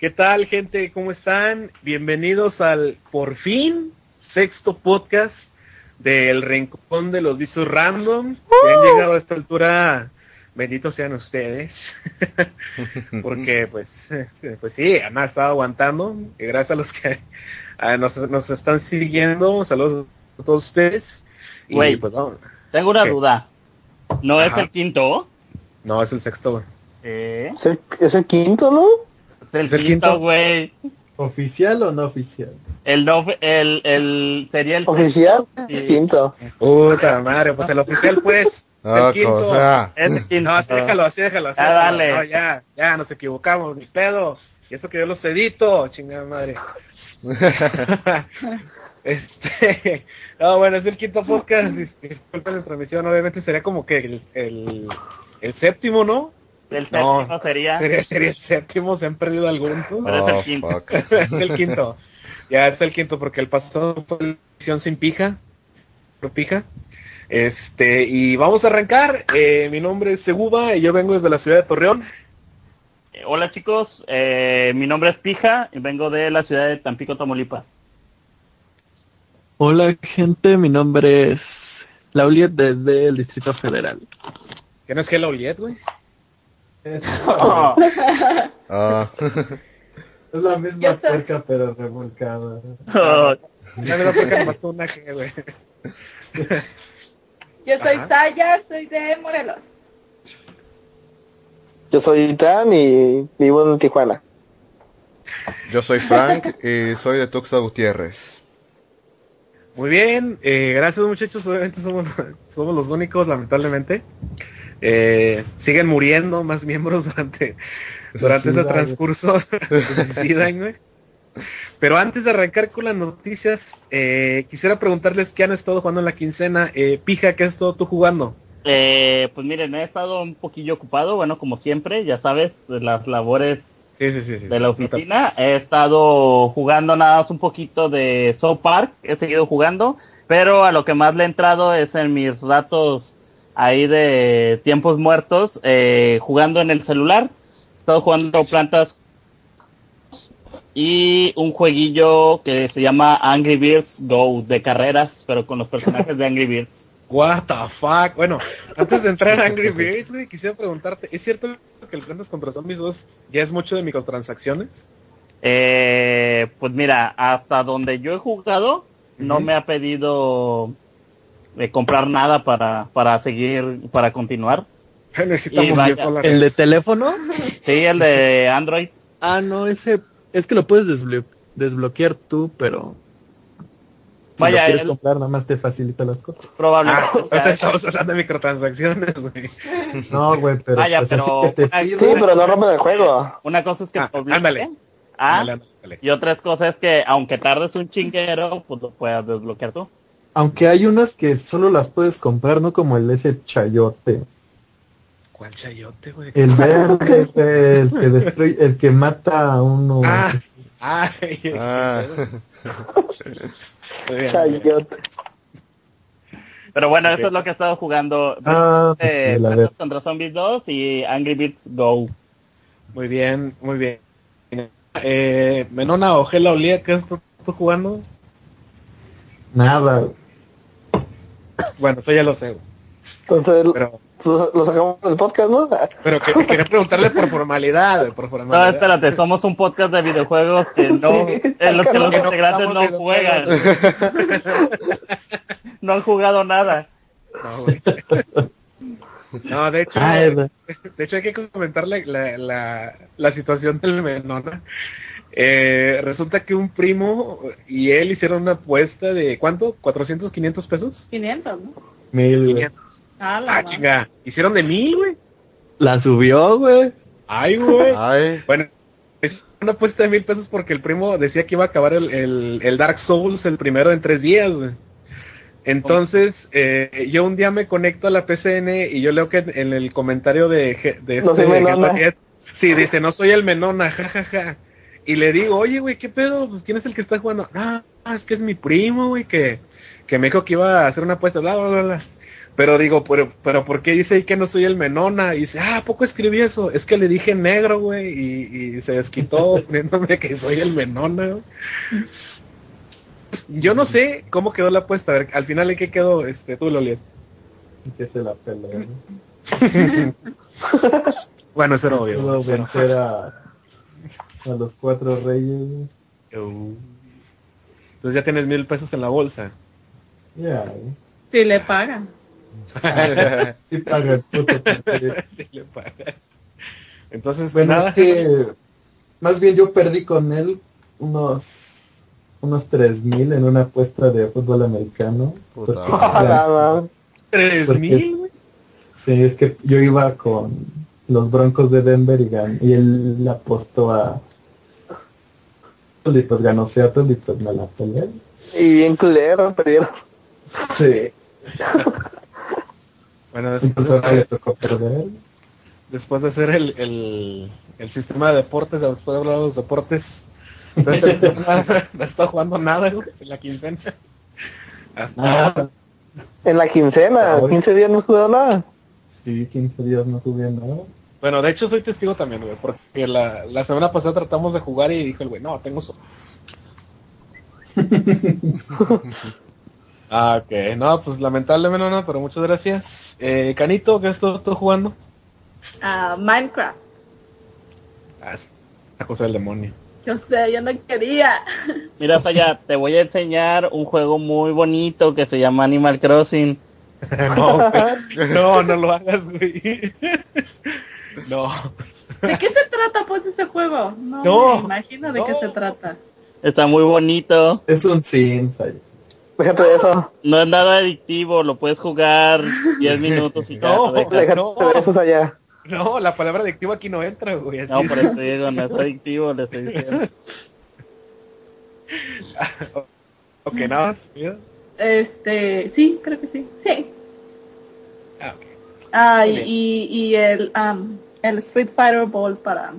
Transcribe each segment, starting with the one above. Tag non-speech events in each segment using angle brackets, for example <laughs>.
¿Qué tal? ¿Qué tal, gente? ¿Cómo están? Bienvenidos al, por fin, sexto podcast del Rincón de los Visos Random. Que han llegado a esta altura, benditos sean ustedes. <laughs> Porque, pues, pues sí, han estado aguantando. Y gracias a los que a, nos, nos están siguiendo. Saludos a todos ustedes. Y, Güey, pues, vamos. Tengo una ¿Qué? duda. ¿No es el quinto? No, es el sexto. ¿Eh? ¿Es el, es el quinto, no? Es el, ¿Es el quinto, quinto? güey. ¿Oficial o no oficial? El, no, el, el, sería el Oficial, Sí. es quinto. Puta madre, pues el oficial, pues. <laughs> es Ah, el quinto. el quinto. No, así déjalo, así déjalo, así Ah, déjalo. dale. No, ya, ya, nos equivocamos, ni pedo. Y eso que yo los edito, chingada madre. <laughs> este, no, bueno, es el quinto podcast. dis- Disculpen la transmisión, obviamente sería como que el, el, el séptimo, ¿no? El No. séptimo sería. Sería, sería el séptimo, se han perdido algunos. Pero es el oh, quinto. <laughs> es el quinto. Ya es el quinto porque el pasado fue la edición sin pija. Por pija. Este, y vamos a arrancar. Eh, mi nombre es Seguba y yo vengo desde la ciudad de Torreón. Eh, Hola chicos, eh, mi nombre es Pija y vengo de la ciudad de Tampico, Tamaulipas. Hola gente, mi nombre es Lauliet desde el Distrito Federal. ¿Qué no es Hello Yet, güey? Oh, Ah, <laughs> Es la misma está. puerca pero revolcada. oh, me da porque nomás con una G, güey. <laughs> Yo soy Ajá. Saya, soy de Morelos. Yo soy Dan y vivo en Tijuana. yo soy Frank y soy de Tuxtla Gutiérrez. Muy bien, eh, gracias muchachos. Obviamente somos, somos los únicos, lamentablemente. Eh, siguen muriendo más miembros <laughs> durante, durante ese transcurso. <laughs> Suicidan, güey. Pero antes de arrancar con las noticias, eh, quisiera preguntarles qué han estado jugando en la quincena. Eh, Pija, ¿qué has estado tú jugando? eh, pues miren, he estado un poquillo ocupado, bueno, como siempre, ya sabes, de las labores Sí, sí, sí. sí. de la oficina. He estado jugando nada más un poquito de South Park, he seguido jugando, pero a lo que más le he entrado es en mis ratos ahí de tiempos muertos, eh, jugando en el celular. He estado jugando plantas y un jueguillo que se llama Angry Birds Go de carreras, pero con los personajes de Angry Birds. What the fuck. Bueno, antes de entrar a Angry <laughs> Birds, güey, quisiera preguntarte, ¿es cierto que el Plantas contra Zombies 2 ya es mucho de microtransacciones? Eh, pues mira, hasta donde yo he jugado, no me ha pedido eh, comprar nada para, para seguir, para continuar. Y Necesitamos vaya, 10 dólares. ¿El de teléfono? Sí, el de Android. Ah, no, ese es que lo puedes desblo- desbloquear tú, pero si Vaya, lo quieres el- comprar nada más te facilita las cosas. Probablemente. Ah, o sea, ahorita estamos hablando de microtransacciones, güey. No, güey, pero Vaya, pues, pero te una- Sí, pero no rompen el juego. una cosa es que Ah, ándale. ah, Ándale, ándale. y otra cosa es que aunque tardes un chinguero, pues lo puedas desbloquear tú. Aunque hay unas que solo las puedes comprar, no como el de ese chayote. ¿Cuál chayote, güey? El <laughs> verde, el que destruye, el que mata a uno. Ah, ay, Ah, <laughs> bien. Chayote. Pero bueno, eso es lo que he estado jugando. Ah, Eh, sí, Plantas verdad. contra Zombies 2 y Angry Birds Go. Muy bien, muy bien. Eh, Menona o Gela Olía, ¿qué estás jugando? Nada. Bueno, eso ya lo sé, güey. Entonces, pero, lo, sacamos del podcast, ¿no? pero que, quería preguntarle por formalidad, por No, formalidad. espérate, somos un podcast de videojuegos que no, Sí, en los que los no integrantes no juegan, <laughs> no han jugado nada. No, güey. No, de hecho, de hecho hay que comentarle la, la, la situación del Menona. Eh, resulta que un primo y él hicieron una apuesta de ¿cuánto? ¿400, 500 pesos? 500, ¿no? Mil, güey. 500. Ah, la Ah, chinga. ¿Hicieron de mil, güey? La subió, güey. Ay, güey. ay, Bueno, es una apuesta de mil pesos porque el primo decía que iba a acabar el, el, el Dark Souls el primero en tres días, güey. Entonces, eh, yo un día me conecto a la PCN y yo leo que en el comentario de, de No este soy Menona. Getajet, sí, dice, no soy el Menona, <laughs> jajaja. Y le digo, oye, güey, ¿qué pedo? Pues, ¿quién es el que está jugando? Ah, es que es mi primo, güey, que, que me dijo que iba a hacer una apuesta, bla, bla, bla, bla. Pero digo, pero, pero ¿por qué dice ahí que no soy el Menona? Y dice, ah, ¿a poco escribí eso? Es que le dije negro, güey, y, y se desquitó <laughs> poniéndome que soy el Menona, güey. Yo no sé cómo quedó la apuesta. A ver, al final, ¿en qué quedó este, tú, Loliet? Que se la pelea. ¿no? <laughs> Bueno, eso era obvio. Pero- vencer a, a los cuatro reyes. Uh. Entonces ya tienes mil pesos en la bolsa. Ya, ¿eh? Si le pagan. <laughs> sí paga el puto. <laughs> Sí le paga. Entonces, Bueno, nada. es que más bien yo perdí con él unos unos tres mil en una apuesta de fútbol americano. ¿Tres mil? Sí, es que yo iba con los Broncos de Denver y, gan- y él le apostó a y pues ganó Seattle y pues me la peleé. Y bien culero, perdieron. Sí, <laughs> Bueno, pues después, le de, tocó perder. después de hacer el, el, el sistema de deportes, después de hablar de los deportes, no está jugando <laughs> nada, güey, en la quincena. Ah, En la quincena, Ah, 15 días no he jugado nada. sí, 15 días no tuve nada. Bueno, de hecho soy testigo también, güey, porque la, la semana pasada tratamos de jugar y dijo el güey, no, tengo so <laughs> Ah, ok. No, pues lamentablemente no, no, pero muchas gracias. Eh, Canito, ¿qué estás tú jugando? Ah, Minecraft. Ah, cosa del demonio. Yo sé, yo no quería. <laughs> Mira, allá, te voy a enseñar un juego muy bonito que se llama Animal Crossing. <laughs> no, no, no lo hagas, güey. No. ¿De qué se trata pues ese juego? No, No, me imagino de no. qué se trata. Está muy bonito. Es un ahí. Déjate de eso. No es nada adictivo, lo puedes jugar 10 <laughs> minutos y ya. No. Déjate no. de esos allá. No, la palabra adictiva aquí no entra, güey. así No, por eso digo, no es adictivo, le estoy diciendo. <laughs> Ok, nada. ¿ya? Este, sí, creo que sí. Sí. Ah, ok. Ah, y, y el, um, el Street Fighter Ball para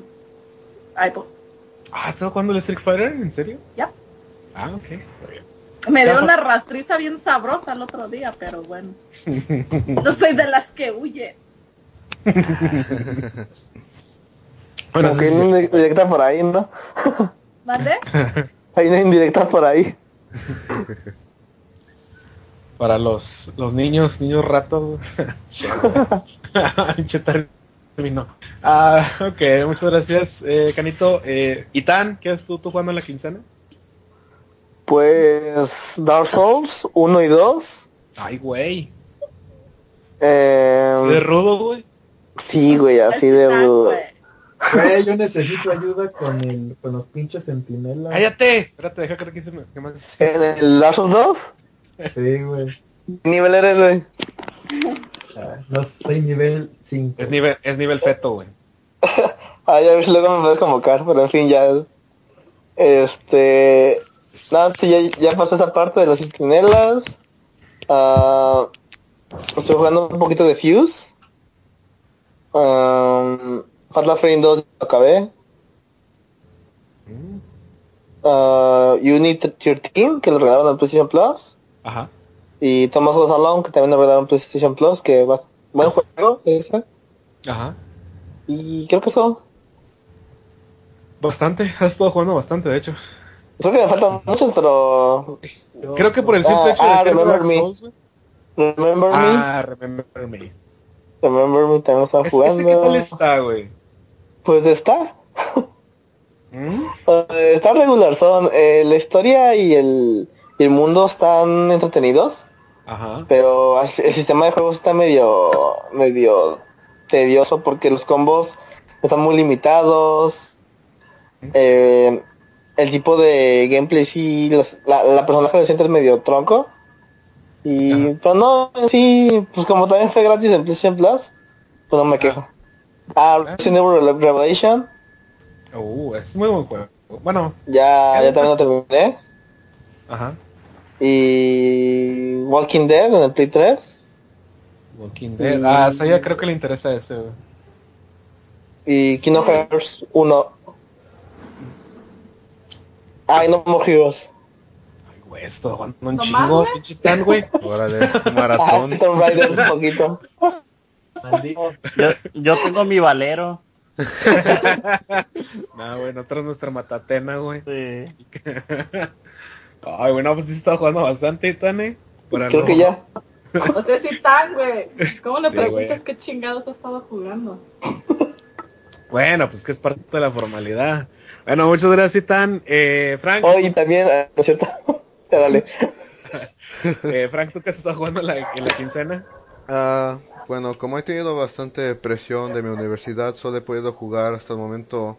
iPod. Ah, ¿estás jugando el Street Fighter? ¿En serio? Ya. Ah, ok. Bien. Me dio una rastriza bien sabrosa el otro día, pero bueno. No soy de las que huye. <laughs> Bueno, Como que <laughs> hay una indirecta por ahí, ¿no? ¿Vale? Hay una indirecta por ahí. para los, los niños, niños ratos. <laughs> término. Ah, <laughs> ok, muchas gracias, eh, Canito. Eh, Itán, ¿qué has tú, tú jugando en la quincena? Pues Dark Souls 1 y 2. Ay, güey. Eh, ¿Sí de rudo, güey? sí, güey, así de... Está, güey. Yo necesito ayuda con, el, con los pinches centinelas. ¡Cállate! Espérate, deja que se me... ¿Qué más? ¿En el Dark Souls 2? Sí, güey. ¿Qué nivel eres, güey? <laughs> Ah, no soy nivel 5. Es nivel, es nivel feto, güey. <laughs> Ay, a ver si luego me puedes convocar, pero en fin, ya... Este... Nada, sí, ya, ya pasó esa parte de las centinelas. Ah, estoy jugando un poquito de Fuse. Um, Hotline Frame 2 lo acabé. Uh, Unit 13, que lo regalaron en PlayStation Plus. Ajá. Y Thomas Goes Alone, que también regalaron PlayStation Plus, que va... Buen juego, ese. Ajá. Y creo que eso. Bastante, has estado jugando bastante, de hecho. Creo que me faltan muchos, pero... Creo que por el simple Ah, hecho de ah, ser Remember Me. Souls. Remember Me. Ah, Remember Me. Remember Me también ¿Ese, ese qué tal jugando. está, güey? Pues está. ¿Mm? <laughs> Está regular. Son, eh, la historia y el, y el mundo están entretenidos. Ajá. Pero el sistema de juego está medio, medio tedioso porque los combos están muy limitados. Eh, el tipo de gameplay sí, los- la, la personaje de siente es medio tronco. Y, Ajá. pero no, sí, pues como también fue gratis en PlayStation Plus, pues no me quejo. Ah, Resident Evil Re- Revelation, Uh, es muy buen juego. Bueno, ya, ya también lo terminé. ajá. Y Walking Dead en el Play 3. Walking Dead. Ah, a Saya creo que le interesa ese, güey. Y Kingdom Hearts 1. Ay, No More Heroes. Ay, Güey, esto jugando un ¿Nomás, chingo, pinche tan, güey. Órale, Ah, maratón. Tomb Raider un poquito. Maldito. Yo, yo tengo mi valero. <laughs> No, güey, nosotros nuestra matatena, güey. Sí. <laughs> Ay, bueno, pues sí está jugando bastante, Tane. Para Creo no- que ya. O sea, sí tan, güey. ¿Cómo le Sí, preguntas qué chingados ha estado jugando? Bueno, pues que es parte de la formalidad. Bueno, muchas gracias, Tan. Eh, Frank, Oh, y también, ah, ¿no es cierto? <laughs> Ya, dale. <laughs> eh, Frank, ¿tú qué has estado jugando en la, en la quincena? Ah, bueno, como he tenido bastante presión de mi universidad, solo he podido jugar hasta el momento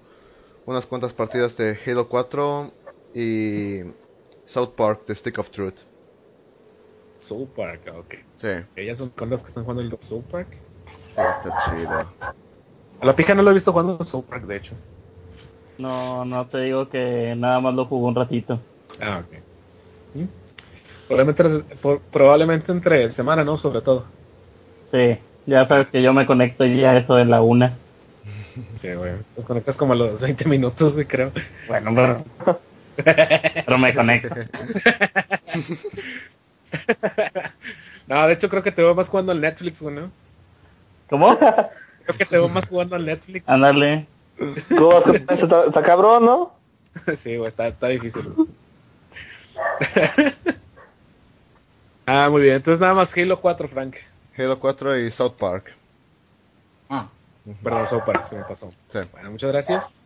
unas cuantas partidas de Halo 4 y South Park, The Stick of Truth. Soul Park, ok. Sí, Ellas son con las que están jugando el Soul Park. sí, está chido. A la pija no lo he visto jugando el Soul Park, de hecho. No, no te digo que nada más lo jugó un ratito. Ah, ok. ¿Mm? Probablemente, por- probablemente entre semana, ¿no? Sobre todo. Sí, ya sabes que yo me conecto ya a eso de la una. Sí, güey. Los conectas como a los 20 minutos, güey, creo. Bueno, pero, pero me conecto. No, de hecho creo que te veo más jugando al Netflix, güey, ¿no? ¿Cómo? Creo que te veo más jugando al Netflix. Ándale. ¿Cómo vas con eso? Está, está cabrón, ¿no? Sí, güey, está, está difícil. ah, muy bien. Entonces nada más Halo 4, Frank. Halo 4 y South Park. Ah, Perdón, South Park, se me pasó. Sí. Bueno, muchas gracias.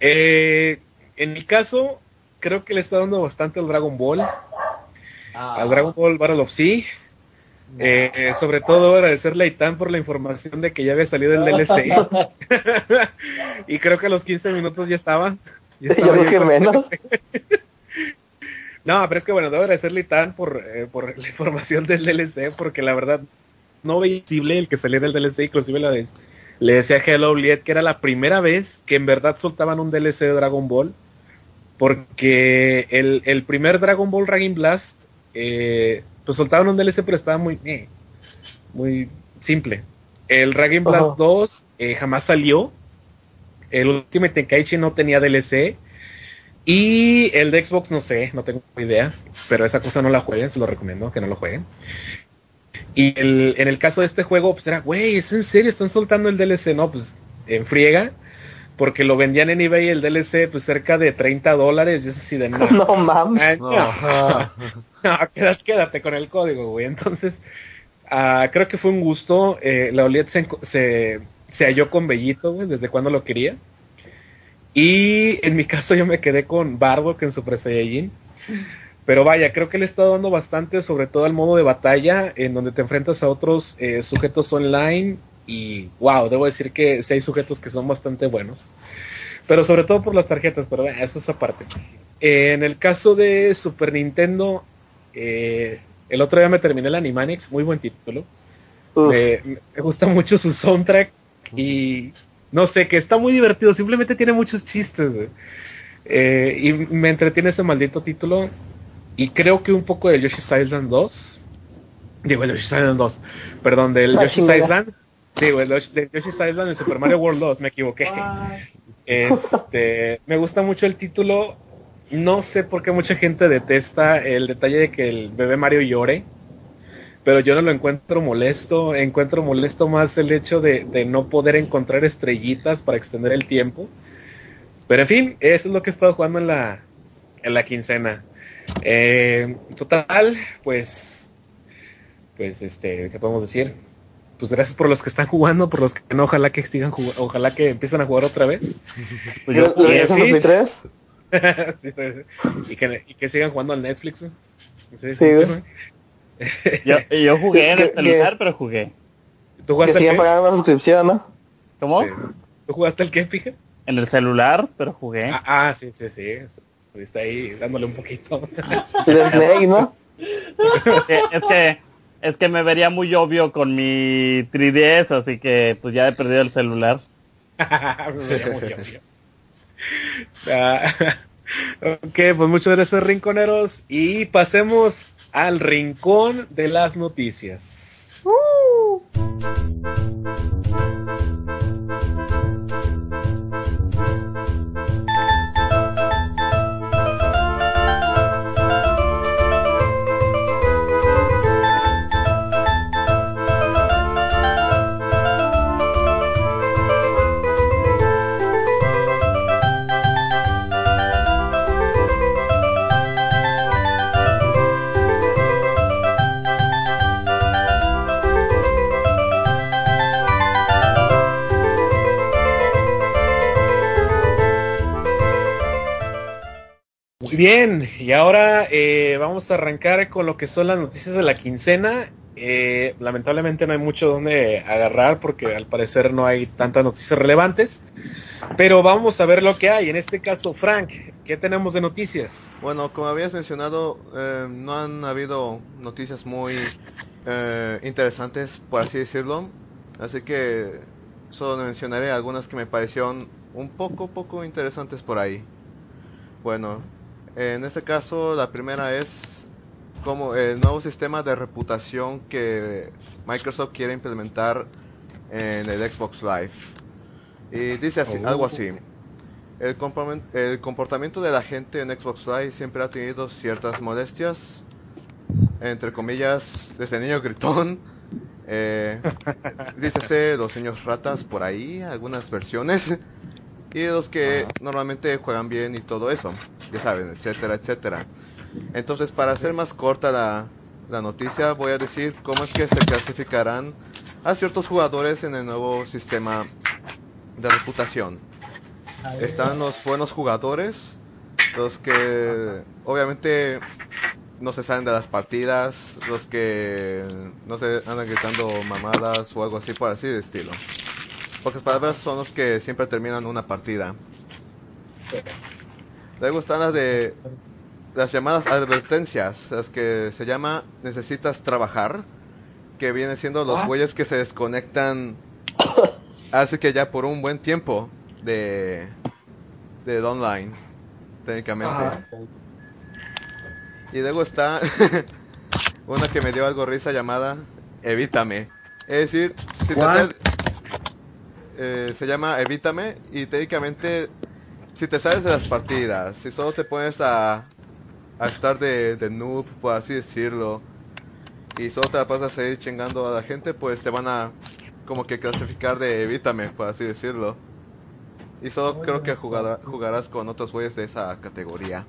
Eh, en mi caso, creo que le está dando bastante al Dragon Ball. Al Dragon Ball Battle of Sea. Eh, eh, sobre todo agradecerle a Itán por la información de que ya había salido el DLC. <laughs> <laughs> y creo que a los 15 minutos ya estaba. Ya Yo estaba creo yo que con- menos. <laughs> No, pero es que bueno, debo agradecerle a Itán por, eh, por la información del DLC, porque la verdad no veía visible el que salía del DLC, inclusive la vez le decía a Hello Liet que era la primera vez que en verdad soltaban un DLC de Dragon Ball, porque el, el primer Dragon Ball Dragon Blast, eh, pues soltaban un DLC, pero estaba muy, eh, muy simple. El Dragon Blast Ajá. 2 eh, jamás salió, el Ultimate Tenkaichi no tenía DLC, y el de Xbox no sé, no tengo idea, pero esa cosa no la jueguen, se lo recomiendo que no lo jueguen. Y el, en el caso de este juego, pues era, güey, ¿es en serio? ¿Están soltando el DLC? No, pues en friega, porque lo vendían en eBay el DLC pues cerca de 30 dólares, y es así de no. <laughs> No mames. Ay, No. no. <laughs> No, quédate, quédate con el código, güey. Entonces, ah, creo que fue un gusto. Eh, la Oliet se, se, se halló con Bellito, güey, desde cuando lo quería. Y en mi caso yo me quedé con Bardock en Super Saiyajin. Pero vaya, creo que le está dando bastante, sobre todo al modo de batalla, en donde te enfrentas a otros eh, sujetos online. Y wow, debo decir que sí hay sujetos que son bastante buenos. Pero sobre todo por las tarjetas, pero bueno, eso es aparte. Eh, en el caso de Super Nintendo, eh, el otro día me terminé el Animaniacs, muy buen título. Me, gusta mucho su soundtrack y no sé, que está muy divertido, simplemente tiene muchos chistes. Eh, y me entretiene ese maldito título. Y creo que un poco de Yoshi's Island 2. Digo, el Yoshi's Island 2. Perdón, del Yoshi's. Island. El Yoshi- del Yoshi's Island en Super Mario World 2, me equivoqué. Este, me gusta mucho el título. No sé por qué mucha gente detesta el detalle de que el bebé Mario llore. Pero yo no lo encuentro molesto. Encuentro molesto más el hecho de, de no poder encontrar estrellitas para extender el tiempo. Pero en fin, eso es lo que he estado jugando en la, en la quincena. Eh, total, pues, pues este, ¿qué podemos decir? Pues gracias por los que están jugando, por los que no, ojalá que sigan jugando, ojalá que empiecen a jugar otra vez. <laughs> Pues ¿Lo yo, lo y sí. 2003? <laughs> Sí, pues, y, que, y que sigan jugando al Netflix. ¿no? Sí, Sí, güey. ¿no? <laughs> yo, yo jugué en el Que- que- celular, pero jugué. ¿Tú Que jugaste el sigan pagando una suscripción, ¿no? ¿Cómo? Sí. ¿Tú jugaste el qué, pija? En el celular, pero jugué. Ah, ah, sí, sí, sí. Está ahí dándole un poquito. El Snake, ¿no? Es que es que me vería muy obvio con mi 3DS, así que pues ya he perdido el celular. <laughs> Me veía muy obvio. Ah, <laughs> ok, pues muchas gracias, rinconeros. Y pasemos al rincón de las noticias. Muy bien, y ahora eh, vamos a arrancar con lo que son las noticias de la quincena. Eh, lamentablemente no hay mucho donde agarrar porque al parecer no hay tantas noticias relevantes. Pero vamos a ver lo que hay. En este caso, Frank, ¿qué tenemos de noticias? Bueno, como habías mencionado, eh, no han habido noticias muy eh, interesantes, por así decirlo. Así que solo mencionaré algunas que me parecieron un poco, poco interesantes por ahí. Bueno, en este caso la primera es como el nuevo sistema de reputación que Microsoft quiere implementar en el Xbox Live. Y dice así, algo así. El, comportamiento- el comportamiento de la gente en Xbox Live siempre ha tenido ciertas molestias, entre comillas, desde niño gritón, eh, <laughs> dícese los niños ratas por ahí, algunas versiones, y los que normalmente juegan bien y todo eso, ya saben, etcétera, etcétera. Entonces, para hacer más corta la, la noticia, voy a decir cómo es que se clasificarán a ciertos jugadores en el nuevo sistema de reputación. Están los buenos jugadores, los que obviamente no se salen de las partidas, los que no se andan gritando mamadas o algo así por así de estilo. Pocas palabras son los que siempre terminan una partida. Luego están las de las llamadas advertencias, las que se llama necesitas trabajar, que vienen siendo los güeyes que se desconectan así que ya por un buen tiempo de de online técnicamente. Y luego está <laughs> una que me dio algo risa llamada Evítame. Es decir, si te eh, se llama Evítame y técnicamente si te sales de las partidas, si solo te pones a, a estar de, de noob, por así decirlo, y solo te la pasas ahí chingando a la gente, pues te van a como que clasificar de Evítame, por así decirlo. Y solo creo que jugará- jugarás con otros güeyes de esa categoría.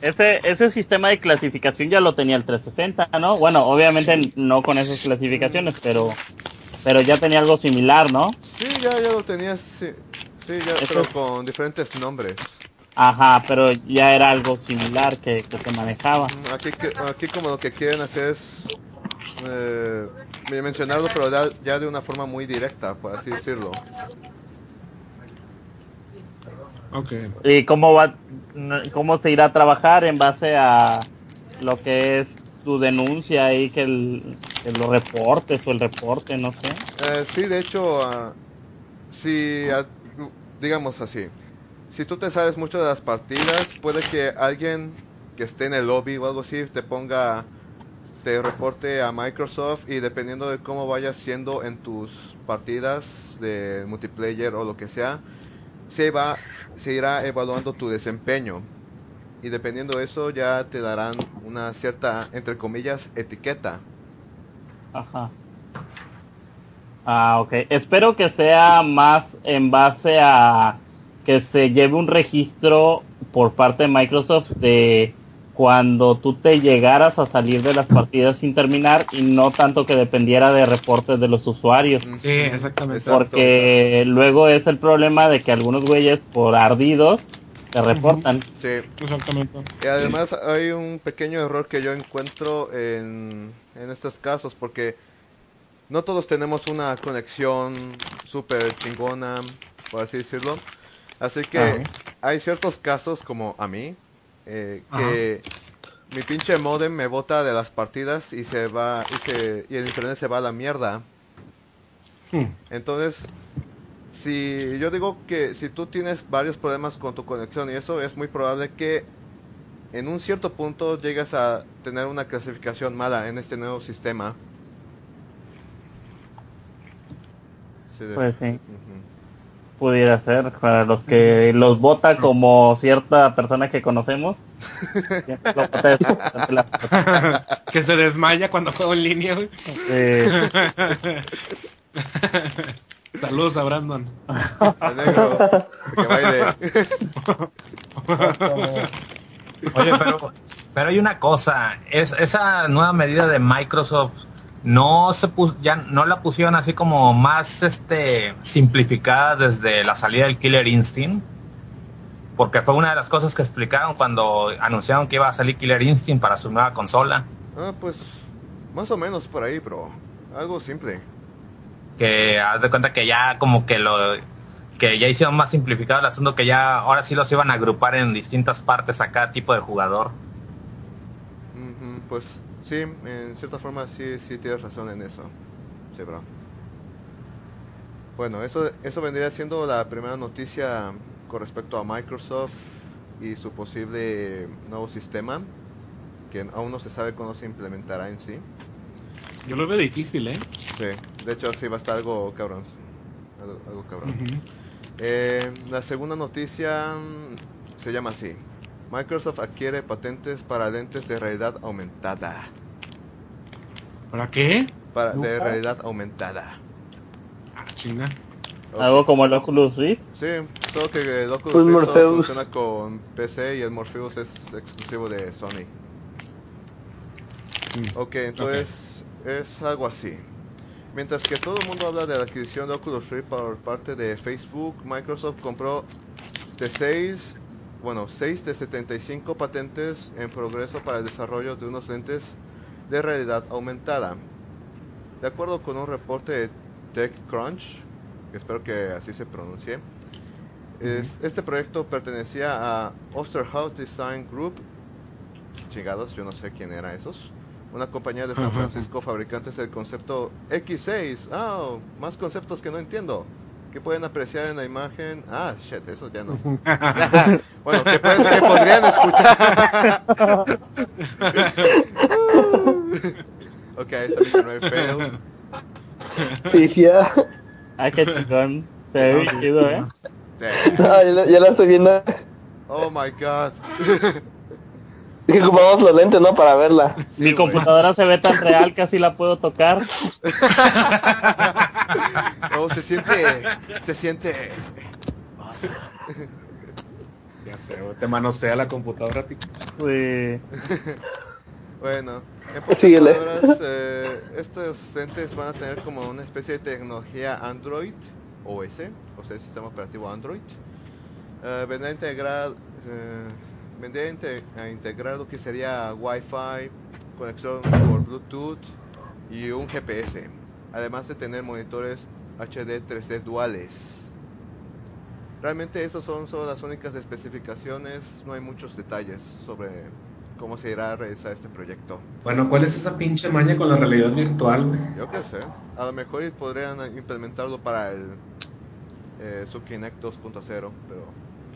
Ese, ese sistema de clasificación ya lo tenía el 360, ¿no? Bueno, obviamente no con esas clasificaciones, pero pero ya tenía algo similar, ¿no? Sí, ya, ya lo tenías, sí, sí ya, pero con diferentes nombres. Ajá, pero ya era algo similar que, que se manejaba. Aquí, aquí como lo que quieren hacer es eh, mencionarlo, pero ya, ya de una forma muy directa, por así decirlo. Ok. ¿Y cómo va, cómo se irá a trabajar en base a lo que es tu denuncia y que, el, que los reportes o el reporte, no sé? Eh, sí, de hecho, ah, si, ah, digamos así, si tú te sabes mucho de las partidas, puede que alguien que esté en el lobby o algo así te ponga, te reporte a Microsoft y dependiendo de cómo vayas siendo en tus partidas de multiplayer o lo que sea, se va, se irá evaluando tu desempeño. Y dependiendo de eso ya te darán una cierta, entre comillas, etiqueta. Ajá. Ah, ok. Espero que sea más en base a que se lleve un registro por parte de Microsoft de cuando tú te llegaras a salir de las partidas sin terminar y no tanto que dependiera de reportes de los usuarios. Sí, exactamente. Exacto. Porque luego es el problema de que algunos güeyes por ardidos te reportan. Sí. Exactamente. Y además hay un pequeño error que yo encuentro en, en estos casos porque no todos tenemos una conexión súper chingona, por así decirlo. Así que hay ciertos casos como a mí eh, que mi pinche modem me bota de las partidas y se va y, se, y el internet se va a la mierda. Hmm. Entonces, si yo digo que si tú tienes varios problemas con tu conexión y eso es muy probable que en un cierto punto llegues a tener una clasificación mala en este nuevo sistema. Sí, de- Pues sí. Pudiera ser para los que los vota como cierta persona que conocemos. <laughs> Que se desmaya cuando juego en línea. güey. eh, Saludos a Brandon. El negro, que baile. Oye, pero, pero hay una cosa, es esa nueva medida de Microsoft no se pus- ya no la pusieron así como más este simplificada desde la salida del Killer Instinct. Porque fue una de las cosas que explicaron cuando anunciaron que iba a salir Killer Instinct para su nueva consola. Ah, pues más o menos por ahí, bro. Algo simple. que haz de cuenta que ya como que lo que ya hicieron más simplificado el asunto que ya ahora sí los iban a agrupar en distintas partes a cada tipo de jugador. Pues sí, en cierta forma sí, sí tienes razón en eso. Sí, bro. Bueno, eso, eso vendría siendo la primera noticia con respecto a Microsoft y su posible nuevo sistema, que aún no se sabe cuándo se implementará en sí. Yo lo veo difícil, ¿eh? Sí, de hecho sí va a estar algo cabrón. Algo, algo cabrón. Eh, la segunda noticia se llama así. Microsoft adquiere patentes para lentes de realidad aumentada. ¿Para qué? Para, de realidad aumentada. Ah, chinga. Algo como el Oculus Rift. Sí, solo que el Oculus Pues Rift solo Morpheus. funciona con PC y el Morpheus es exclusivo de Sony. Mm. Ok, entonces es algo así. Mientras que todo el mundo habla de la adquisición de Oculus Rift por parte de Facebook, Microsoft compró de 6, bueno, 6 de 75 patentes en progreso para el desarrollo de unos lentes de realidad aumentada. De acuerdo con un reporte de TechCrunch, que espero que así se pronuncie, es- este proyecto pertenecía a Osterhout Design Group, chingados, yo no sé quién era esos, una compañía de San. <laughs> Francisco fabricantes del concepto X6, ah, más conceptos que no entiendo, que pueden apreciar en la imagen, ah, shit, eso ya no. <laughs> <laughs> bueno, que, pueden- que podrían escuchar. <laughs> ok, esta vez no hay pedo. Sí, ya. Ah, qué chingón. Se ve chido, ¿eh? Sí. Ah, ya, la- ya la estoy viendo. Oh my god. Es que ocupamos los lentes, ¿no? Para verla. Mi computadora se ve tan real que así la puedo tocar. No, se siente, se siente. Ya sé, te manosea la computadora, tío. Sí. Bueno, en pocas Síguele. palabras, eh, estos lentes van a tener como una especie de tecnología Android OS, o sea, el sistema operativo Android. Eh, vendrá a integrar, eh, vendría a inte- a integrar lo que sería Wi-Fi, conexión por Bluetooth y un GPS, además de tener monitores HD 3D duales. Realmente esas son solo las únicas especificaciones, no hay muchos detalles sobre cómo se irá a realizar este proyecto. Bueno, ¿cuál es esa pinche maña con la realidad virtual? Yo qué sé, a lo mejor podrían implementarlo para el eh, su Kinect 2.0, pero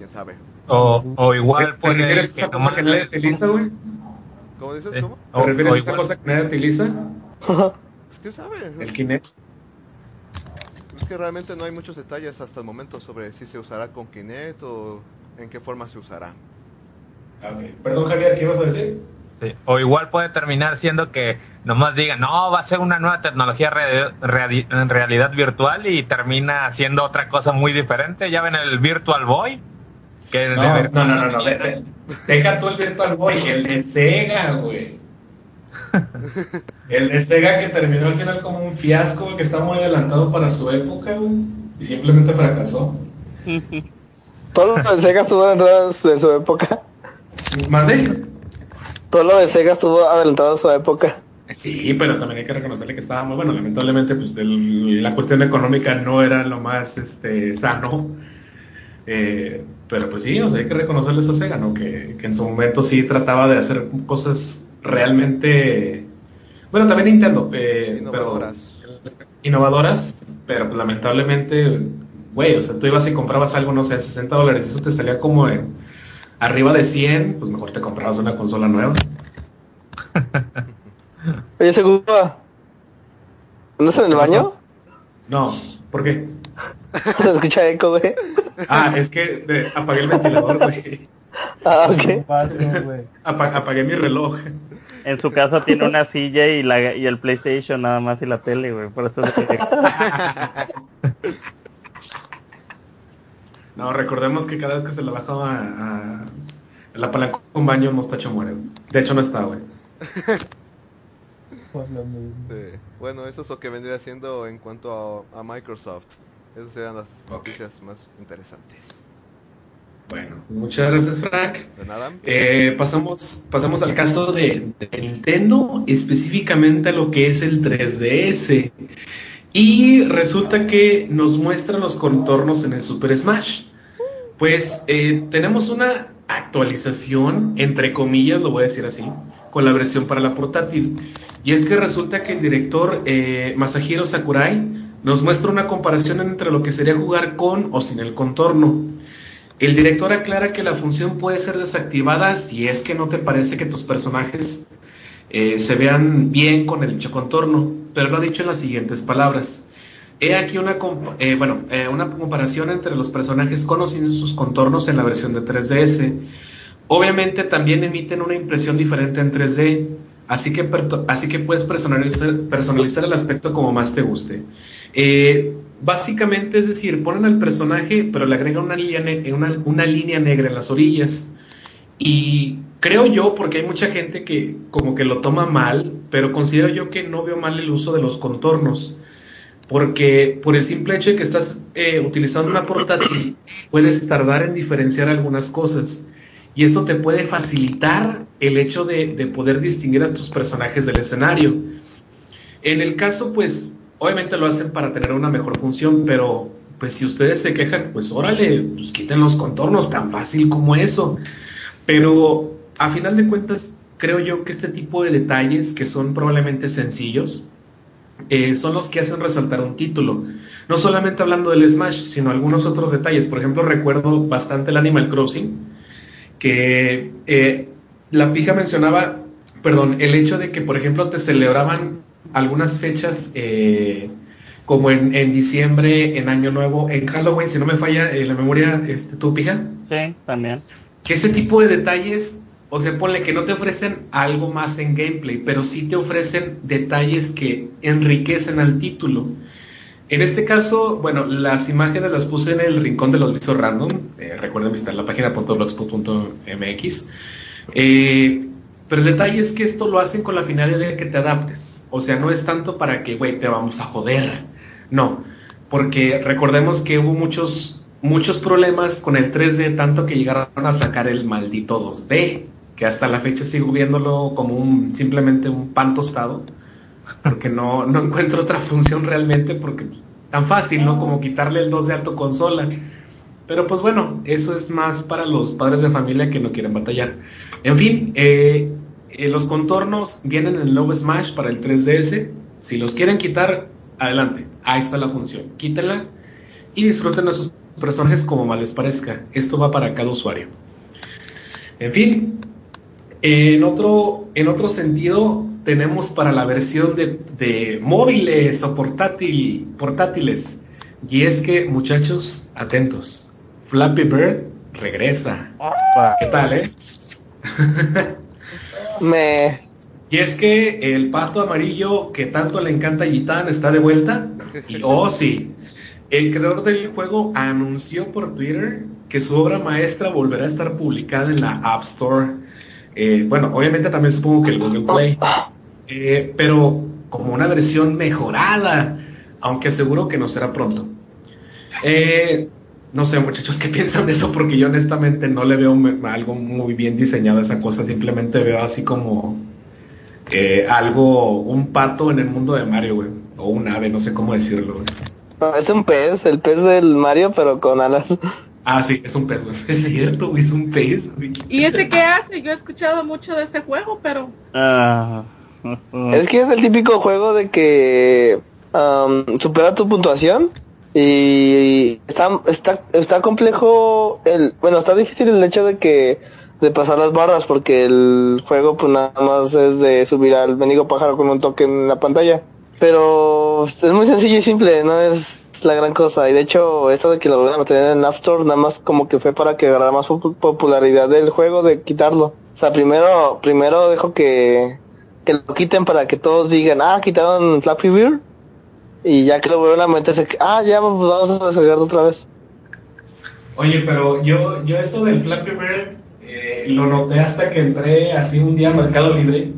quién sabe. O, o igual ¿Te puede que nomás que nadie utiliza, güey? ¿Cómo dices? eh, ¿Cómo? o- ¿Te refieres o a esa cosa que nadie utiliza? Pues quién sabe. El Kinect. Es que realmente no hay muchos detalles hasta el momento sobre si se usará con Kinect o en qué forma se usará. Perdón, Javier, ¿qué ibas a decir? Sí, O igual puede terminar siendo que nomás digan, no, va a ser una nueva tecnología re- reali- en realidad virtual y termina siendo otra cosa muy diferente. Ya ven el Virtual Boy. Que de No, ver- no, no, no, Deja tú el Virtual Boy, el de Sega, güey. <laughs> El de Sega que terminó al final como un fiasco, que está muy adelantado para su época, güey. Y simplemente fracasó. <laughs> Todo lo de Sega estuvo adelantado en su, en su época. ¿Mande? Todo lo de Sega estuvo adelantado en su época. Sí, pero también hay que reconocerle que estaba muy bueno. Lamentablemente, pues el- la cuestión económica no era lo más este, sano. Eh, pero pues sí, o sea, hay que reconocerle eso a Sega, ¿no? Que, que en su momento sí trataba de hacer cosas realmente... Bueno, también Nintendo. eh, Innovadoras. pero- innovadoras, pero pues, lamentablemente, güey, o sea, tú ibas y comprabas algo, no sé, 60 dólares, y eso te salía como en arriba de 100, pues mejor te comprabas una consola nueva. <laughs> Oye, seguro. ¿No es en el baño? No, ¿por qué? <laughs> Se escucha eco, güey. Ah, es que eh, apagué el ventilador, güey. <laughs> Ah, ¿Qué ok. pasa, güey? Apa- apagué mi reloj. En su casa tiene una silla y la y el PlayStation nada más y la tele, güey. Por eso es que- No, recordemos que cada vez que se le baja a, a la palanca de un baño, Mostacho muere. De hecho, no está, güey. <laughs> Sí. Bueno, eso es lo que vendría siendo en cuanto a, a Microsoft. Esas serían las Ok. noticias más interesantes. Bueno, muchas gracias, Frank. ¿De nada? Eh, pasamos, pasamos al caso de, de Nintendo, específicamente a lo que es el 3DS. Y resulta que nos muestra los contornos en el Super Smash. Pues eh, tenemos una actualización, entre comillas, lo voy a decir así, con la versión para la portátil. Y es que resulta que el director eh, Masahiro Sakurai nos muestra una comparación entre lo que sería jugar con o sin el contorno. El director aclara que la función puede ser desactivada si es que no te parece que tus personajes eh, se vean bien con el dicho contorno, pero lo ha dicho en las siguientes palabras. He aquí una, eh, bueno, eh, una comparación entre los personajes con o sin sus contornos en la versión de 3DS. Obviamente también emiten una impresión diferente en 3D, así que, así que puedes personalizar, personalizar el aspecto como más te guste. Eh, básicamente es decir, ponen al personaje, pero le agregan una una, una línea negra en las orillas. Y creo yo, porque hay mucha gente que como que lo toma mal, pero considero yo que no veo mal el uso de los contornos. Porque por el simple hecho de que estás eh, utilizando una portátil, puedes tardar en diferenciar algunas cosas. Y esto te puede facilitar el hecho de, de poder distinguir a tus personajes del escenario. En el caso, pues, obviamente lo hacen para tener una mejor función, pero pues si ustedes se quejan, pues órale, pues quiten los contornos, tan fácil como eso. Pero a final de cuentas, creo yo que este tipo de detalles, que son probablemente sencillos, eh, son los que hacen resaltar un título. No solamente hablando del Smash, sino algunos otros detalles. Por ejemplo, recuerdo bastante el Animal Crossing, que eh, la pija mencionaba, perdón, el hecho de que, por ejemplo, te celebraban algunas fechas eh, como en, en diciembre, en Año Nuevo, en Halloween, si no me falla eh, la memoria, este, ¿tú, pija? Sí, también. que ese tipo de detalles, o sea, ponle que no te ofrecen algo más en gameplay, pero sí te ofrecen detalles que enriquecen al título. En este caso, bueno, las imágenes las puse en el rincón de los visos random. Eh, recuerden visitar la página .blogspot.mx. Eh, pero el detalle es que esto lo hacen con la finalidad de que te adaptes. O sea, no es tanto para que, güey, te vamos a joder. No, porque recordemos que hubo muchos muchos problemas con el 3D, tanto que llegaron a sacar el maldito 2D, que hasta la fecha sigo viéndolo como un simplemente un pan tostado, porque no, no encuentro otra función realmente, porque tan fácil, ¿no? Como quitarle el 2D a tu consola. Pero pues bueno, eso es más para los padres de familia que no quieren batallar. En fin, eh, eh, los contornos vienen en el nuevo Smash para el 3DS. Si los quieren quitar, adelante. Ahí está la función. Quítenla y disfruten a sus personajes como más les parezca. Esto va para cada usuario. En fin, en otro, en otro sentido, tenemos para la versión de, de móviles o portátil, portátiles. Y es que, muchachos, atentos. Flappy Bird regresa. ¿Qué tal, eh? <laughs> Me... Y es que el pato amarillo que tanto le encanta a Gitán está de vuelta. Y oh sí, el creador del juego anunció por Twitter que su obra maestra volverá a estar publicada en la App Store. Eh, bueno, obviamente también supongo que el Google Play. Eh, pero como una versión mejorada, aunque seguro que no será pronto. Eh, no sé, muchachos, ¿qué <laughs> piensan de eso? Porque yo honestamente no le veo me- algo muy bien diseñado a esa cosa. Simplemente veo así como eh, algo, un pato en el mundo de Mario, güey. O un ave, no sé cómo decirlo, güey. no, es un pez, el pez del Mario, pero con alas. Ah, sí, es un pez, güey. <laughs> Es cierto, güey, es un pez, güey. ¿Y ese qué hace? Yo he escuchado mucho de ese juego, pero Ah, Es que es el típico juego de que am, supera tu puntuación y está, está, está complejo el, bueno, está difícil el hecho de que de pasar las barras porque el juego pues nada más es de subir al mendigo pájaro con un toque en la pantalla. Pero es muy sencillo y simple, no es la gran cosa. Y de hecho, esto de que lo volvieran a tener en App Store, nada más como que fue para que agarrara más popu- popularidad del juego, de quitarlo. O sea, primero, primero dejo que, que lo quiten para que todos digan, ah, quitaron Flappy Bird. Y ya que lo vuelven a meterse, ah, ya pues, vamos a descargarlo otra vez. Oye, pero yo, yo eso del Flappy Bird eh, lo noté hasta que entré así un día a Mercado Libre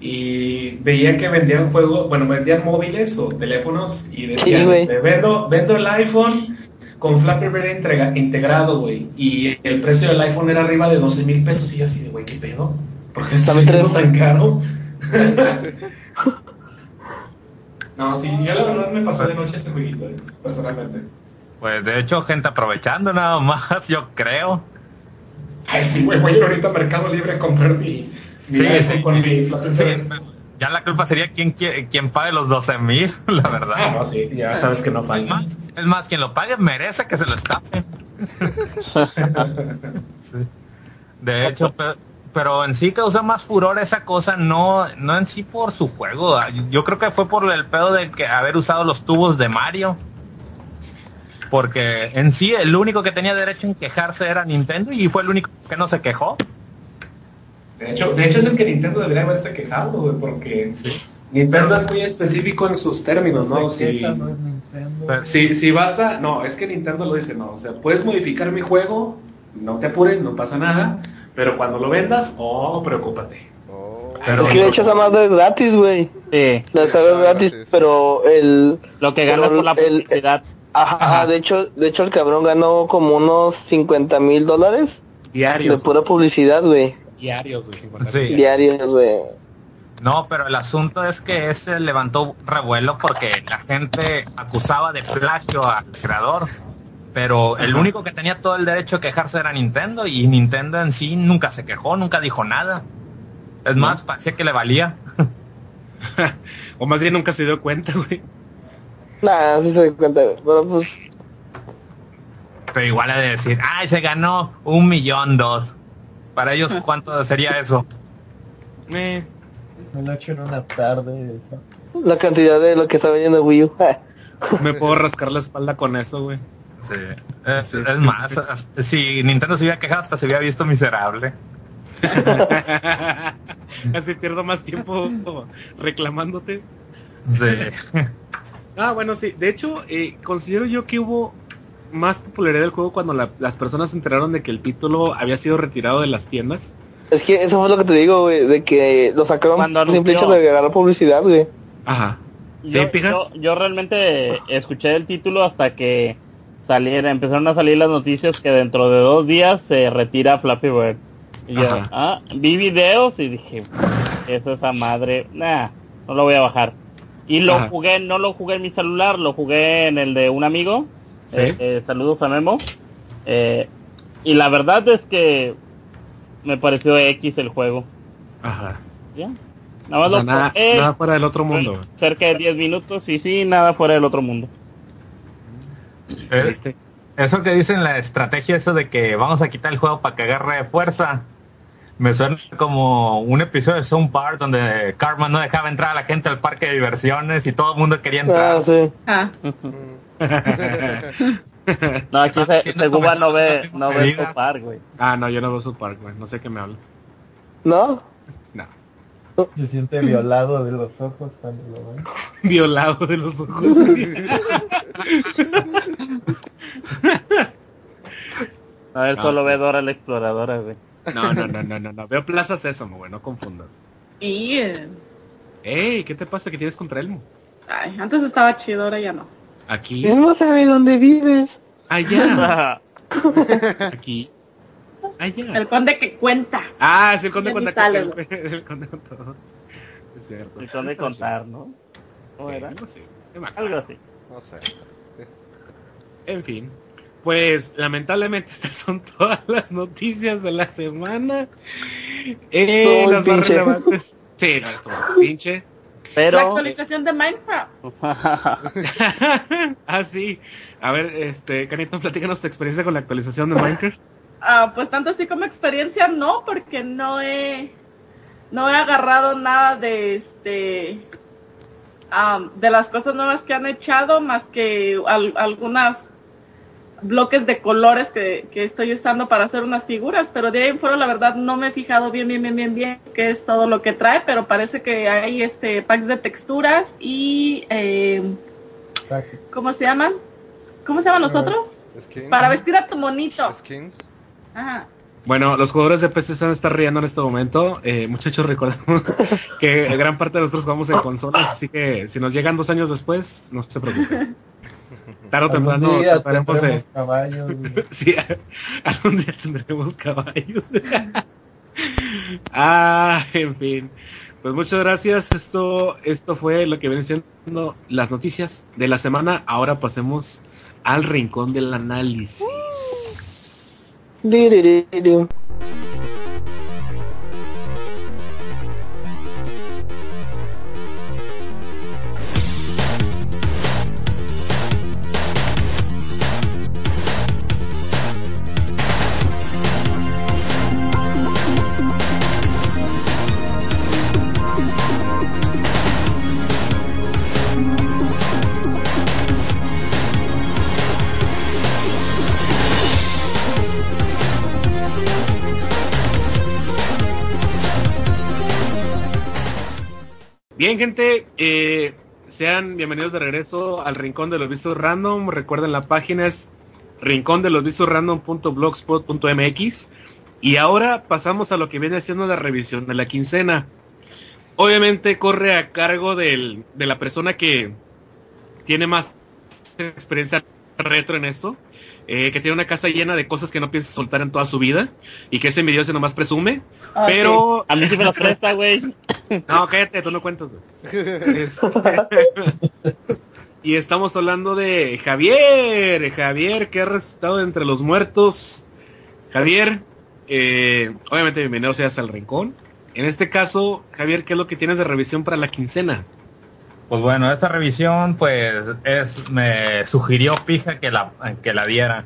y veía que vendían juegos, bueno, vendían móviles o teléfonos y decían, Sí, vendo, vendo el iPhone con Flappy Bird entrega- integrado, güey. Y el precio del iPhone era arriba de 12 mil pesos y yo así de, güey, ¿qué pedo? ¿Por qué está tan caro? <laughs> no, sí, yo la verdad me pasé de noche ese jueguito, eh, personalmente. Pues de hecho, gente aprovechando nada más, yo creo. Ay, sí, güey, voy a ir ahorita a Mercado Libre a comprar mi, mi Sí, iPhone sí, con sí. mi Sí, Bird. ya la culpa sería quien, qui- quien pague los 12 mil, <laughs> la Ah, verdad. no, sí, ya sabes que no Es más, es más, quien lo pague merece que se lo estafen. <laughs> <laughs> Sí. De hecho, pe- pero, en sí causa más furor esa cosa, no, no en sí por su juego. Yo creo que fue por el pedo de que haber usado los tubos de Mario. Porque en sí el único que tenía derecho en quejarse era Nintendo y fue el único que no se quejó. De hecho, de hecho es el que Nintendo debería haberse quejado, güey, porque Nintendo es muy específico en sus términos, ¿no? Si, queja, no es Nintendo. Pero- si, si vas a... No, es que Nintendo lo dice, no. O sea, puedes modificar mi juego, no te apures, no pasa nada, pero cuando lo vendas, oh, preocúpate. Oh, Pero- es que de hecho esa madre es gratis, güey. Sí, La descarga es gratis, gratis. pero el... lo que Pero gana por la el- publicidad. Ajá, Ajá. de hecho, de hecho el cabrón ganó como unos 50 mil dólares de Diarios. pura publicidad, güey. Diarios, güey. 50 Sí. Diarios, güey. No, pero el asunto es que ese levantó revuelo porque la gente acusaba de plagio al creador. Pero el único que tenía todo el derecho a quejarse era Nintendo y Nintendo en sí nunca se quejó, nunca dijo nada. Es más, parecía que le valía. <laughs> O más bien nunca se dio cuenta, güey. Nah, sí se da cuenta. Pero pues, Pero igual ha de decir, ay, se ganó un millón dos. Para ellos, ¿cuánto sería eso? Eh, Me lo he hecho en una tarde. eso. la cantidad de lo que está vendiendo Wii U. <laughs> me puedo rascar la espalda con eso, güey. Sí. Es, es más, hasta- si Nintendo se hubiera quejado, hasta se hubiera visto miserable. <laughs> Así pierdo más tiempo reclamándote. Sí. <laughs> Ah, bueno, sí. De hecho, eh, considero yo que hubo más popularidad del juego cuando la- las personas se enteraron de que el título había sido retirado de las tiendas. Es que eso fue lo que te digo, güey, de que lo sacaron Cuando por simple hecho de agarrar publicidad, güey. Ajá. ¿Sí, Yo, pija? yo, yo realmente escuché el título hasta que saliera, empezaron a salir las noticias que dentro de dos días se retira Flappy Bird. Y yo, ah, vi videos y dije, ¿qué es esa madre? Nah, no lo voy a bajar. Y lo Ajá. jugué, no lo jugué en mi celular, lo jugué en el de un amigo. Sí. Eh, eh, saludos a Memo. Eh, y la verdad es que me pareció X el juego. Ajá. ¿Ya? Nada más O sea, lo nada, nada fuera del otro mundo. cerca de 10 minutos y sí, nada fuera del otro mundo. Eh, Triste. Eso que dicen la estrategia, eso de que vamos a quitar el juego para que agarre fuerza, me suena como un episodio de South Park donde Carmen no dejaba entrar a la gente al parque de diversiones y todo el mundo quería entrar. Ah, sí. Ah, <laughs> No, aquí se, Tiene Seguba no ve, no ve medida. su par, güey. Ah, no, yo no veo su park, güey. No sé qué me hablas. ¿No? No. Se siente violado de los ojos cuando lo ven. <laughs> Violado de los ojos. A ver, No, solo sí. ve Dora la exploradora, güey. No, no, no, no, no, no. Veo Plaza Sésamo, güey. No confundas. y... eh, Ey, ¿qué te pasa que tienes contra Elmo? Ay, antes estaba chido, ahora ya no. Aquí, Él no sabe dónde vives. allá, <laughs> aquí, allá. El conde que cuenta. Ah, sí, <laughs> el conde cuenta sale, que- el conde con todo. Es cierto. Y son de contar, ¿no? ¿Cómo era? No sé. Algo así. no sé. En fin. Pues lamentablemente <laughs> estas son todas las noticias de la semana. Eh, Todo las más pinche. relevantes. Sí, no, estuvo <laughs> pinche. La Pero, actualización de Minecraft. ah, sí. A ver, este, Canito, platícanos tu experiencia con la actualización de Minecraft. Ah, pues tanto así como experiencia no, porque no he no he agarrado nada de este de las cosas nuevas que han echado más que al- algunas bloques de colores que, que estoy usando para hacer unas figuras, pero de ahí en fuera la verdad no me he fijado bien, bien, bien, bien, bien qué es todo lo que trae, pero parece que hay este packs de texturas y eh. ¿cómo se llaman? ¿Cómo se llaman los otros? Skins. Para vestir a tu monito. Skins. Ajá. Bueno, los jugadores de PC están estar riendo en este momento. Eh, muchachos, <laughs> recordemos que gran parte de nosotros jugamos en consolas, así que si nos llegan dos años después, no se preocupen. Tarde o temprano día trataremos de- tendremos caballos. <laughs> Sí, algún día tendremos caballos. <laughs> ah, en fin. Pues muchas gracias. Esto, esto fue lo que vienen siendo las noticias de la semana. Ahora pasemos al rincón del análisis. Liriririm. Bien, gente, eh, sean bienvenidos de regreso al Rincón de los Vistos Random. Recuerden, la página es rincón de los vistos random.blogspot.mx. Y ahora pasamos a lo que viene siendo la revisión de la quincena. Obviamente corre a cargo del, de la persona que tiene más experiencia retro en esto. Eh, que tiene una casa llena de cosas que no piensa soltar en toda su vida. Y que ese envidioso nomás presume. Ah, pero... A mí sí me lo presta, güey. <laughs> No, cállate, tú no cuentas. güey. Este, <laughs> y estamos hablando de Javier, Javier que ha resucitado de entre los muertos. Javier, eh, obviamente bienvenido seas al rincón. En este caso, Javier, ¿qué es lo que tienes de revisión para la quincena? Pues bueno, esta revisión pues es me sugirió Pija que la que la diera.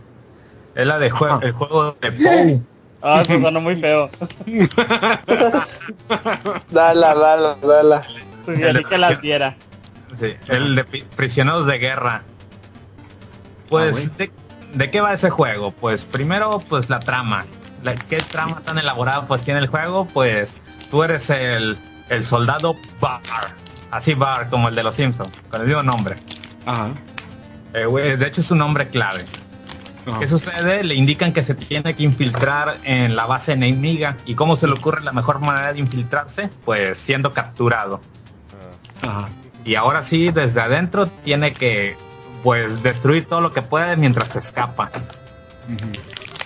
Es la de jue- el juego de Pou. <laughs> Ah, eso sonó muy feo. <laughs> Dala, dala, dala. Sugerí que las diera. Sí, el de prisioneros de guerra. Pues, ¿de, de qué va ese juego? Pues primero, pues la trama. La, ¿Qué trama tan elaborada pues tiene el juego? Pues tú eres el, el soldado Bar. Así Bar, como el de los Simpsons, con el mismo nombre. Ajá. Eh, de hecho es un nombre clave. ¿Qué sucede? Le indican que se tiene que infiltrar en la base enemiga. ¿Y cómo se le ocurre la mejor manera de infiltrarse? Pues siendo capturado. Ajá. Y ahora sí, desde adentro tiene que pues destruir todo lo que puede mientras se escapa.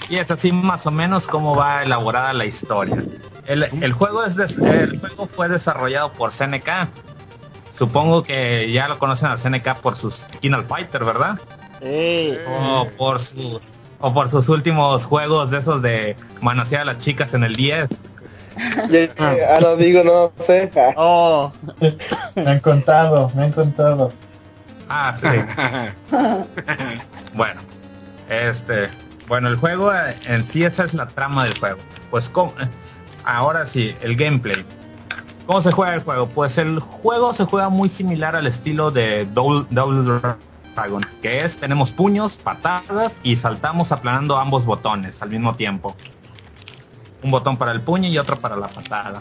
Y es así más o menos como va elaborada la historia. El, el juego es el juego fue desarrollado por CNK. Supongo que ya lo conocen a CNK por sus Final Fighter, ¿verdad? Sí. O por sus o por sus últimos juegos de esos de manosear a las chicas en el 10. Ya, ya, ahora digo, no sé. <laughs> Ah, Oh, Me han contado, me han contado. Ah, sí. <laughs> bueno, este, bueno, el juego en sí esa es la trama del juego. Pues ¿cómo? ahora sí, el gameplay. ¿Cómo se juega el juego? Pues el juego se juega muy similar al estilo de Double, Dragon, que es tenemos puños, patadas y saltamos aplanando ambos botones al mismo tiempo. Un botón para el puño y otro para la patada.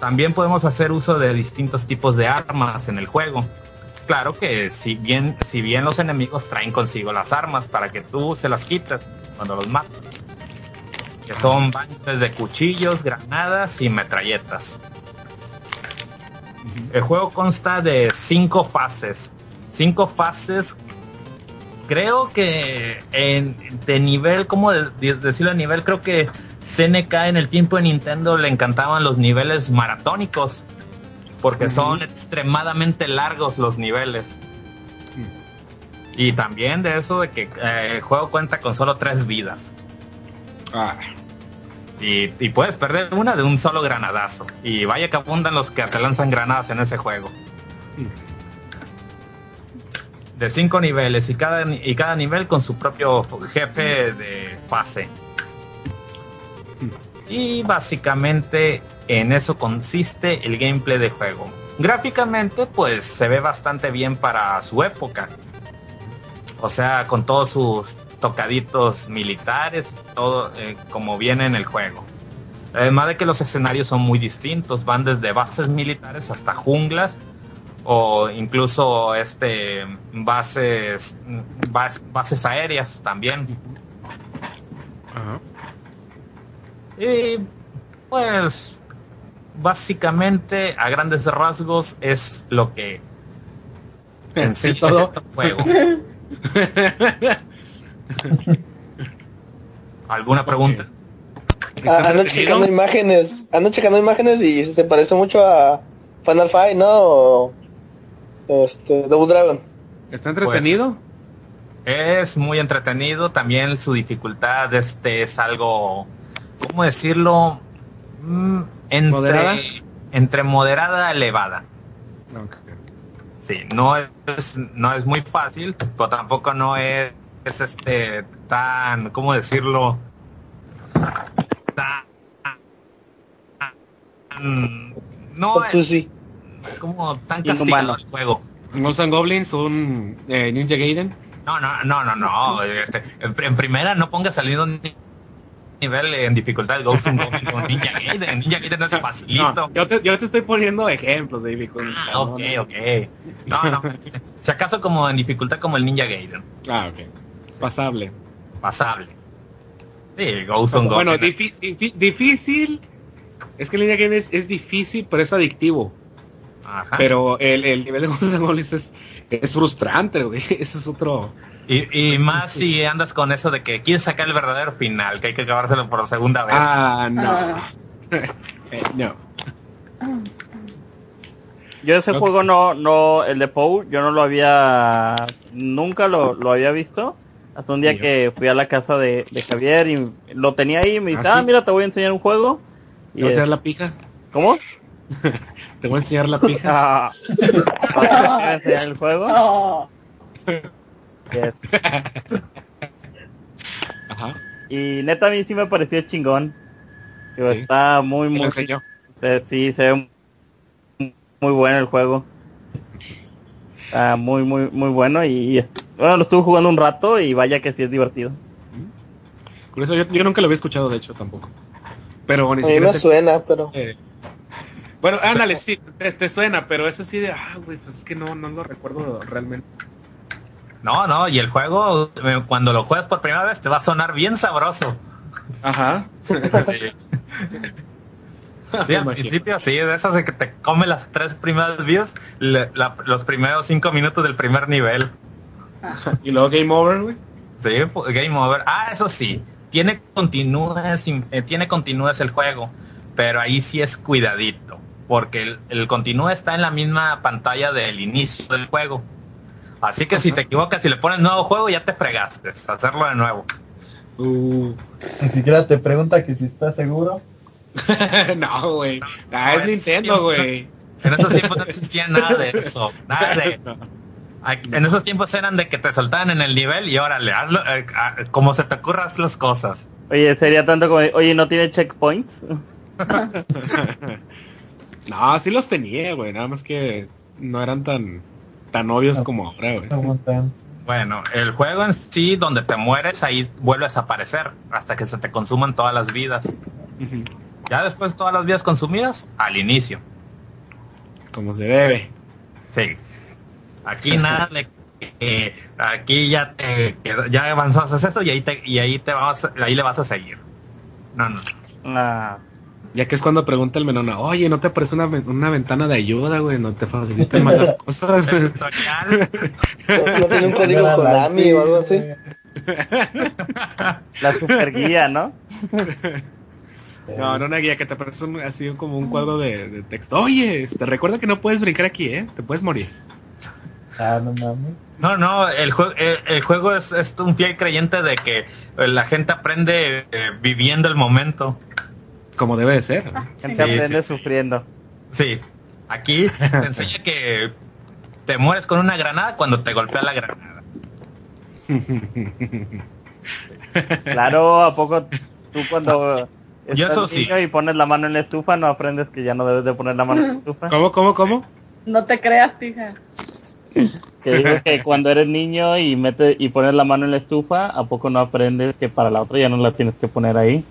También podemos hacer uso de distintos tipos de armas en el juego. Claro que si bien, si bien los enemigos traen consigo las armas para que tú se las quites cuando los matas. Que son baños de cuchillos, granadas y metralletas. El juego consta de cinco fases. Cinco fases. Creo que en, de nivel, ¿cómo de- de- decirlo a nivel? Creo que CNK en el tiempo de Nintendo le encantaban los niveles maratónicos. Porque son extremadamente largos los niveles. Y también de eso de que eh, el juego cuenta con solo tres vidas. Ah, Y, puedes perder una de un solo granadazo. Y vaya que abundan los que te lanzan granadas en ese juego. De cinco niveles y cada, y cada nivel con su propio jefe de fase. Y básicamente en eso consiste el gameplay de juego. Gráficamente pues se ve bastante bien para su época. O sea, con todos sus tocaditos militares, todo eh, como viene en el juego. Además de que los escenarios son muy distintos, van desde bases militares hasta junglas o incluso este bases bas- bases aéreas también. Y pues básicamente a grandes rasgos es lo que <laughs> en sí ¿Es todo? este juego. <laughs> ¿Alguna pregunta? Ah, ¿Está ando checando imágenes, ando checando imágenes y se parece mucho a Final Fight, ¿no? O, este, Double Dragon. ¿Está entretenido? Es muy entretenido, también su dificultad este es algo, ¿cómo decirlo? Mm, entre, ¿Moderada? entre moderada a elevada. Ok. Sí, no es, no es muy fácil, pero tampoco no es, es, este tan, ¿cómo decirlo? Tan, no Pues es sí. como tan castigado el juego. Ghosts and Goblins, un eh, Ninja Gaiden. No, no, no, no, no. este, en, en primera no pongas salido ni- nivel en dificultad el Ghost and Goblin con Ninja Gaiden. Ninja Gaiden <laughs> no es facilito. No, yo te, yo te estoy poniendo ejemplos de dificultad. Ah, ok, ok. No, no. Si acaso como en dificultad como el Ninja Gaiden. Ah, ok. Pasable. Pasable. Sí, Ghost and Bueno, difícil. Es que el Ninja Gaiden es, es difícil, pero es adictivo. Ajá. Pero el, el nivel de Ghosts and Goblins es, es frustrante, güey. <laughs> Ese es otro. Y, y más si andas con eso de que quieres sacar el verdadero final, que hay que acabárselo por segunda vez. Ah, no. Ah. <laughs> Eh, no. Yo ese juego no, no, el de Pou, yo no lo había, nunca lo, lo había visto. Hasta un día que fui a la casa de, de Javier y lo tenía ahí y me dice, ¿Ah, ah, sí? mira, te voy a enseñar un juego. ¿Te Y, voy a enseñar la pija? ¿Cómo? <laughs> Te voy a enseñar la pija. <laughs> Ah, te voy a enseñar el juego. <laughs> Yes. Ajá. Y neta a mí sí me pareció chingón. Digo, Sí. Está muy, muy, enseñó. eh, sí, se ve muy bueno el juego. Está muy, muy, muy bueno y, y es- bueno, lo estuve jugando un rato y vaya que sí es divertido. Por eso yo, yo nunca lo había escuchado, de hecho, tampoco. Pero ni A mí me te- suena, pero... eh, Bueno, ándale, sí, te, te suena, pero eso sí de, ah, güey, pues es que no, no lo recuerdo realmente. No, no, y el juego, eh, cuando lo juegas por primera vez, te va a sonar bien sabroso. Ajá. Sí. <laughs> Sí, al principio sí, de esas de que te come las tres primeras vidas, le- la- los primeros cinco minutos del primer nivel. <laughs> Y luego Game Over, güey. Sí, game over. Ah, eso sí, tiene continúes, eh, tiene continúes el juego, pero ahí sí es cuidadito, porque el, el continúe está en la misma pantalla del inicio del juego. Así que si te equivocas y le pones nuevo juego, ya te fregaste, hacerlo de nuevo. Uh. Ni siquiera te pregunta que si estás seguro. <laughs> no, güey. Ah, No, es Nintendo, güey. En esos tiempos no existía nada de eso, nada de <laughs> No. En esos tiempos eran de que te soltaban en el nivel y órale, hazlo, eh, ah, como se te ocurra, haz las cosas. Oye, sería tanto como, oye, ¿no tiene checkpoints? <laughs> No, sí los tenía, güey. Nada más que no eran tan tan obvios como ahora, güey. No. Bueno, el juego en sí, donde te mueres, ahí vuelves a aparecer hasta que se te consuman todas las vidas. Ya después de todas las vidas consumidas, al inicio. Como se debe. Sí. Aquí nada de que aquí ya te ya avanzaste esto y ahí te y ahí te vas ahí le vas a seguir. No, no. Ah, Ya que es cuando pregunta el menona, oye, ¿no te aparece una, una ventana de ayuda, güey? ¿No te facilitan más las cosas? <laughs> Tutorial. No, tiene un código Konami o algo así. <laughs> la super guía, ¿no? No, no una guía que te aparece un- así como un cuadro de, de texto. Oye, te recuerda que no puedes brincar aquí, ¿eh? Te puedes morir. Ah, no mames. No, no, el, jue- el, el juego es, es un fiel creyente de que eh, la gente aprende eh, viviendo el momento. Como debe de ser. Gente Sí, aprende sí. sufriendo. Sí, aquí te enseña que te mueres con una granada cuando te golpea la granada. Claro, ¿a poco tú cuando Yo estás eso sí. niño y pones la mano en la estufa no aprendes que ya no debes de poner la mano en la estufa? ¿Cómo, cómo, cómo? no te creas, tija. Que digo que <laughs> cuando eres niño y metes y pones la mano en la estufa, ¿a poco no aprendes que para la otra ya no la tienes que poner ahí?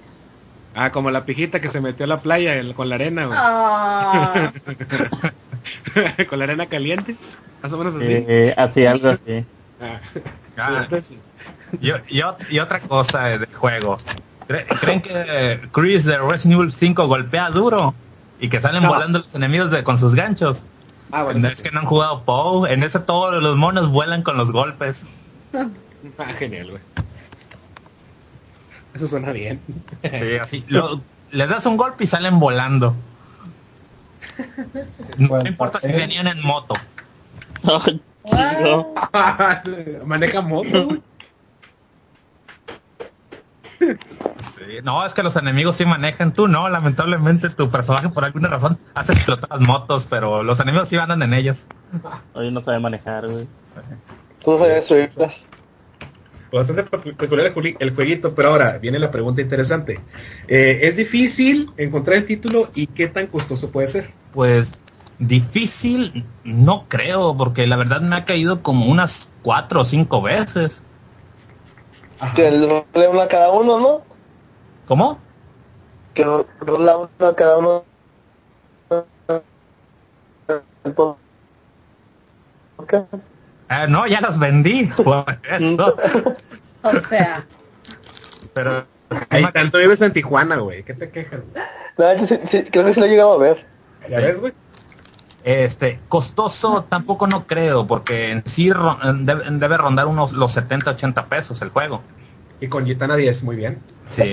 Ah, como la pijita que se metió a la playa el- con la arena, güey. Ah, <laughs> con la arena caliente. Más o menos así. Eh, así, algo así. Ah. Ah, Entonces, y, y ot- y otra cosa del juego. ¿Cre- ¿Creen que Chris de Resident Evil 5 golpea duro? Y que salen No. volando los enemigos de, con sus ganchos. Ah, No, es que no han jugado POW. En ese todos los monos vuelan con los golpes. <laughs> Ah, genial, güey. Eso suena bien. Sí, así. Lo- les das un golpe y salen volando. <laughs> No Bueno, importa si eh. venían en moto. Ay, chingo. <laughs> Maneja moto, güey. Sí, no, es que los enemigos sí manejan. Tú no, lamentablemente tu personaje por alguna razón hace explotar las motos, pero los enemigos sí andan en ellas. Hoy no sabe manejar, güey. Tú no sabes destruirlas. Bastante pe- peculiar el, jueguito, pero ahora viene la pregunta interesante. Eh, ¿Es difícil encontrar el título y qué tan costoso puede ser? Pues difícil, no creo, porque la verdad me ha caído como unas cuatro o cinco veces. Que le role uno a cada uno, ¿no? ¿Cómo? Que ro- rola uno a cada uno. Eh, no, ya las vendí. por <laughs> eso. O sea, Pero Ahí tanto vives en Tijuana, güey. ¿Qué te quejas? güey? No, yo sí- sí, creo que sí lo he llegado a ver. ¿Ya ves, güey? este costoso tampoco no creo, porque en sí ro- debe, debe rondar unos los 70, 80 pesos el juego. Y con Gitana 10, muy bien. Sí.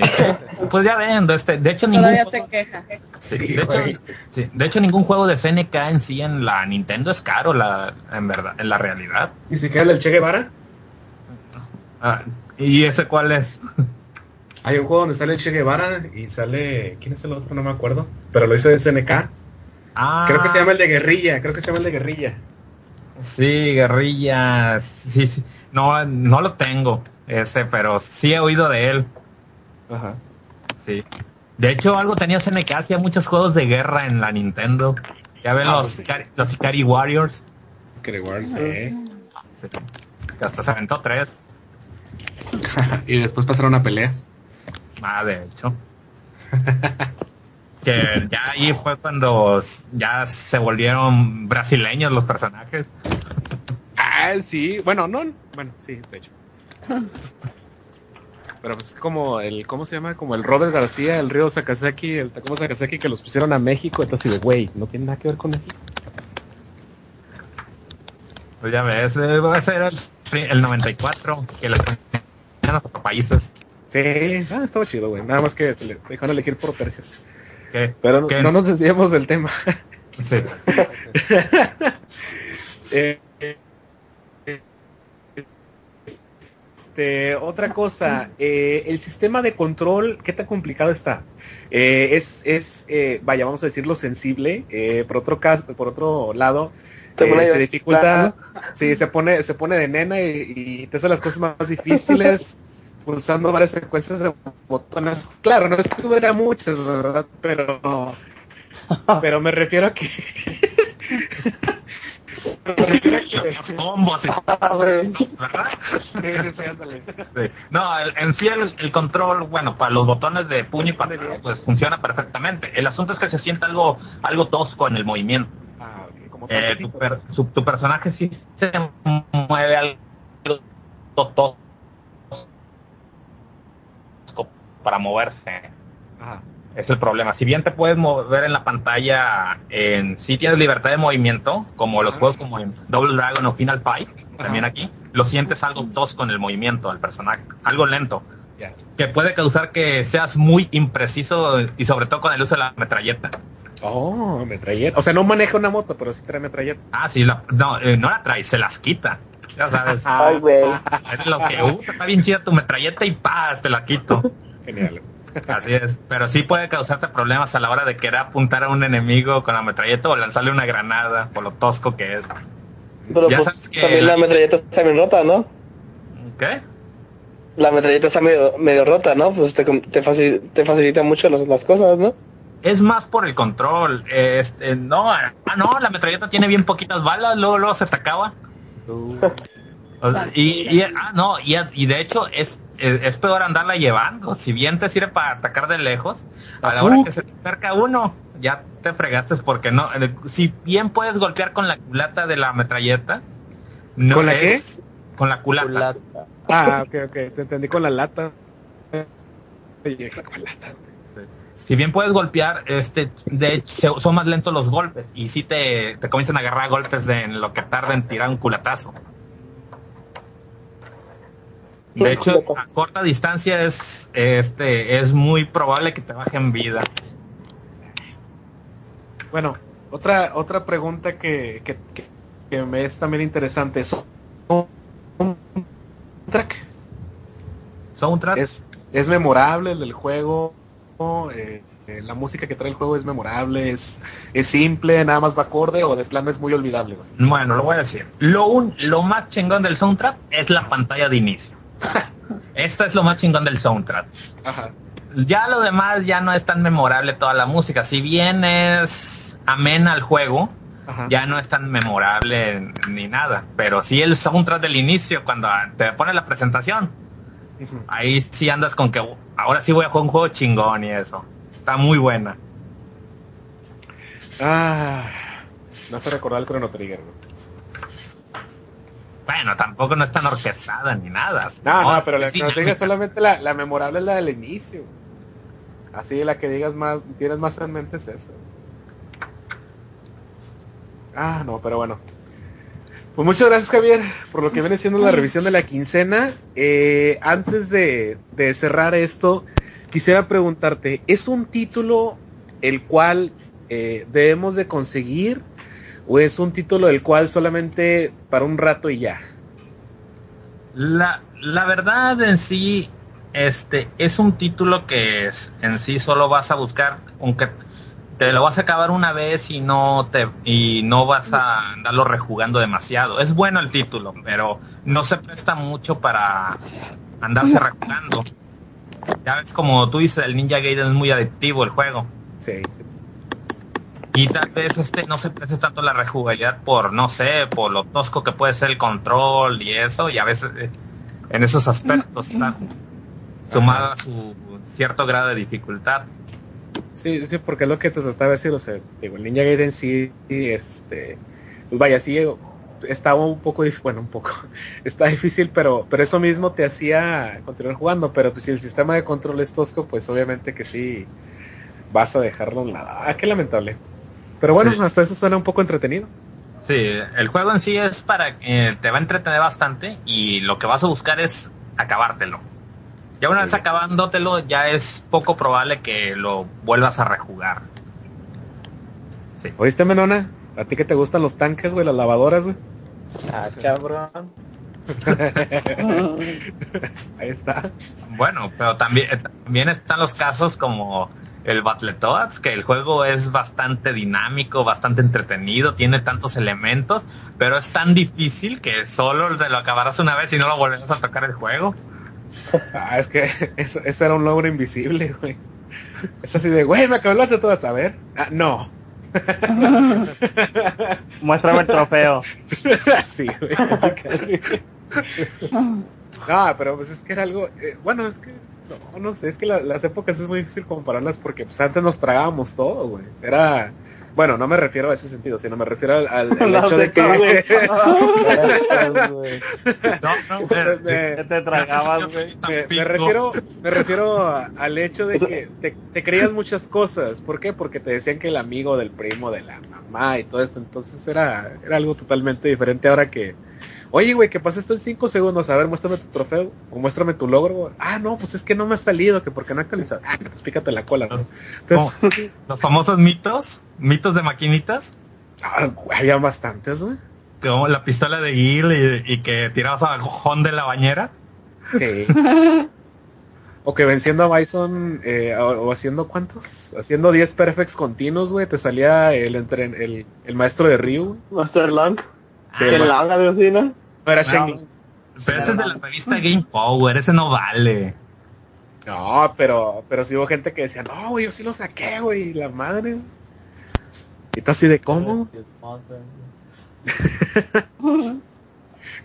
pues ya ven, este, de hecho ningún todavía juego- se queja. Sí, Sí, de, hecho, sí, de hecho, ningún juego de SNK en sí en la Nintendo es caro, la, en verdad, en la realidad. Ni siquiera el del Che Guevara. Ah, ¿Y ese cuál es? Hay un juego donde sale el Che Guevara y sale... ¿Quién es el otro? No me acuerdo. Pero lo hizo de SNK. Ah, Creo que se llama el de Guerrilla. Creo que se llama el de Guerrilla. Sí, guerrilla. Sí, sí. No, no lo tengo ese, pero sí he oído de él. Ajá. Sí. De hecho, algo tenía SNK, hacía muchos juegos de guerra en la Nintendo. Ya ven Ah, los, pues sí. Ikari- los Ikari Warriors. De Wars, eh. Sí. Que hasta se aventó tres. y después pasaron a peleas. Ah, de hecho. <laughs> que ya ahí fue cuando ya se volvieron brasileños los personajes. Ah, sí. Bueno, no. Bueno, sí, de hecho. <laughs> Pero pues es como el, ¿cómo se llama? Como el Robert García, el Río Sakazaki, el Takuma Sakazaki que los pusieron a México. Entonces, de güey, no tiene nada que ver con México. Pues ya ves, eh, ese era el, pri- el 94, que los ponían a países. Sí, ah, estaba chido, güey. Nada más que le dejaron elegir por tercios. Pero no, nos desviemos del tema. sí. <laughs> Eh, este, otra cosa, eh, el sistema de control, ¿qué tan complicado está? Eh, es, es eh, vaya, vamos a decirlo sensible. eh, por otro caso, por otro lado, eh, se dificulta, sí, se pone, se pone de nena y, y te hace las cosas más difíciles, <laughs> pulsando varias secuencias de botones. Claro, no es que hubiera muchas, ¿verdad? Pero, pero me refiero a que <laughs> y. No, el- en sí el, el control, bueno, para los botones de puño y patada, pues funciona perfectamente. El asunto es que se siente algo, algo tosco en el movimiento. Ah, ok, como Eh, tu, per- su- tu personaje sí se mueve algo tosco para moverse. Ajá. Es el problema. Si bien te puedes mover en la pantalla, en sí tienes libertad de movimiento, como los juegos como en Double Dragon o Final Fight, también aquí, lo sientes algo tosco en el movimiento del personaje, algo lento, que puede causar que seas muy impreciso y sobre todo con el uso de la metralleta. Oh, metralleta. O sea, no maneja una moto, pero sí trae metralleta. Ah, sí, la- no, eh, no la trae, se las quita. Ya sabes. <laughs> Ay, güey. Es lo que, uh, está bien chida tu metralleta y paz, te la quito. Genial. Así es, pero sí puede causarte problemas a la hora de querer apuntar a un enemigo con la metralleta o lanzarle una granada por lo tosco que es. Pero Ya pues sabes que también la- la metralleta está bien rota, ¿no? ¿Qué? La metralleta está medio, medio rota, ¿no? Pues te, te, facil- te facilita mucho las, las cosas, ¿no? Es más por el control. eh, Este, no, ah, no, la metralleta tiene bien poquitas balas, luego, luego se te acaba. O sea, y, y- ah, no, y, y de hecho es, es, es peor andarla llevando. Si bien te sirve para atacar de lejos, a la hora que se te acerca uno, ya te fregaste porque no. eh, Si bien puedes golpear con la culata de la metralleta, no ¿Con la es- Con la culata. Culata. Ah, ok, ok. Te entendí con la lata. vieja colata. Si bien puedes golpear, este, de hecho, son más lentos los golpes y si te, te comienzan a agarrar golpes de en lo que tarda en tirar un culatazo. De hecho, a corta distancia es, este, es muy probable que te bajen vida. Bueno, otra otra pregunta que, que, que- que me es también interesante. ¿Soundtrack? Soundtrack. ¿Es, es memorable el del juego? Eh, eh, ¿La música que trae el juego es memorable? ¿Es, es simple? ¿Nada más va acorde? ¿O de plano es muy olvidable? güey? Bueno, lo voy a decir. Lo, un, lo más chingón del soundtrack es la pantalla de inicio. <laughs> Esto es lo más chingón del soundtrack. Ajá. Ya lo demás ya no es tan memorable toda la música. Si bien es amena al juego, Ajá. ya no es tan memorable ni nada. Pero sí el soundtrack del inicio, cuando te pone la presentación, ahí sí andas con que ahora sí voy a jugar un juego chingón y eso. Está muy buena. Ah, no se recordar el Chrono Trigger. güey. Bueno, tampoco no es tan orquestada ni nada. No, no, pero la Trigger sí, solamente la, la memorable es la del inicio. Así la que digas más, tienes más en mente es esa. Ah, no, pero bueno. Pues muchas gracias Javier por lo que viene siendo la revisión de la quincena. Eh, antes de, de cerrar esto, quisiera preguntarte, ¿es un título el cual eh, debemos de conseguir o es un título el cual solamente para un rato y ya? La, la verdad en sí, este, es un título que es, en sí solo vas a buscar, aunque te lo vas a acabar una vez y no te, y no vas a andarlo rejugando demasiado. Es bueno el título, pero no se presta mucho para andarse rejugando. Ya ves como tú dices, el Ninja Gaiden es muy adictivo el juego. Sí. Y tal vez este no se preste tanto la rejugabilidad por, no sé, por lo tosco que puede ser el control y eso, y a veces eh, en esos aspectos está sumado a su cierto grado de dificultad. Sí, sí, porque es lo que te trataba de decir, o sea, digo, el Ninja Gaiden sí, este, pues vaya, sí, estaba un poco, dif- bueno, un poco, <laughs> está difícil, pero, pero eso mismo te hacía continuar jugando, pero pues si el sistema de control es tosco, pues obviamente que sí, vas a dejarlo a un lado. Ah, qué lamentable. Pero bueno, Sí. hasta eso suena un poco entretenido. Sí, el juego en sí es para, eh, te va a entretener bastante y lo que vas a buscar es acabártelo. Ya una vez acabándotelo, ya es poco probable que lo vuelvas a rejugar. Sí. ¿Oíste, Menona? ¿A ti que te gustan los tanques, güey, las lavadoras, güey? Ah, cabrón. <laughs> Ahí está. Bueno, pero también, también están los casos como el Battletoads, que el juego es bastante dinámico, bastante entretenido, tiene tantos elementos, pero es tan difícil que solo te lo acabarás una vez y no lo volverás a tocar el juego. <laughs> Ah, es que <laughs> eso, eso era un logro invisible, güey. Es así de, güey, me acabó el Battletoads, a ver. Ah, no. <laughs> Muéstrame el trofeo. sí, güey. casi, casi. No, pero pues es que era algo, eh, bueno, es que, no, no sé, es que la- las épocas es muy difícil compararlas porque pues antes nos tragábamos todo, güey. Era, bueno, no me refiero a ese sentido, sino me refiero al, al- <laughs> al No hecho de que... No, no, <laughs> Me- ¿Qué te tragabas, güey? me, me refiero me refiero a- <laughs> al hecho de que te, te creías muchas cosas ¿por qué? porque te decían que el amigo del primo de la mamá y todo esto entonces era era algo totalmente diferente ahora que oye güey que pasaste en cinco segundos a ver muéstrame tu trofeo o muéstrame tu logro ah no pues es que no me ha salido que porque no ha actualizado ah pues pícate la cola ¿no? entonces Los famosos mitos, mitos de maquinitas, ah, güey, había bastantes güey como la pistola de Gil y, y que tirabas al cojón de la bañera. Sí. <laughs> O que venciendo a Bison, eh, o, o haciendo cuántos, haciendo 10 perfects continuos, güey, te salía el, entren- el, el maestro de Ryu. Master Long. Que ma- la de así, ¿no? No era No. Pero ese es de la revista Game Power, ese no vale. No, pero, pero sí hubo gente que decía, no, güey, yo sí lo saqué, güey, la madre. güey". Y tú así de cómo. <laughs>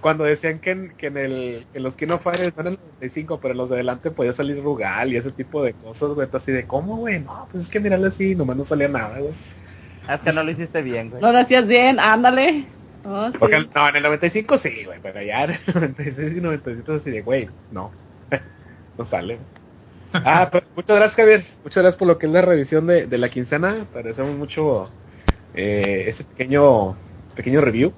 Cuando decían que en, que en el, en los Kino Fighters el 95, pero en los de adelante podía salir Rugal y ese tipo de cosas, güey, tú así de cómo, güey, no, pues es que mirarle así, nomás no salía nada, güey. Es que no lo hiciste bien, güey. No lo hacías bien, ándale. Oh, sí. Porque no, en el 95 sí, güey, pero ya en el <laughs> 96 y 97 así de, güey, no, <laughs> no sale. Ah, pues, muchas gracias Javier, muchas gracias por lo que es la revisión de, de la quincena, agradecemos mucho eh, ese pequeño, pequeño review.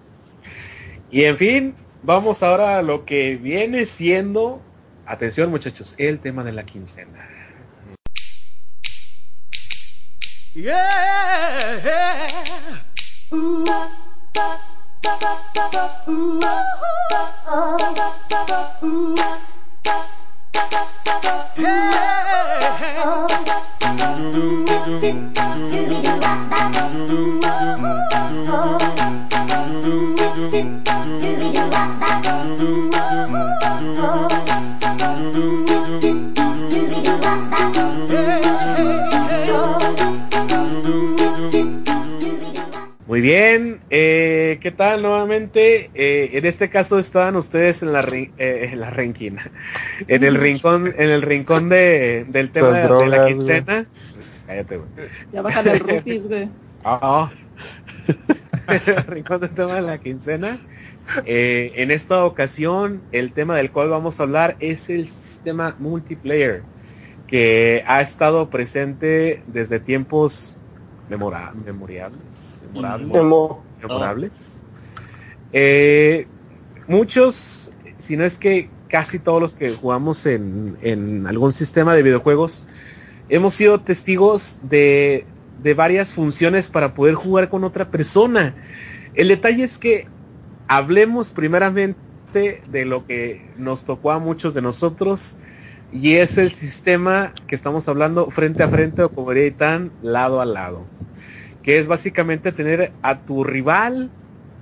Y en fin, vamos ahora a lo que viene siendo, atención muchachos, el tema de la quincena. Ooh. Muy bien, eh, ¿qué tal nuevamente? Eh, en este caso estaban ustedes en la, eh, en la renquina, <laughs> en el rincón, en el rincón de, del tema de, la quincena. Cállate, güey. Ya bájale el rupis, <laughs> güey. Ah, el <laughs> rincón del tema de la quincena. Eh, en esta ocasión, el tema del cual vamos a hablar es el sistema multiplayer, que ha estado presente desde tiempos memora- memorables, memorables, Memo. memorables. Eh, muchos, si no es que casi todos los que jugamos en, en algún sistema de videojuegos, hemos sido testigos de, de varias funciones para poder jugar con otra persona. El detalle es que hablemos primeramente de lo que nos tocó a muchos de nosotros y es el sistema que estamos hablando frente a frente o como diría Itán, lado a lado. Que es básicamente tener a tu rival,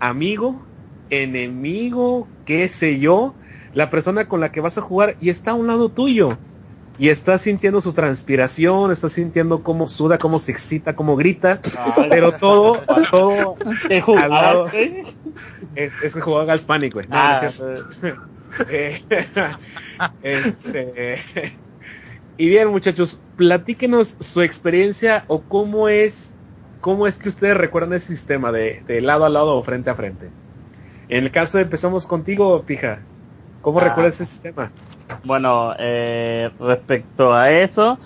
amigo, enemigo, qué sé yo, la persona con la que vas a jugar y está a un lado tuyo. Y estás sintiendo su transpiración, estás sintiendo cómo suda, cómo se excita, cómo grita, pero todo, todo ¿Qué <laughs> al lado- es, es que jugaba güey. No, Ah. Eh, <laughs> este, y bien, muchachos, platíquenos su experiencia o cómo es, cómo es que ustedes recuerdan ese sistema de, de lado a lado o frente a frente. En el caso de empezamos contigo, Pija, ¿cómo Ah. recuerdas ese sistema? Bueno, eh, respecto a eso,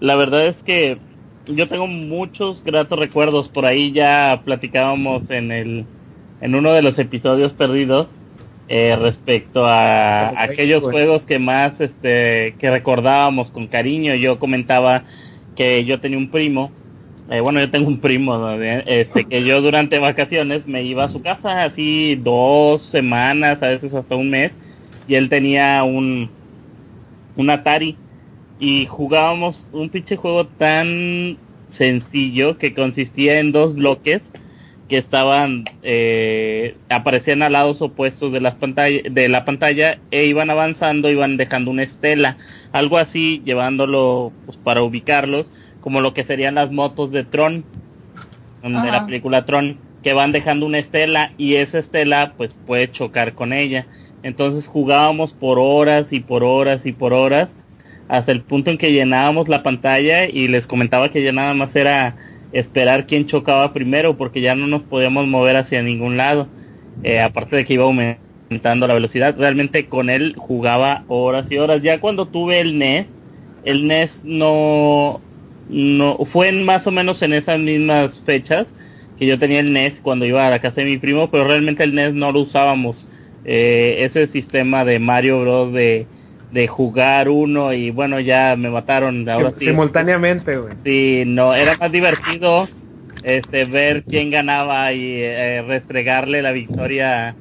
la verdad es que yo tengo muchos gratos recuerdos. Por ahí ya platicábamos en el en uno de los episodios perdidos eh, respecto a aquellos juegos que más este que recordábamos con cariño. Yo comentaba que yo tenía un primo. Eh, bueno, yo tengo un primo este que yo durante vacaciones me iba a su casa así dos semanas, a veces hasta un mes, y él tenía un un Atari. Y jugábamos un pinche juego tan sencillo que consistía en dos bloques que estaban eh, aparecían a lados opuestos de las pantallas de la pantalla e iban avanzando iban dejando una estela algo así llevándolo pues, para ubicarlos como lo que serían las motos de Tron de la película Tron que van dejando una estela y esa estela pues puede chocar con ella entonces jugábamos por horas y por horas y por horas hasta el punto en que llenábamos la pantalla y les comentaba que ya nada más era esperar quién chocaba primero porque ya no nos podíamos mover hacia ningún lado. Eh, aparte de que iba aumentando la velocidad, realmente con él jugaba horas y horas. Ya cuando tuve el NES, el NES no, no fue en más o menos en esas mismas fechas que yo tenía el NES cuando iba a la casa de mi primo, pero realmente el NES no lo usábamos. Eh, ese sistema de Mario Bros. de de jugar uno y bueno ya me mataron ahora Sim- sí Simultáneamente, güey. Sí, no, era más divertido este ver quién ganaba y eh, restregarle la victoria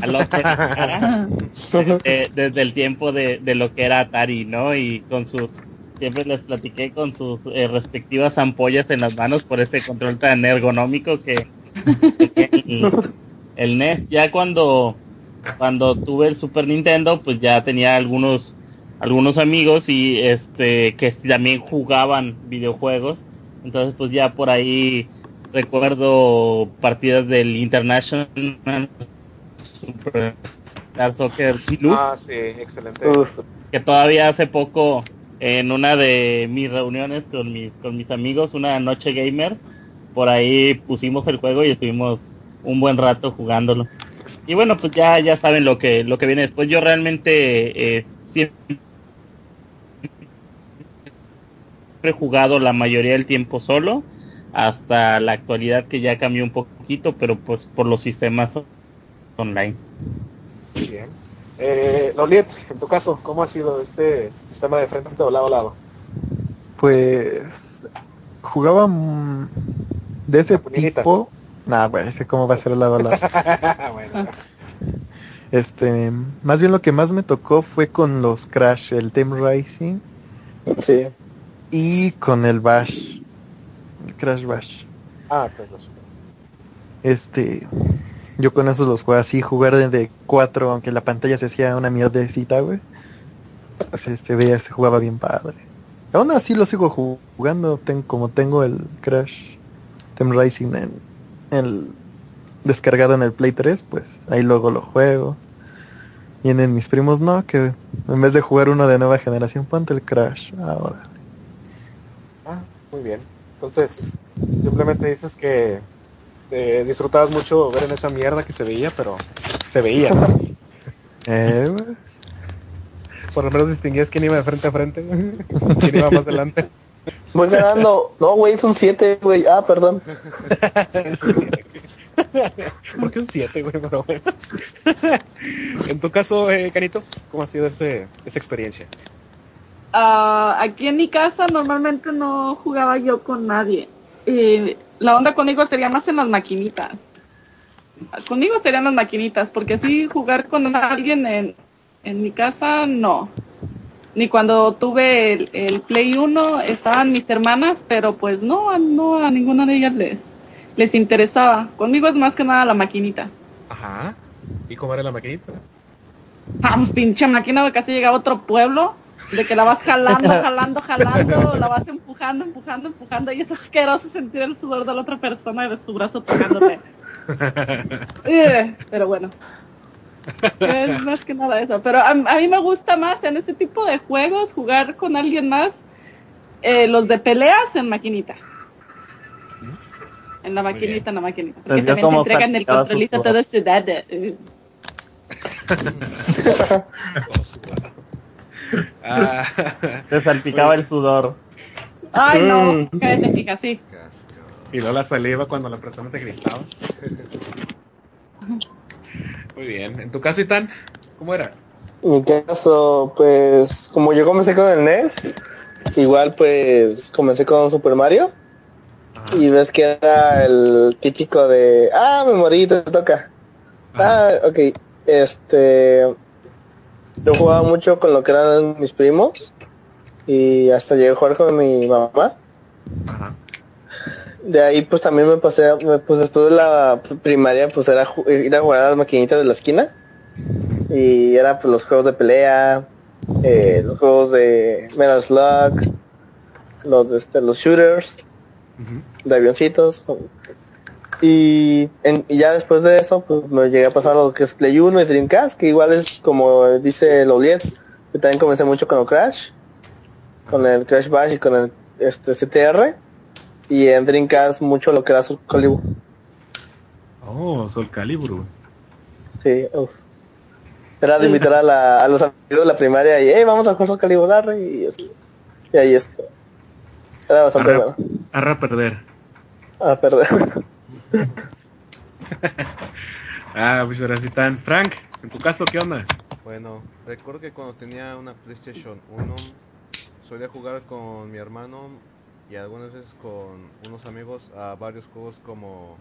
al otro cara, <laughs> eh, desde el tiempo de, de lo que era Atari, ¿no? Y con sus, siempre les platiqué con sus eh, respectivas ampollas en las manos por ese control tan ergonómico que, que el, el NES. Ya cuando, cuando tuve el Super Nintendo, pues ya tenía algunos algunos amigos y este que también jugaban videojuegos entonces pues ya por ahí recuerdo partidas del International Superstar Soccer Club Ah, sí, excelente. Uf, que todavía hace poco en una de mis reuniones con mis con mis amigos una noche gamer por ahí pusimos el juego y estuvimos un buen rato jugándolo y bueno pues ya ya saben lo que lo que viene después yo realmente eh, siempre he jugado la mayoría del tiempo solo, hasta la actualidad que ya cambió un poquito, pero pues por los sistemas online. Bien. Eh, Loliet, en tu caso, ¿cómo ha sido este sistema de frente o lado a lado? Pues jugaba de ese tipo. Nah, güey, ese cómo va a ser lado a lado. <laughs> bueno, Este, más bien lo que más me tocó fue con los Crash, el Team Racing Sí. y con el Bash, el Crash Bash. ah, pues lo supe. Este, yo con esos los jugué así, jugar de, de cuatro, aunque la pantalla se hacía una mierdecita, güey. Se, se veía, se jugaba bien padre. Aún así lo sigo ju- jugando, ten- como tengo el Crash Team Racing en, el descargado en el Play 3, pues ahí luego lo juego. Vienen mis primos, no, que en vez de jugar uno de nueva generación, ponte el Crash ahora. Ah, muy bien. Entonces, simplemente dices que eh, disfrutabas mucho ver en esa mierda que se veía, pero se veía. <laughs> Eh. Por lo menos distinguías quién iba de frente a frente, quién iba más adelante. <laughs> Voy ganando. No, güey, son siete, güey. Ah, perdón. <laughs> ¿Por qué un 7, güey? Pero bueno. <laughs> en tu caso, eh, Canito, ¿cómo ha sido ese, esa experiencia? Ah, aquí en mi casa normalmente no jugaba yo con nadie. Eh, la onda conmigo sería más en las maquinitas. Conmigo serían las maquinitas, porque así jugar con alguien en, en mi casa, no. Ni cuando tuve el, el Play 1 estaban mis hermanas, pero pues no, a- no a ninguna de ellas les, les interesaba. Conmigo es más que nada la maquinita. Ajá. ¿Y cómo era la maquinita? Ah, pues, pinche máquina de casi llega a otro pueblo, de que la vas jalando, <laughs> jalando, jalando, la vas empujando, empujando, empujando, y es asqueroso sentir el sudor de la otra persona y de su brazo tocándote. <laughs> Eh, pero bueno. Es más que nada eso. Pero a, a mí me gusta más en ese tipo de juegos jugar con alguien más eh, los de peleas en maquinita. En la maquinita, en la maquinita. Porque Pues también te entregan el controlito sus todo ciudad. eh. <laughs> Ah, Te salpicaba el sudor. Ay, no, Mm. cállate, fija, sí. Y luego la saliva cuando la persona te gritaba. Muy bien. ¿En tu caso, Itán? ¿Cómo era? En mi caso, pues, como yo comencé con el NES, igual pues comencé con Super Mario. Y ves que era el típico de, ah, me morí, te toca. Ah, ok. Este, yo jugaba mucho con lo que eran mis primos. Y hasta llegué a jugar con mi mamá. Ajá. De ahí pues también me pasé, pues después de la primaria pues era ir a jugar a las maquinitas de la esquina. Y era pues los juegos de pelea, eh, los juegos de Metal Slug, los, este, los shooters, de avioncitos. Y, en- y ya después de eso pues me llegué a pasar a lo que es Play 1 y Dreamcast, que igual es como dice Loliet, que también comencé mucho con el Crash, con el Crash Bash y con el este CTR. Y en Dreamcast mucho lo que era Soul Calibur. Oh, Sol Calibur. güey. Sí, uf. Era de invitar a, la, a los amigos de la primaria y, hey, vamos a jugar Soul Calibur arre", y, así. y ahí esto. Era bastante Arre, bueno. arre a perder. A perder. <laughs> Ah, muchas gracias, Itán. Frank, ¿en tu caso qué onda? Bueno, recuerdo que cuando tenía una PlayStation 1 solía jugar con mi hermano y algunas veces con unos amigos a varios juegos como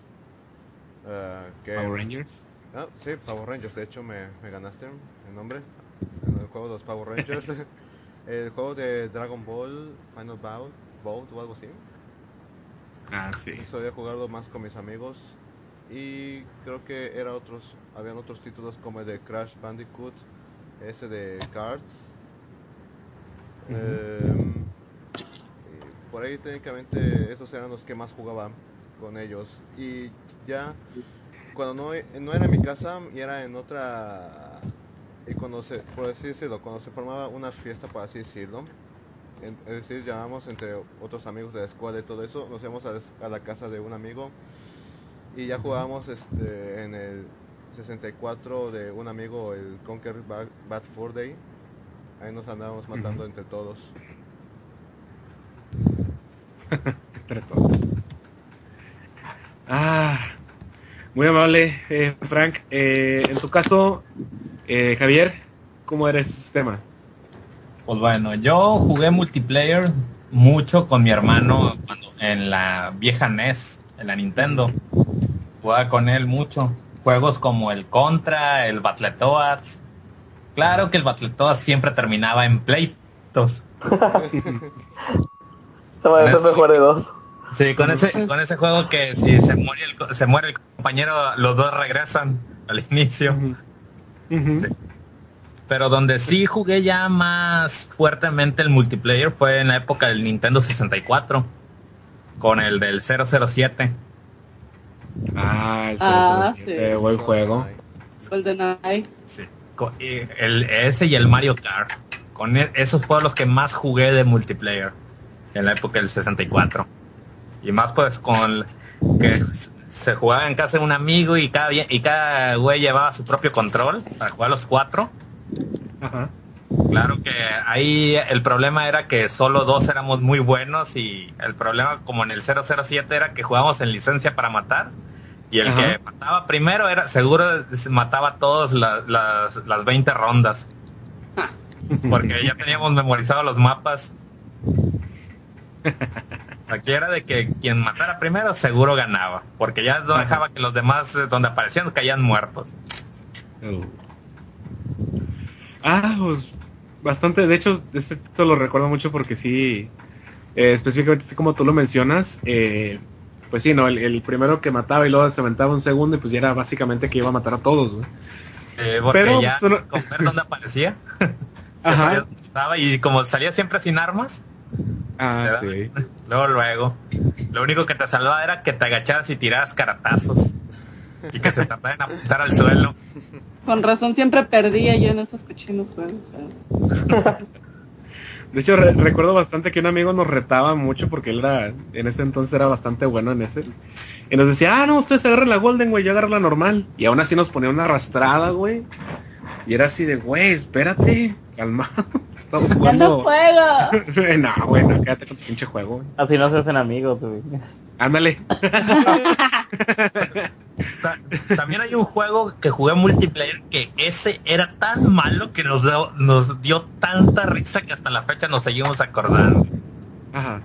que Power Rangers. Ah, sí, Power Rangers, de hecho me, me ganaste el nombre en el juego de los Power Rangers. <laughs> el juego de Dragon Ball, Final Bout, Bout o algo así. Ah, sí. Solía jugarlo más con mis amigos. Y creo que era otros, habían otros títulos como el de Crash Bandicoot, ese de Cards. Por ahí técnicamente esos eran los que más jugaba con ellos. Y ya cuando no, no era en mi casa y era en otra y cuando se por así decirlo cuando se formaba una fiesta por así decirlo en- es decir llamamos entre otros amigos de la escuela y todo eso nos íbamos a, a la casa de un amigo y ya jugábamos este en el 64 de un amigo el Conquer Bad, Bad Fur Day ahí nos andábamos matando Entre todos. <laughs> Ah, muy amable, eh, Frank. Eh, en tu caso, eh, Javier, ¿cómo era ese sistema? Pues bueno, yo jugué multiplayer mucho con mi hermano cuando, en la vieja NES, en la Nintendo. Jugaba con él mucho. Juegos como el Contra, el Battletoads. Claro que el Battletoads siempre terminaba en pleitos. <laughs> No, eso es mejor de dos. Sí, con ese, con ese juego que si se muere el, co- se muere el compañero, los dos regresan al inicio. Sí. Pero donde sí jugué ya más fuertemente el multiplayer fue en la época del Nintendo 64. Con el del 007. Ah, el Ah, 007, sí. buen juego. GoldenEye. Sí. El, ese y el Mario Kart. Con e- esos fueron los que más jugué de multiplayer. En la época del 64. Y más pues con que se jugaba en casa de un amigo y cada, y cada güey llevaba su propio control para jugar los cuatro. Ajá. Claro que ahí el problema era que solo dos éramos muy buenos y el problema como en el 007 era que jugábamos en licencia para matar y el Ajá. que mataba primero era seguro mataba todas la- las, las 20 rondas porque ya teníamos memorizados los mapas. <laughs> Aquí era de que quien matara primero seguro ganaba porque ya no dejaba que los demás eh, donde aparecían caían muertos. Oh. Ah, pues bastante. De hecho, este título lo recuerdo mucho porque sí, eh, específicamente así como tú lo mencionas, eh, pues sí, no, el, el primero que mataba y luego se aventaba un segundo y pues ya era básicamente que iba a matar a todos. Eh, porque Pero, ya pues, con ver dónde aparecía. <laughs> Ajá. estaba y como salía siempre sin armas, Ah, sí. <laughs> luego luego, lo único que te salvaba era que te agacharas y tiraras caratazos y que se tratara en apuntar al suelo. Con razón siempre perdía yo en esos cochinos juegos. De hecho, re- recuerdo bastante que un amigo nos retaba mucho porque él era, en ese entonces era bastante bueno en ese. Y nos decía, ah, no, ustedes agarren la Golden, güey, yo agarro la normal. Y aún así nos ponía una arrastrada, güey. Y era así de, güey, espérate, calmado. Estamos ¡Ya no jugando. juego! <laughs> no, güey, no, quédate con tu pinche juego. güey. Así no se hacen amigos, güey. Ándale. <laughs> Ta- También hay un juego que jugué multiplayer que ese era tan malo que nos dio, nos dio tanta risa que hasta la fecha nos seguimos acordando. Ajá.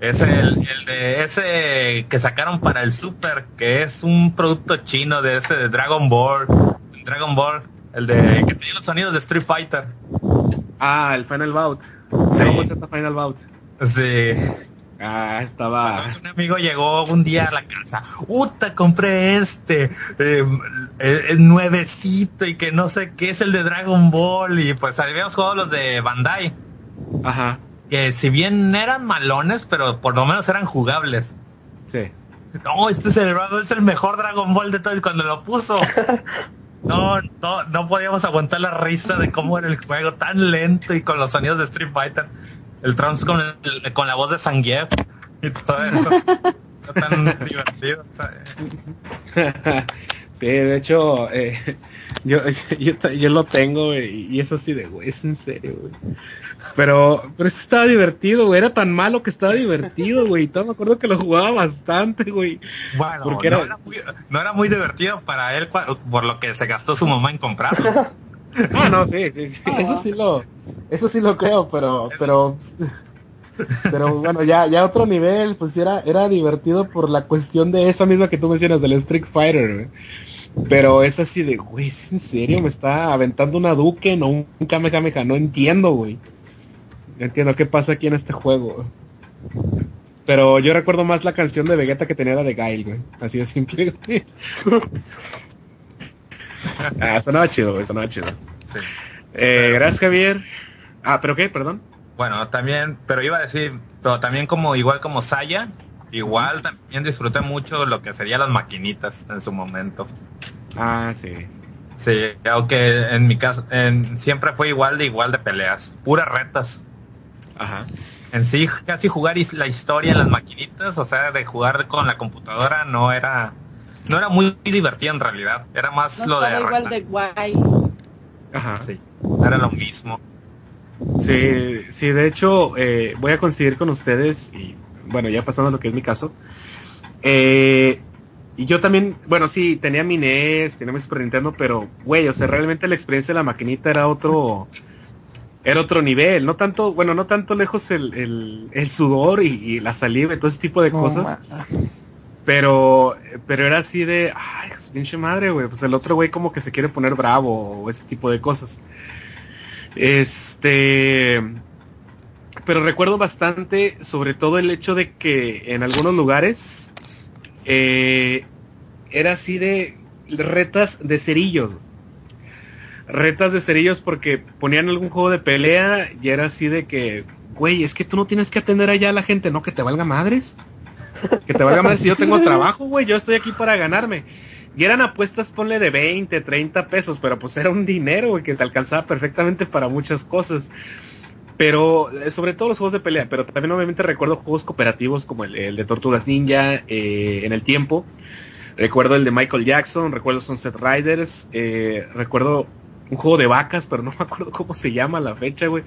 Es el, el de ese que sacaron para el Super, que es un producto chino de ese de Dragon Ball. Dragon Ball, el de que tiene los sonidos de Street Fighter. Ah, el Final Bout. Sí. Ball Z Final Bout. Sí. Ah, estaba. Un amigo llegó un día a la casa, ¡Uta, compré este! eh, eh, eh, nuevecito y que no sé qué es el de Dragon Ball. Y pues habíamos jugado los de Bandai, Ajá. que si bien eran malones, pero por lo menos eran jugables. Sí. No, este es el, es el mejor Dragon Ball de todo. Y cuando lo puso, <laughs> no, no, no podíamos aguantar la risa de cómo era el juego tan lento y con los sonidos de Street Fighter. El Trunks con, el- con la voz de Zangief y todo eso. Tan <laughs> divertido. <laughs> sí, de hecho, eh, yo, <laughs> yo, yo lo tengo y es así de, güey, es en serio, güey. Pero, pero eso estaba divertido, güey, era tan malo que estaba divertido, güey. y todo me acuerdo que lo jugaba bastante, güey. Bueno, Porque no, era- era muy, no era muy divertido para él por lo que se gastó su mamá en comprarlo. <laughs> Ah, no, sí, sí, sí, eso sí lo, eso sí lo creo, pero, pero, pero bueno, ya, ya otro nivel, pues era, era divertido por la cuestión de esa misma que tú mencionas del Street Fighter, güey. Pero es así de, güey, ¿es en serio? ¿Me está aventando una Duque? No, un Kamehameha, no entiendo, güey. No entiendo qué pasa aquí en este juego. Pero yo recuerdo más la canción de Vegeta que tenía la de Gail, güey. Así de simple, <laughs> güey. ah, sonaba chido, güey, sonaba chido. Sí. Eh, gracias, Javier. Ah, ¿pero qué? Perdón. Bueno, también, pero iba a decir, pero también como igual como Saya, igual también disfruté mucho lo que serían las maquinitas en su momento. Ah, sí. Sí, aunque en mi caso en, siempre fue igual de igual de peleas, puras retas. Ajá. En sí, casi jugar la historia en las maquinitas, o sea, de jugar con la computadora no era no era muy divertido en realidad, era más No lo de igual reta. de guay. Ajá. Sí, era lo mismo. Sí, sí, de hecho, eh, voy a coincidir con ustedes y bueno, ya pasando a lo que es mi caso. Eh, y yo también, bueno, sí, tenía mi NES, tenía mi Super Nintendo, pero, güey, o sea, realmente la experiencia de la maquinita era otro, era otro nivel, no tanto, bueno, no tanto lejos el, el, el sudor y, y la saliva y todo ese tipo de cosas, pero, pero era así de, ay, su pinche madre, güey, pues el otro güey como que se quiere poner bravo o ese tipo de cosas. Este, pero recuerdo bastante, sobre todo el hecho de que en algunos lugares eh, era así de retas de cerillos. Retas de cerillos porque ponían algún juego de pelea y era así de que, güey, es que tú no tienes que atender allá a la gente, no que te valga madres. Que te valga madres si yo tengo <laughs> trabajo, güey, yo estoy aquí para ganarme. Y eran apuestas, ponle de 20, 30 pesos, pero pues era un dinero, güey, que te alcanzaba perfectamente para muchas cosas. Pero, eh, sobre todo los juegos de pelea, pero también obviamente recuerdo juegos cooperativos como el, el de Tortugas Ninja eh, en el tiempo. Recuerdo el de Michael Jackson, recuerdo Sunset Riders, eh, recuerdo un juego de vacas, pero no <laughs> me acuerdo cómo se llama la fecha, güey.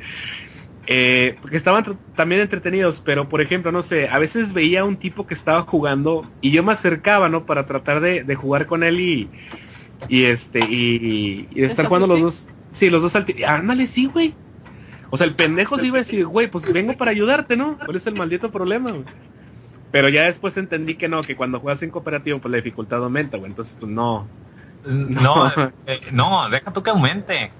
Eh, porque estaban también entretenidos, pero por ejemplo, no sé, a veces veía un tipo que estaba jugando y yo me acercaba, ¿no? Para tratar de, de jugar con él y, y este, y, y estar jugando los dos. Sí, los dos al Ándale, sí, güey. O sea, el pendejo sí iba a decir, güey, pues vengo para ayudarte, ¿no? ¿Cuál es el maldito problema, güey? Pero ya después entendí que no, que cuando juegas en cooperativo, pues la dificultad aumenta, güey. Entonces, pues no. No, eh, no, deja tú que aumente.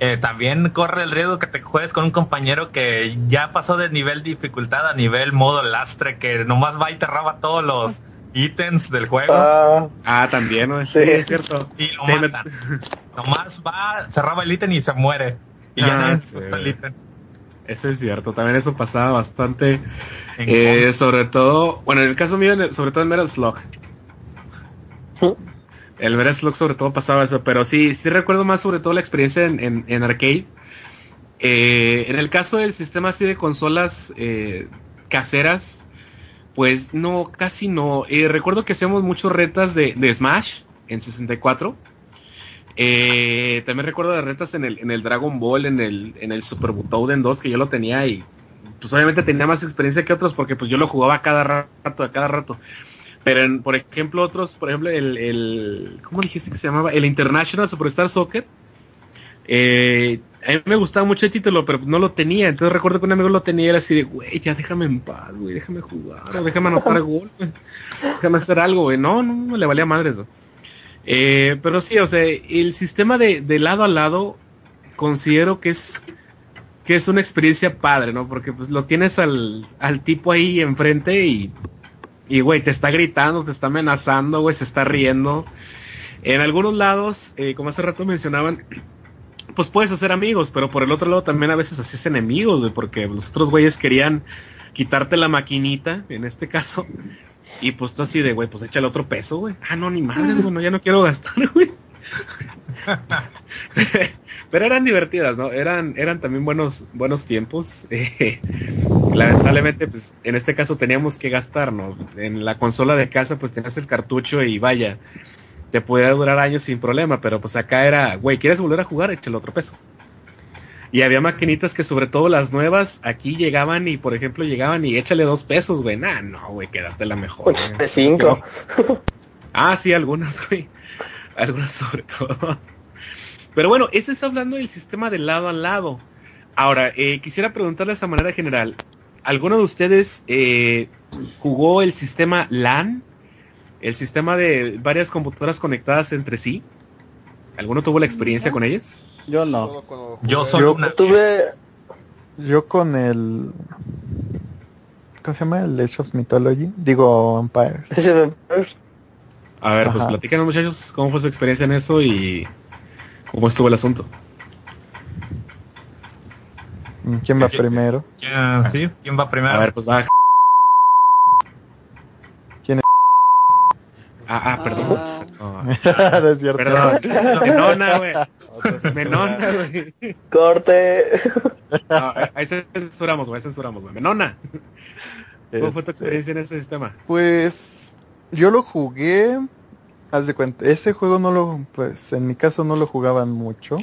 Eh, también corre el riesgo que te juegues con un compañero que ya pasó de nivel dificultad a nivel modo lastre, que nomás va y te raba todos los ítems del juego Ah, Ah, también, güey. Sí, Sí. es cierto. y lo Sí, me-. Nomás va, se raba el ítem y se muere. Y Ah, ya nadie sí. Eso es cierto, también eso pasaba bastante. Eh, sobre todo, bueno, en el caso mío, sobre todo en Metal Slug. <laughs> El Metal Slug sobre todo pasaba eso, pero sí, sí recuerdo más sobre todo la experiencia en, en, en arcade. Eh, en el caso del sistema así de consolas eh, caseras, pues no, casi no. Eh, recuerdo que hacíamos muchos retas de, de Smash en 64. Eh, también recuerdo de retas en el, en el Dragon Ball, en el, en el Super Butoden 2, que yo lo tenía y pues obviamente tenía más experiencia que otros porque pues yo lo jugaba a cada rato, a cada rato. Pero en, por ejemplo otros, por ejemplo el, el ¿cómo dijiste que se llamaba? El International Superstar Soccer. Eh, a mí me gustaba mucho el título, pero no lo tenía. Entonces recuerdo que un amigo lo tenía y era así de, güey, ya déjame en paz, güey, déjame jugar, déjame anotar gol, déjame hacer algo, güey. No, no, no le valía madre eso. Eh, pero sí, o sea, el sistema de, de lado a lado considero que es que es una experiencia padre, ¿no? Porque pues lo tienes al, al tipo ahí enfrente y, y güey, te está gritando, te está amenazando, güey, se está riendo. En algunos lados, eh, como hace rato mencionaban, <clears throat> pues puedes hacer amigos, pero por el otro lado también a veces haces enemigos, porque los otros güeyes querían quitarte la maquinita, en este caso, y pues tú así de, güey, pues échale otro peso, güey. Ah, no, ni madres, güey, no, ya no quiero gastar, güey. <laughs> Pero eran divertidas, ¿no? Eran, eran también buenos, buenos tiempos. Eh, <laughs> lamentablemente, pues, en este caso teníamos que gastar, ¿no? En la consola de casa, pues tenías el cartucho y vaya, te podía durar años sin problema, pero pues acá era, güey, ¿quieres volver a jugar? Échale otro peso. Y había maquinitas que sobre todo las nuevas aquí llegaban y por ejemplo llegaban y échale dos pesos, güey. Nah, no, güey, quédate la mejor. un güey. de cinco. Ah, sí, algunas, <laughs> güey. Algunas sobre todo. Pero bueno, eso es hablando del sistema de lado a lado. Ahora, eh, quisiera preguntarles a manera general. ¿Alguno de ustedes eh, jugó el sistema LAN? El sistema de varias computadoras conectadas entre sí. ¿Alguno tuvo la experiencia con ellas? Yo no. Yo solo Yo una. Tuve, Yo con el... ¿Cómo se llama? El Age of Mythology. Digo, Empire. ese me- A ver, pues platícanos muchachos, cómo fue su experiencia en eso y cómo estuvo el asunto. ¿Quién va primero? ¿Quién, sí? ¿Quién va primero? A ver, pues va. ¿Quién es? Ah, ah, perdón. <laughs> No, No es cierto. perdón. Menona, güey. Menona, <laughs> güey. corte. No, ahí censuramos, güey, ahí censuramos, güey. Menona. ¿Cómo fue tu Este, experiencia en ese sistema? Pues yo lo jugué, haz de cuenta, ese juego no lo, pues en mi caso no lo jugaban mucho.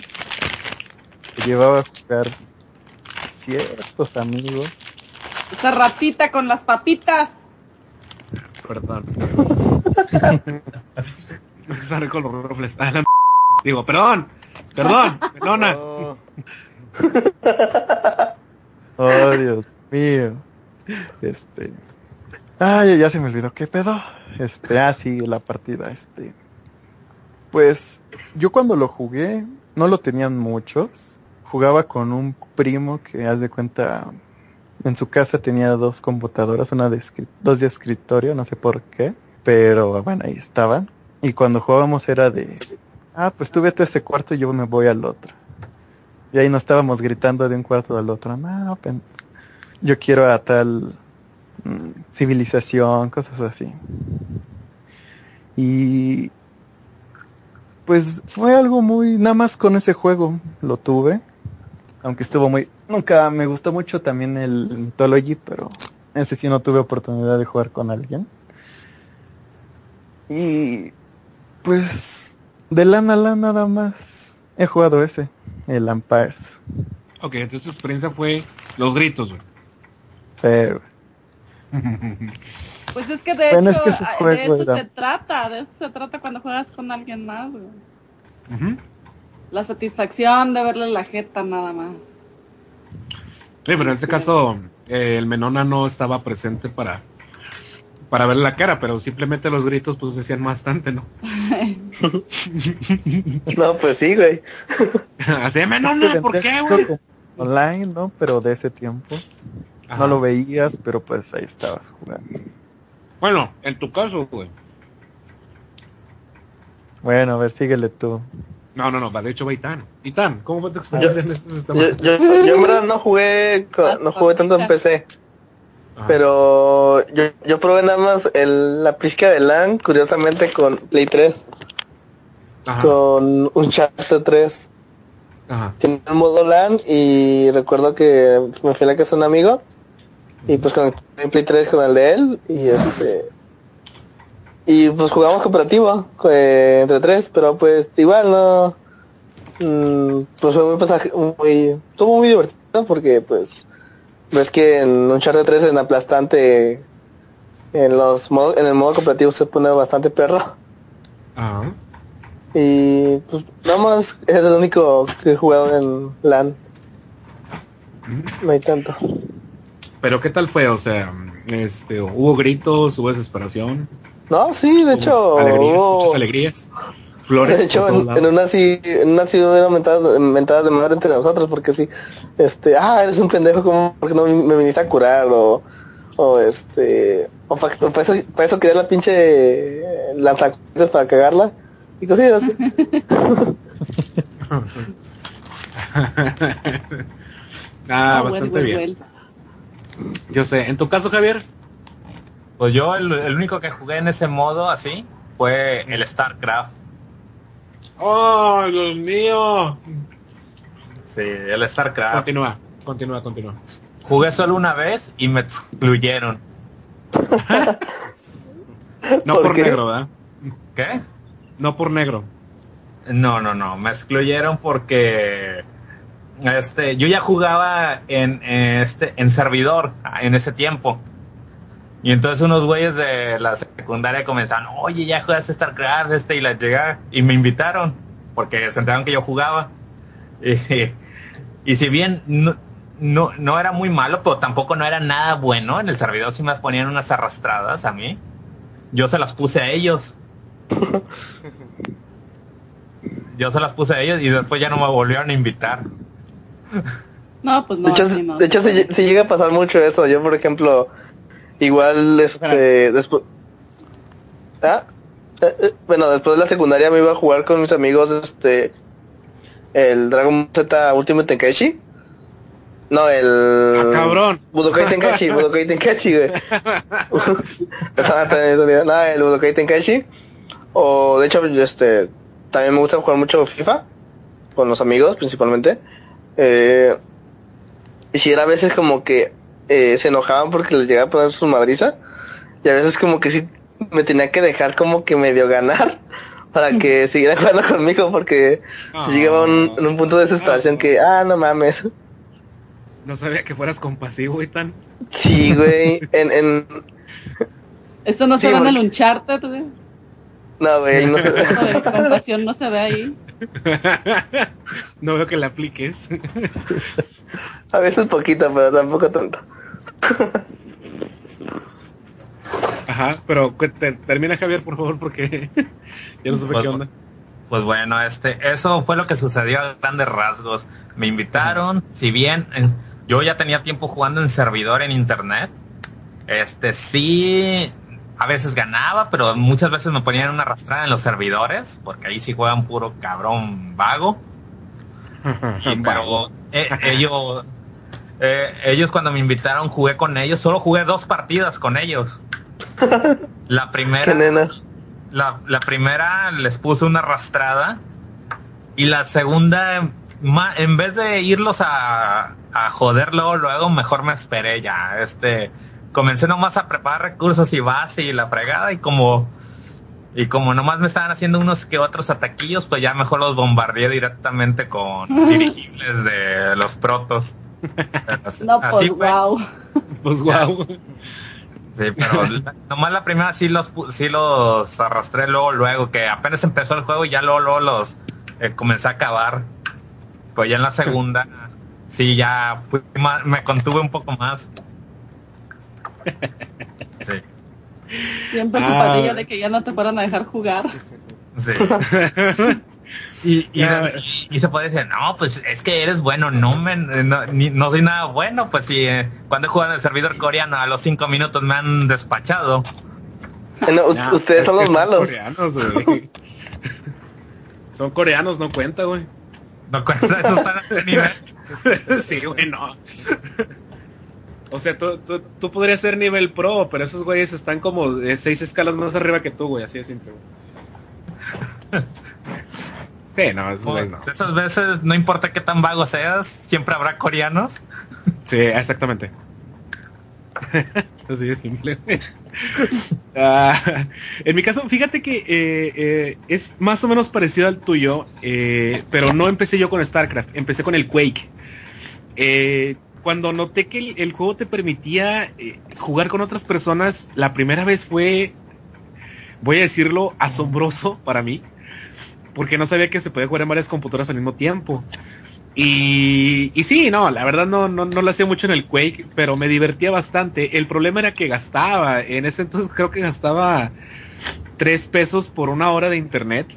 Llevaba a jugar ciertos amigos. Esa ratita con las papitas. Perdón. <laughs> Sale con los rofles. Ah, la Digo, perdón. Perdón. <laughs> Perdona. Oh, Oh, Dios mío. Este. Ay, ya se me olvidó. ¿Qué pedo? Este, ah, sí, la partida, este. Pues, yo cuando lo jugué, no lo tenían muchos. Jugaba con un primo que, haz de cuenta, en su casa tenía dos computadoras, una de dos de escritorio, no sé por qué. Pero, bueno, ahí estaban. Y cuando jugábamos era de, ah, pues tú vete a ese cuarto y yo me voy al otro. Y ahí nos estábamos gritando de un cuarto al otro. No, yo quiero a tal mm, civilización, cosas así. Y pues fue algo muy, nada más con ese juego lo tuve. Aunque estuvo muy, nunca me gustó mucho también el Mythology, pero ese sí no tuve oportunidad de jugar con alguien. Y pues de lana a lana nada más he jugado ese, el Empires. Ok, entonces tu experiencia fue los gritos, güey. Sí, güey. <laughs> Pues es que de Bueno, hecho es que ese a- juego de eso se trata, de eso se trata cuando juegas con alguien más. güey. La satisfacción de verle la jeta nada más. Sí, pero en este caso eh, el Menona no estaba presente para para ver la cara, pero simplemente los gritos pues decían bastante, ¿no? <laughs> No, pues sí, güey. <laughs> Así, Menona, ¿por qué, güey? Online, ¿no? Pero de ese tiempo. Ajá. No lo veías, pero pues ahí estabas jugando. Bueno, en tu caso, güey. Bueno, a ver, síguele tú. No, no, no, de hecho va Itán. Itán, ¿cómo fue tu experiencia en este sistema? Yo, yo, yo en verdad no jugué, co- no jugué tanto en PC. Ajá. Pero yo, yo probé nada más el, la pizca de LAN, curiosamente con Play 3, Ajá, con Uncharted 3. ajá. Tiene el modo LAN y recuerdo que me fui a la casa de un amigo y pues con el Play 3 con el de él y este y pues jugamos cooperativo eh, entre tres, pero pues igual no mm, pues fue muy pasaje, muy estuvo muy divertido porque pues ves que en Uncharted 3 en aplastante en los modos, en el modo cooperativo se pone bastante perro. Ajá. Y pues nada más es el único que he jugado en LAN. No hay tanto. Pero ¿qué tal fue? O sea, este, hubo gritos, hubo desesperación, No, sí, de hecho, alegrías, hubo- muchas alegrías, flores de hecho en, en una sí, en una sí hubieron mentadas, mentadas de madre entre nosotros porque sí, este, ah, eres un pendejo, como porque no me viniste a curar? O, o este, o para eso, pa eso quería la pinche lanzacohetes para cagarla y cosillas así. <laughs> ah, Ah, well, bastante well, bien. well. Yo sé. ¿En tu caso, Javier? Pues yo el, el único que jugué en ese modo así fue el StarCraft. ¡Oh, Dios mío! Sí, el StarCraft. Continúa, continúa, continúa. Jugué solo una vez y me excluyeron. No ¿Por negro, ¿verdad? ¿Qué? No por negro. No, no, no, me excluyeron porque este, yo ya jugaba en, en este, en servidor en ese tiempo. Y entonces unos güeyes de la secundaria comenzaron, oye, ya jugaste StarCraft, este, y la llegué, y me invitaron, porque se enteraron que yo jugaba. Y, <laughs> y si bien no, no, no era muy malo, pero tampoco no era nada bueno, en el servidor sí me ponían unas arrastradas a mí. Yo se las puse a ellos. <laughs> Yo se las puse a ellos y después ya no me volvieron a invitar. No, pues no. de hecho, de hecho sí, sí llega a pasar mucho eso. Yo, por ejemplo, igual, este, después... ¿Ah? Eh, eh, bueno, después de la secundaria me iba a jugar con mis amigos, este, el Dragon Z Ultimate Tenkaichi. No, el... ¡Ah, cabrón! Budokai Tenkaichi, <laughs> Budokai Tenkaichi, güey. <laughs> No, el Budokai Tenkaichi. O, de hecho, este, también me gusta jugar mucho FIFA. Con los amigos, principalmente. Eh, y si era a veces como que eh, se enojaban porque les llegaba a poner su madriza. Y a veces como que sí me tenía que dejar como que medio ganar <laughs> para que <laughs> siguieran jugando conmigo porque si llegaba a un, en un punto de desesperación que, ah, no mames. No sabía que fueras compasivo, güey, tan. Sí, güey. En, en... <laughs> Esto no Sí, se ve en el porque- Uncharted, güey. No, güey, no compasión no se ve ahí. no veo que la apliques. A veces poquito, pero tampoco tanto. Ajá, pero te- termina Javier, por favor, porque <laughs> ya no supe Pues, qué onda. Pues bueno, este, eso fue lo que sucedió a grandes rasgos. Me invitaron, si bien yo ya tenía tiempo jugando en servidor en internet, este sí, a veces ganaba, pero muchas veces me ponían una arrastrada en los servidores, porque ahí sí juegan puro cabrón vago. <laughs> Y, pero eh, ellos, eh, ellos cuando me invitaron jugué con ellos, solo jugué dos partidas con ellos. <laughs> La primera, la, la primera les puse una arrastrada y la segunda, ma- en vez de irlos a, a joder luego, luego, mejor me esperé ya. Este, comencé nomás a preparar recursos y base y la fregada y como y como nomás me estaban haciendo unos que otros ataquillos, pues ya mejor los bombardeé directamente con <laughs> dirigibles de los protos. <laughs> Así- No, así pues fue. wow. <laughs> Pues guau. Sí, pero la- nomás la primera sí los pu- sí los arrastré luego, luego, que apenas empezó el juego y ya luego, luego los eh, comencé a acabar. Pues ya en la segunda sí ya fui más, me contuve un poco más. <laughs> Sí, Bien Ah. preocupadilla de que ya no te fueran a dejar jugar. sí. <laughs> Y, y, Ya. y- y se puede decir, no, pues es que eres bueno, no me, no, ni- no soy nada bueno, pues sí, eh, cuando he jugado en el servidor coreano a los cinco minutos me han despachado. No, ustedes es son los malos. coreanos, güey. <laughs> son coreanos, no cuenta, güey. No cuenta, eso está en este nivel. sí, güey, no. O sea, tú, tú, tú podrías ser nivel pro, pero esos güeyes están como eh, seis escalas más arriba que tú, güey, así de simple, güey. <laughs> Sí, no, esos güeyes no. Esas veces, no importa qué tan vago seas, siempre habrá coreanos. Sí, exactamente. <laughs> Así de simple. Ah, en mi caso, fíjate que eh, eh, es más o menos parecido al tuyo, eh, pero no empecé yo con StarCraft, empecé con el Quake. Eh, cuando noté que el, juego te permitía eh, jugar con otras personas, la primera vez fue, voy a decirlo, asombroso para mí, porque no sabía que se podía jugar en varias computadoras al mismo tiempo. Y, y sí, no, la verdad no, no, no lo hacía mucho en el Quake, pero me divertía bastante. El problema era que gastaba, en ese entonces creo que gastaba tres pesos por una hora de internet.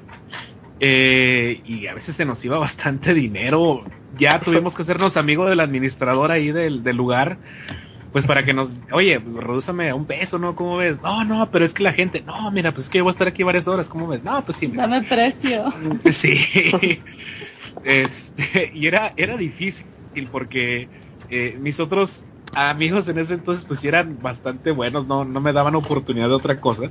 Eh, y a veces se nos iba bastante dinero. Ya tuvimos que hacernos amigos del administrador ahí del, del lugar. Pues para que nos, oye, redúzame a un peso, ¿no? ¿Cómo ves? No, no, pero es que la gente, no, mira, pues es que yo voy a estar aquí varias horas, ¿cómo ves? No, pues sí, mira. Dame precio. Sí. <laughs> Este, y era, era difícil porque eh, mis otros amigos en ese entonces pues eran bastante buenos, no, no me daban oportunidad de otra cosa.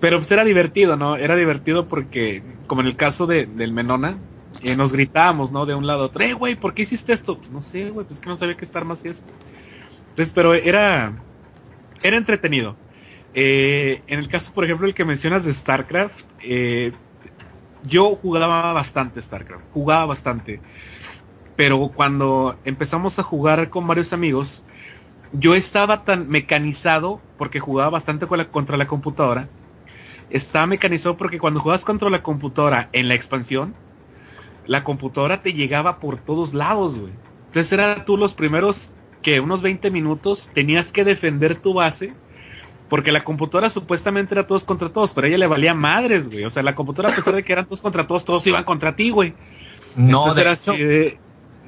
Pero pues era divertido, ¿no? Era divertido porque, como en el caso de, del Menona, nos gritábamos, ¿no? De un lado a otro, eh, güey, ¿por qué hiciste esto? Pues no sé, güey, pues que no sabía qué estar más esto. Entonces, pero era, era entretenido. Eh, en el caso, por ejemplo, el que mencionas de StarCraft, eh, yo jugaba bastante StarCraft, jugaba bastante. Pero cuando empezamos a jugar con varios amigos, yo estaba tan mecanizado, porque jugaba bastante con la- contra la computadora, estaba mecanizado porque cuando jugabas contra la computadora en la expansión, la computadora te llegaba por todos lados, güey. Entonces era tú los primeros que unos 20 minutos tenías que defender tu base porque la computadora supuestamente era todos contra todos, pero a ella le valía madres, güey. O sea, la computadora a pesar de que eran todos contra todos, todos iban contra ti, güey. No, Entonces de era hecho, así de-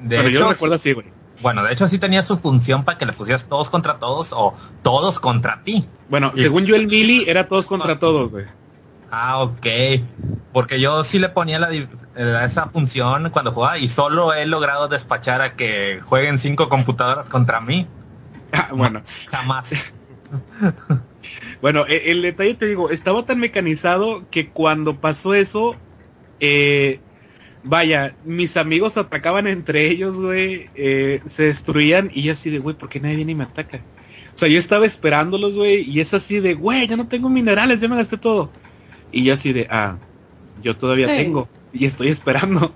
de Pero yo hecho, recuerdo así, güey. bueno, de hecho sí tenía su función para que le pusieras todos contra todos o todos contra ti. Bueno, Y- según yo el Mili era todos contra todos, güey. Ah, ok. Porque yo sí le ponía la, esa función cuando jugaba y solo he logrado despachar a que jueguen cinco computadoras contra mí. Ah, bueno, Jamás. <laughs> bueno, e- el, detalle te digo, estaba tan mecanizado que cuando pasó eso, eh, vaya, mis amigos atacaban entre ellos, güey, eh, se destruían y yo así de, güey, ¿por qué nadie viene y me ataca? O sea, yo estaba esperándolos, güey, y es así de, güey, ya no tengo minerales, ya me gasté todo. Y yo así de, ah, yo todavía Sí. tengo y estoy esperando.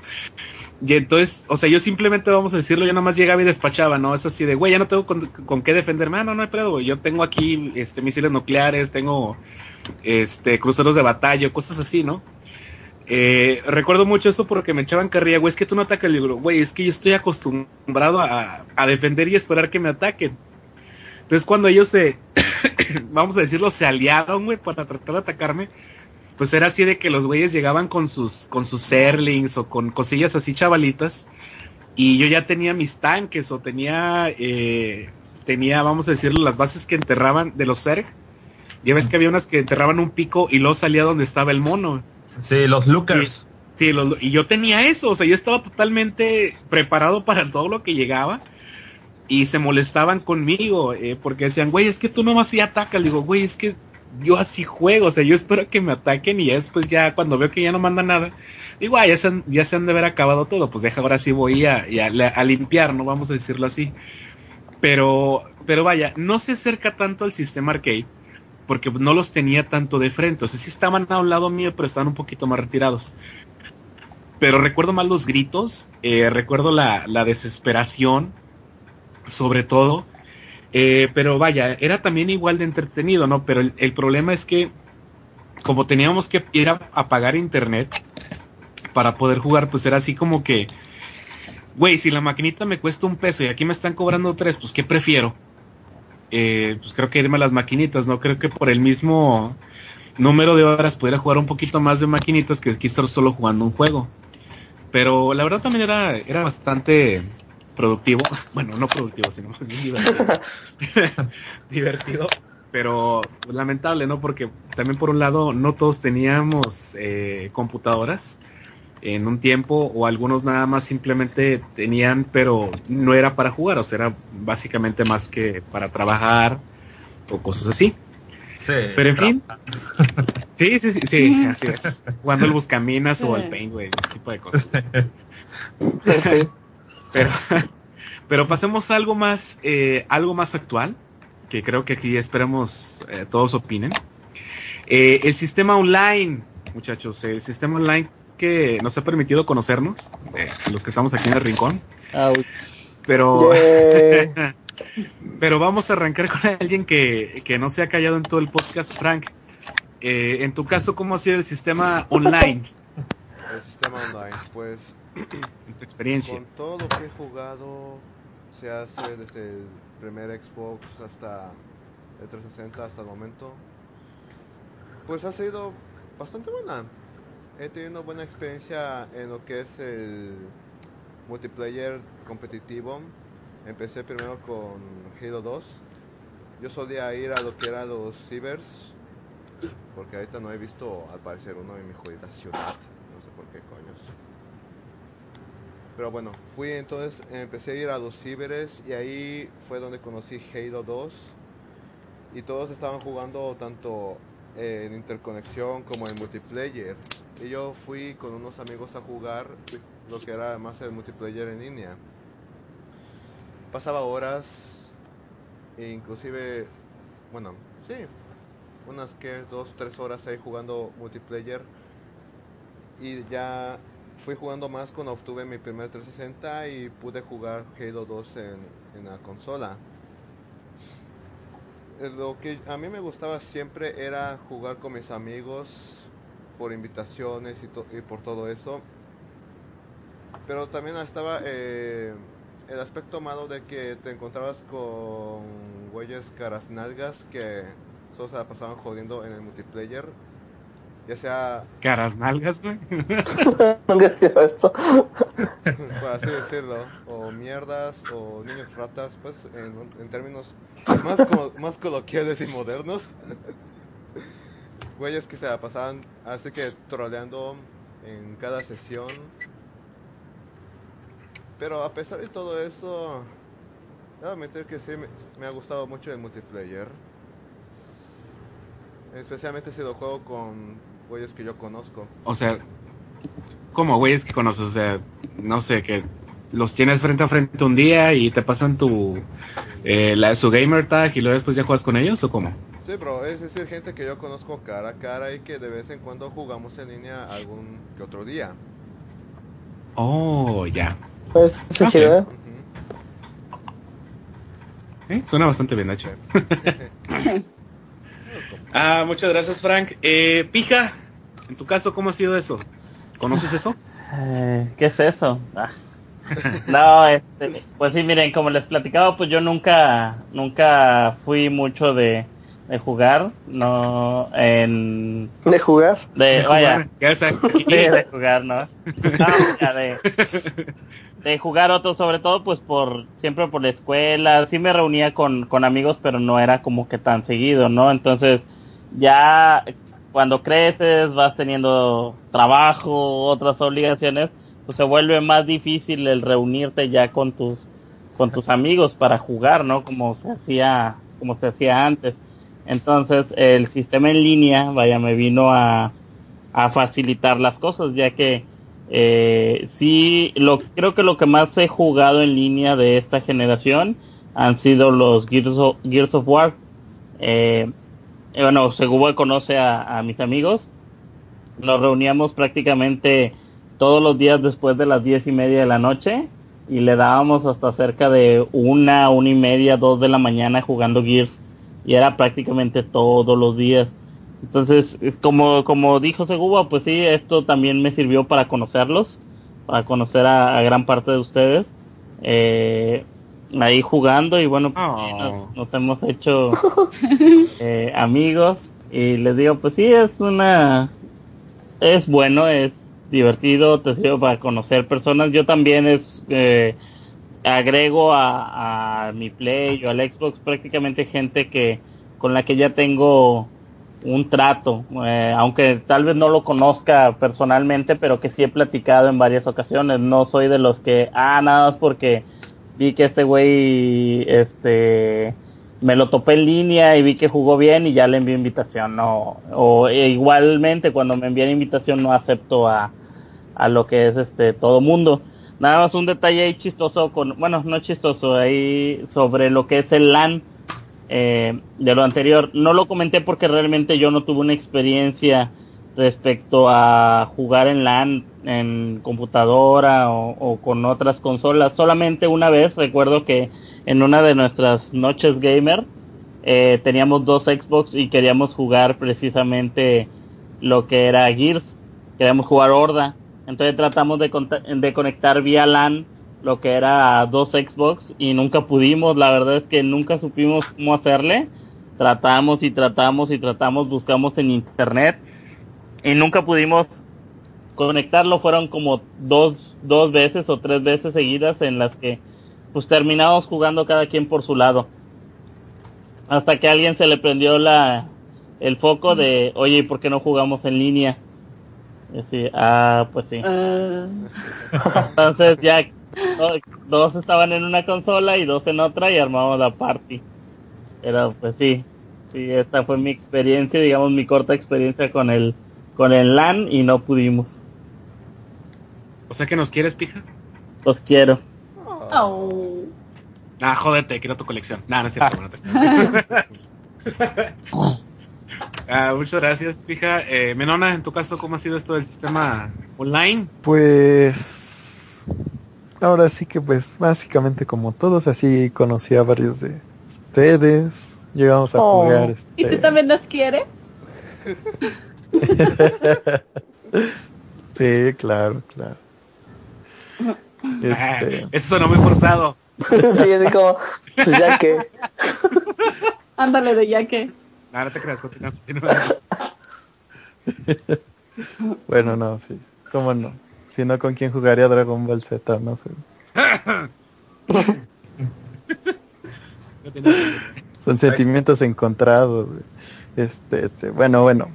Y entonces, o sea, yo simplemente, vamos a decirlo, yo nada más llegaba y despachaba, ¿no? Es así de, güey, ya no tengo con, qué defenderme. Ah, no, no hay pedo, güey. Yo tengo aquí, este, misiles nucleares, tengo, este, cruceros de batalla, cosas así, ¿no? Eh, recuerdo mucho eso porque me echaban carrilla, güey, es que tú no atacas el libro, güey, es que yo estoy acostumbrado a, a defender y esperar que me ataquen. Entonces cuando ellos se, <coughs> vamos a decirlo, se aliaron, güey, para tratar de atacarme, pues era así de que los güeyes llegaban con sus, con sus serlings o con cosillas así chavalitas, y yo ya tenía mis tanques o tenía, eh, tenía, vamos a decirlo, las bases que enterraban de los Zerg. Ya ves que había unas que enterraban un pico y luego salía donde estaba el mono. Sí, los lookers. Sí, sí los- y yo tenía eso, o sea, yo estaba totalmente preparado para todo lo que llegaba. Y se molestaban conmigo, eh, porque decían, güey, es que tú nomás sí atacas. Digo, güey, es que yo así juego, o sea, yo espero que me ataquen y después ya cuando veo que ya no manda nada, digo, ah, ya se han, ya se han de haber acabado todo, pues deja, ahora sí voy a, a, limpiar, ¿no? Vamos a decirlo así. Pero, pero vaya, no se acerca tanto al sistema arcade, porque no los tenía tanto de frente, o sea, sí estaban a un lado mío, pero estaban un poquito más retirados. Pero recuerdo más los gritos, eh, recuerdo la desesperación, sobre todo. Eh, pero vaya, era también igual de entretenido, ¿no? Pero el, el problema es que como teníamos que ir a, pagar internet para poder jugar, pues era así como que, güey, si la maquinita me cuesta un peso y aquí me están cobrando tres, pues ¿qué prefiero? Eh, pues creo que irme a las maquinitas, ¿no? Creo que por el mismo número de horas pudiera jugar un poquito más de maquinitas que aquí estar solo jugando un juego. Pero la verdad también era, era bastante productivo. <laughs> Bueno, no productivo, sino más bien divertido. <laughs> divertido. Pero lamentable, ¿no? Porque también por un lado no todos teníamos eh, computadoras en un tiempo o algunos nada más simplemente tenían, pero no era para jugar, o sea, era básicamente más que para trabajar o cosas así. Sí. Pero en fin. <laughs> Sí, sí, sí, sí, así es. Jugando el Buscaminas o el Paint, güey, ese tipo de cosas. Pero, <laughs> pero pasemos a algo más, eh, algo más actual, que creo que aquí esperamos eh, todos opinen. Eh, el sistema online, muchachos, el sistema online que nos ha permitido conocernos, eh, los que estamos aquí en el rincón. Pero, Yeah. <laughs> pero vamos a arrancar con alguien que, que no se ha callado en todo el podcast, Frank. Eh, en tu caso, ¿cómo ha sido el sistema online? El sistema online, pues <clears throat> Con todo lo que he jugado, se hace desde el primer Xbox hasta el 360 hasta el momento, pues ha sido bastante buena. He tenido una buena experiencia en lo que es el multiplayer competitivo. Empecé primero con Halo 2. Yo solía ir a lo que eran los cibers, porque ahorita no he visto al parecer uno en mi jodida ciudad. No sé por qué coños. Pero bueno, fui entonces, empecé a ir a los ciberes y ahí fue donde conocí Halo 2. Y todos estaban jugando tanto en interconexión como en multiplayer. Y yo fui con unos amigos a jugar lo que era más el multiplayer en línea. Pasaba horas, e inclusive, bueno, sí, unas que dos, tres horas ahí jugando multiplayer. Y ya fui jugando más cuando obtuve mi primer 360 y pude jugar Halo 2 en, en la consola. Eh, Lo que a mí me gustaba siempre era jugar con mis amigos por invitaciones y, to- y por todo eso. Pero también estaba eh, el aspecto malo de que te encontrabas con güeyes caras nalgas que solo se la pasaban jodiendo en el multiplayer. Ya sea Caras nalgas, güey. <laughs> Esto. por así decirlo, o mierdas, o niños ratas, pues en, en términos más, colo- más coloquiales y modernos. <laughs> Güeyes que se la pasaban así que troleando en cada sesión. Pero a pesar de todo eso, debo admitir que sí me, me ha gustado mucho el multiplayer. Especialmente si lo juego con güeyes que yo conozco. O sea, ¿cómo güeyes que conoces? O sea, no sé, que los tienes frente a frente un día y te pasan tu eh, la, su gamer tag y luego después ya juegas con ellos o cómo? Sí, bro, es decir, gente que yo conozco cara a cara y que de vez en cuando jugamos en línea algún que otro día. Oh, ya. Pues, está Ok. chido, ¿eh? ¿Eh? Suena bastante bien, Nacho. <laughs> ah, muchas gracias, Frank. Eh, Pija, en tu caso, ¿cómo ha sido eso? ¿Conoces eso? Eh, ¿Qué es eso? Ah. No, este, pues sí, miren, como les platicaba, pues yo nunca, nunca fui mucho de, de jugar, no, en, De jugar. de, vaya. Sí, de jugar, ¿no? No, ya de, de jugar otro, sobre todo pues por, siempre por la escuela, sí me reunía con, con amigos, pero no era como que tan seguido, ¿no? Entonces, ya cuando creces, vas teniendo trabajo, otras obligaciones, pues se vuelve más difícil el reunirte ya con tus, con tus amigos para jugar, ¿no? Como se hacía, como se hacía antes. Entonces, el sistema en línea, vaya, me vino a, a facilitar las cosas, ya que eh, sí, lo, creo que lo que más he jugado en línea de esta generación han sido los Gears of, Gears of War. Eh, eh, bueno, Segubo conoce a, a mis amigos. Nos reuníamos prácticamente todos los días después de las diez y media de la noche y le dábamos hasta cerca de una, una y media, dos de la mañana jugando Gears y era prácticamente todos los días. Entonces, es como, como dijo Seguba, pues sí, esto también me sirvió para conocerlos, para conocer a, a gran parte de ustedes. Eh, ahí jugando y bueno, pues, sí, nos, nos hemos hecho <laughs> eh, amigos y les digo, pues sí, es una, es bueno, es divertido, te sirve para conocer personas. Yo también es, eh, agrego a, a mi Play o al Xbox prácticamente gente que con la que ya tengo un trato, eh, aunque tal vez no lo conozca personalmente, pero que sí he platicado en varias ocasiones. No soy de los que, ah, nada más porque vi que este güey, este, me lo topé en línea y vi que jugó bien y ya le envié invitación. No, o e igualmente cuando me envían invitación no acepto a, a lo que es este todo mundo. Nada más un detalle ahí chistoso con, bueno, no chistoso, ahí sobre lo que es el LAN eh, de lo anterior. No lo comenté porque realmente yo no tuve una experiencia respecto a jugar en LAN en computadora o, con otras consolas. Solamente una vez recuerdo que en una de nuestras noches gamer eh, teníamos dos Xbox y queríamos jugar precisamente lo que era Gears. Queríamos jugar Horda. Entonces tratamos de, de conectar vía LAN lo que era dos Xbox y nunca pudimos. La verdad es que nunca supimos cómo hacerle. Tratamos y tratamos y tratamos, buscamos en internet y nunca pudimos conectarlo. Fueron como dos, dos veces o tres veces seguidas en las que pues terminamos jugando cada quien por su lado. Hasta que a alguien se le prendió la el foco de, oye, ¿y por qué no jugamos en línea? Y así, ah, pues sí. Ah, Entonces ya do- dos estaban en una consola y dos en otra y armamos la party. Pero pues sí, sí, esta fue mi experiencia, digamos mi corta experiencia con el con el LAN y no pudimos. O sea que nos quieres, Pija. Los quiero. oh. Ah, jódete, quiero tu colección. Nah, no es cierto. no te creas. <laughs> Ah, muchas gracias, Pija. Eh, Menona, en tu caso, ¿cómo ha sido esto del sistema online? Pues ahora sí que pues básicamente como todos así conocí a varios de ustedes. Llegamos a Oh. jugar ¿Y tú este, también nos quieres? <laughs> Sí, claro, claro. Este, <laughs> eso sonó muy forzado. sí, así como, pues ya que, Ándale de ya que. Nah, no te creas, continúa, <laughs> bueno, no, sí. ¿Cómo no? Si no, ¿con quién jugaría Dragon Ball Z? No sé. <laughs> Son sentimientos encontrados. Este, este, bueno, bueno.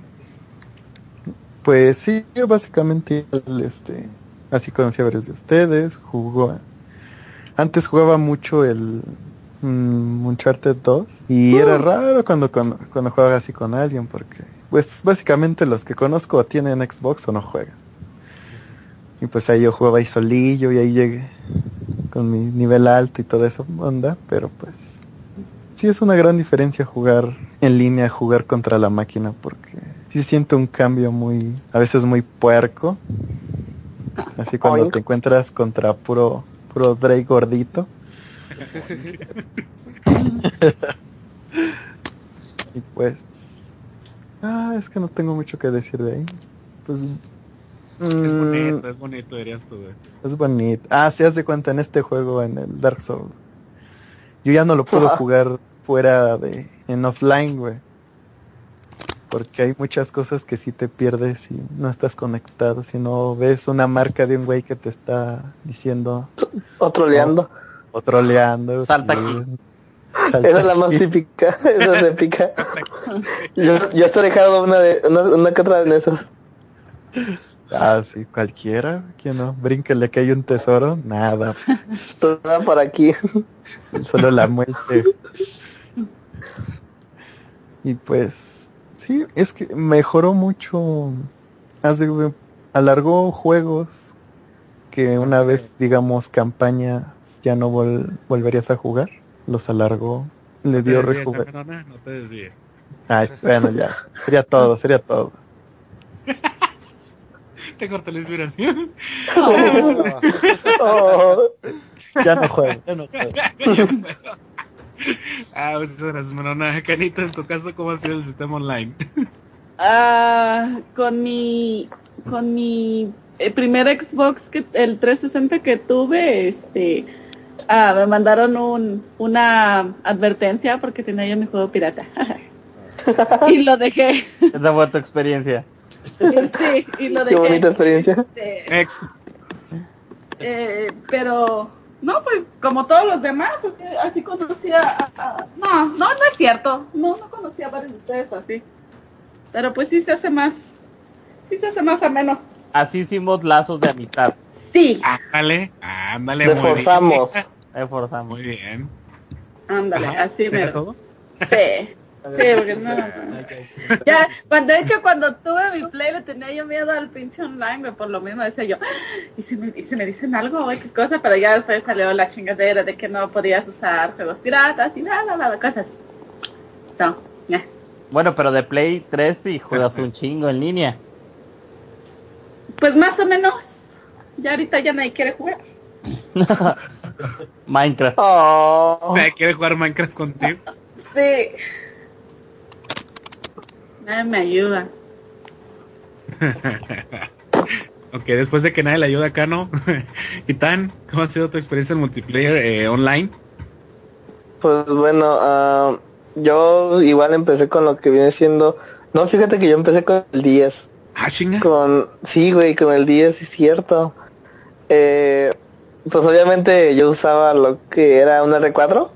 Pues sí, básicamente, este, así conocí a varios de ustedes. Jugó. Antes jugaba mucho el mm, Uncharted 2 y era raro cuando, cuando cuando jugaba así con alguien porque, pues básicamente los que conozco tienen Xbox o no juegan. Y pues ahí yo jugaba ahí solillo y ahí llegué con mi nivel alto y toda esa onda, pero pues sí es una gran diferencia jugar en línea, jugar contra la máquina, porque sí siento un cambio muy, a veces muy puerco. Así cuando Oink. te encuentras contra puro, puro Drake gordito. y pues... Ah, es que no tengo mucho que decir de ahí. Pues... Es mm, bonito, es bonito, dirías tú, güey. Es bonito. Ah, se hace cuenta en este juego, en el Dark Souls. Yo ya no lo puedo Ajá. jugar fuera de, en offline, güey. Porque hay muchas cosas que sí te pierdes si no estás conectado, si no ves una marca de un güey que te está diciendo O troleando. o troleando. Salta aquí. Salta Esa es la más típica. <laughs> Esa es épica. Yo, yo hasta he dejado una de, una, una que otra de esas. Ah, sí, cualquiera, que no, brínquele que hay un tesoro, nada, Toda por aquí. solo la muerte. Y pues, sí, es que mejoró mucho, hace, alargó juegos que una vez, digamos, campaña ya no vol- volverías a jugar, los alargó, le dio desvíes, rejuven. Amenona, no te desvíes. Ay, bueno, ya, sería todo, sería todo. <laughs> Te corté la inspiración. <laughs> Oh, <laughs> Ya no juego, ya no juego. <laughs> ah, muchas gracias, Menona. Canita, en tu caso, ¿cómo ha sido el sistema online? <laughs> Ah, con mi con mi eh, primer Xbox que el 360 que tuve, este ah, me mandaron un, una advertencia porque tenía yo mi juego pirata. <laughs> y lo dejé. Esa fue tu experiencia. sí, y lo qué dejé. bonita experiencia. Este, Ex. eh, pero no, pues como todos los demás, así, así conocía a, a- no, no, no es cierto. No, no conocía a varios de ustedes así. Pero pues sí se hace más, sí se hace más ameno. Así hicimos lazos de amistad. Sí, Ándale, ándale. muy bien. Reforzamos. Reforzamos. Muy bien. ándale, así ¿era me todo? Sí, <laughs> sí, porque no. Ya, cuando de hecho cuando tuve mi play le tenía yo miedo al pinche online, güey, por lo mismo decía yo, "Ah, y si me, y si me dicen algo, güey, qué cosa, pero ya después salió la chingadera de que no podías usar juegos piratas y nada, nada, cosas. No, ya. Bueno, pero de Play 3 sí juegas un chingo en línea. Pues más o menos, ya ahorita ya nadie quiere jugar. <laughs> Minecraft. Oh, Nadie quiere jugar Minecraft contigo. Sí. Nadie me ayuda. <laughs> Ok, después de que nadie le ayuda acá, ¿no? y tan, ¿cómo ha sido tu experiencia en multiplayer eh, online? pues bueno, ah, yo igual empecé con lo que viene siendo... No, fíjate que yo empecé con el 10. Ah, chinga. Con, sí, güey, con el 10, es cierto. Eh, pues obviamente yo usaba lo que era un R4.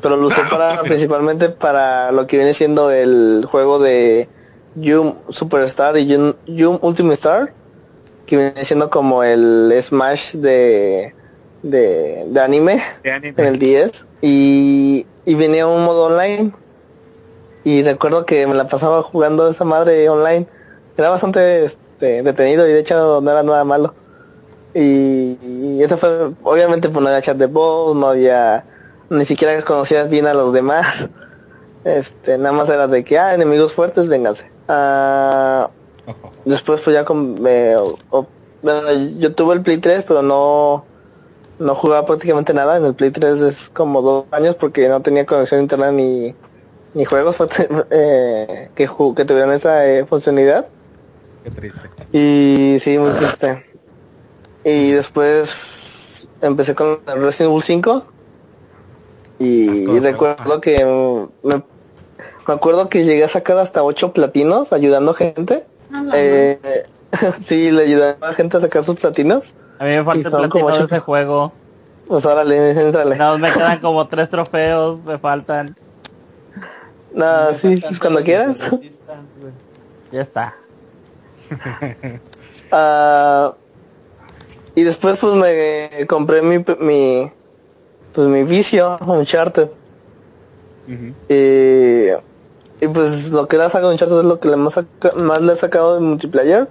Pero lo usé <laughs> para, principalmente para lo que viene siendo el juego de Yum Superstar y Yum, Yum Ultimate Star. Que viene siendo como el Smash de, de, de anime De anime. en el 10 y, y venía un modo online y recuerdo que me la pasaba jugando esa madre online era bastante este, detenido y de hecho no era nada malo y, y eso fue obviamente pues no había chat de voz no había ni siquiera conocías bien a los demás <laughs> este nada más era de que ah enemigos fuertes vénganse Ah, después pues ya con me, o- o- bueno, yo tuve el play 3 pero no no jugaba prácticamente nada. En el Play 3 es como dos años porque no tenía conexión a internet ni, ni juegos <laughs> eh, que, que tuvieran esa eh, funcionalidad. Qué triste. Y sí, muy triste. Y después empecé con el Resident Evil 5. Y, recuerdo que me, me acuerdo que llegué a sacar hasta ocho platinos ayudando gente. A la Eh, <laughs> sí, le ayudaba a gente a sacar sus platinos. A mí me falta el son platino como de ese juego. Pues órale, entrale. No, me quedan <laughs> como tres trofeos, me faltan. No, sí, pues cuando quieras. Ya está. <laughs> Ah, y después pues me compré mi, mi pues mi vicio, Uncharted. Ujú. Y, y pues lo que le ha sacado Uncharted es lo que le más, más le he sacado de multiplayer.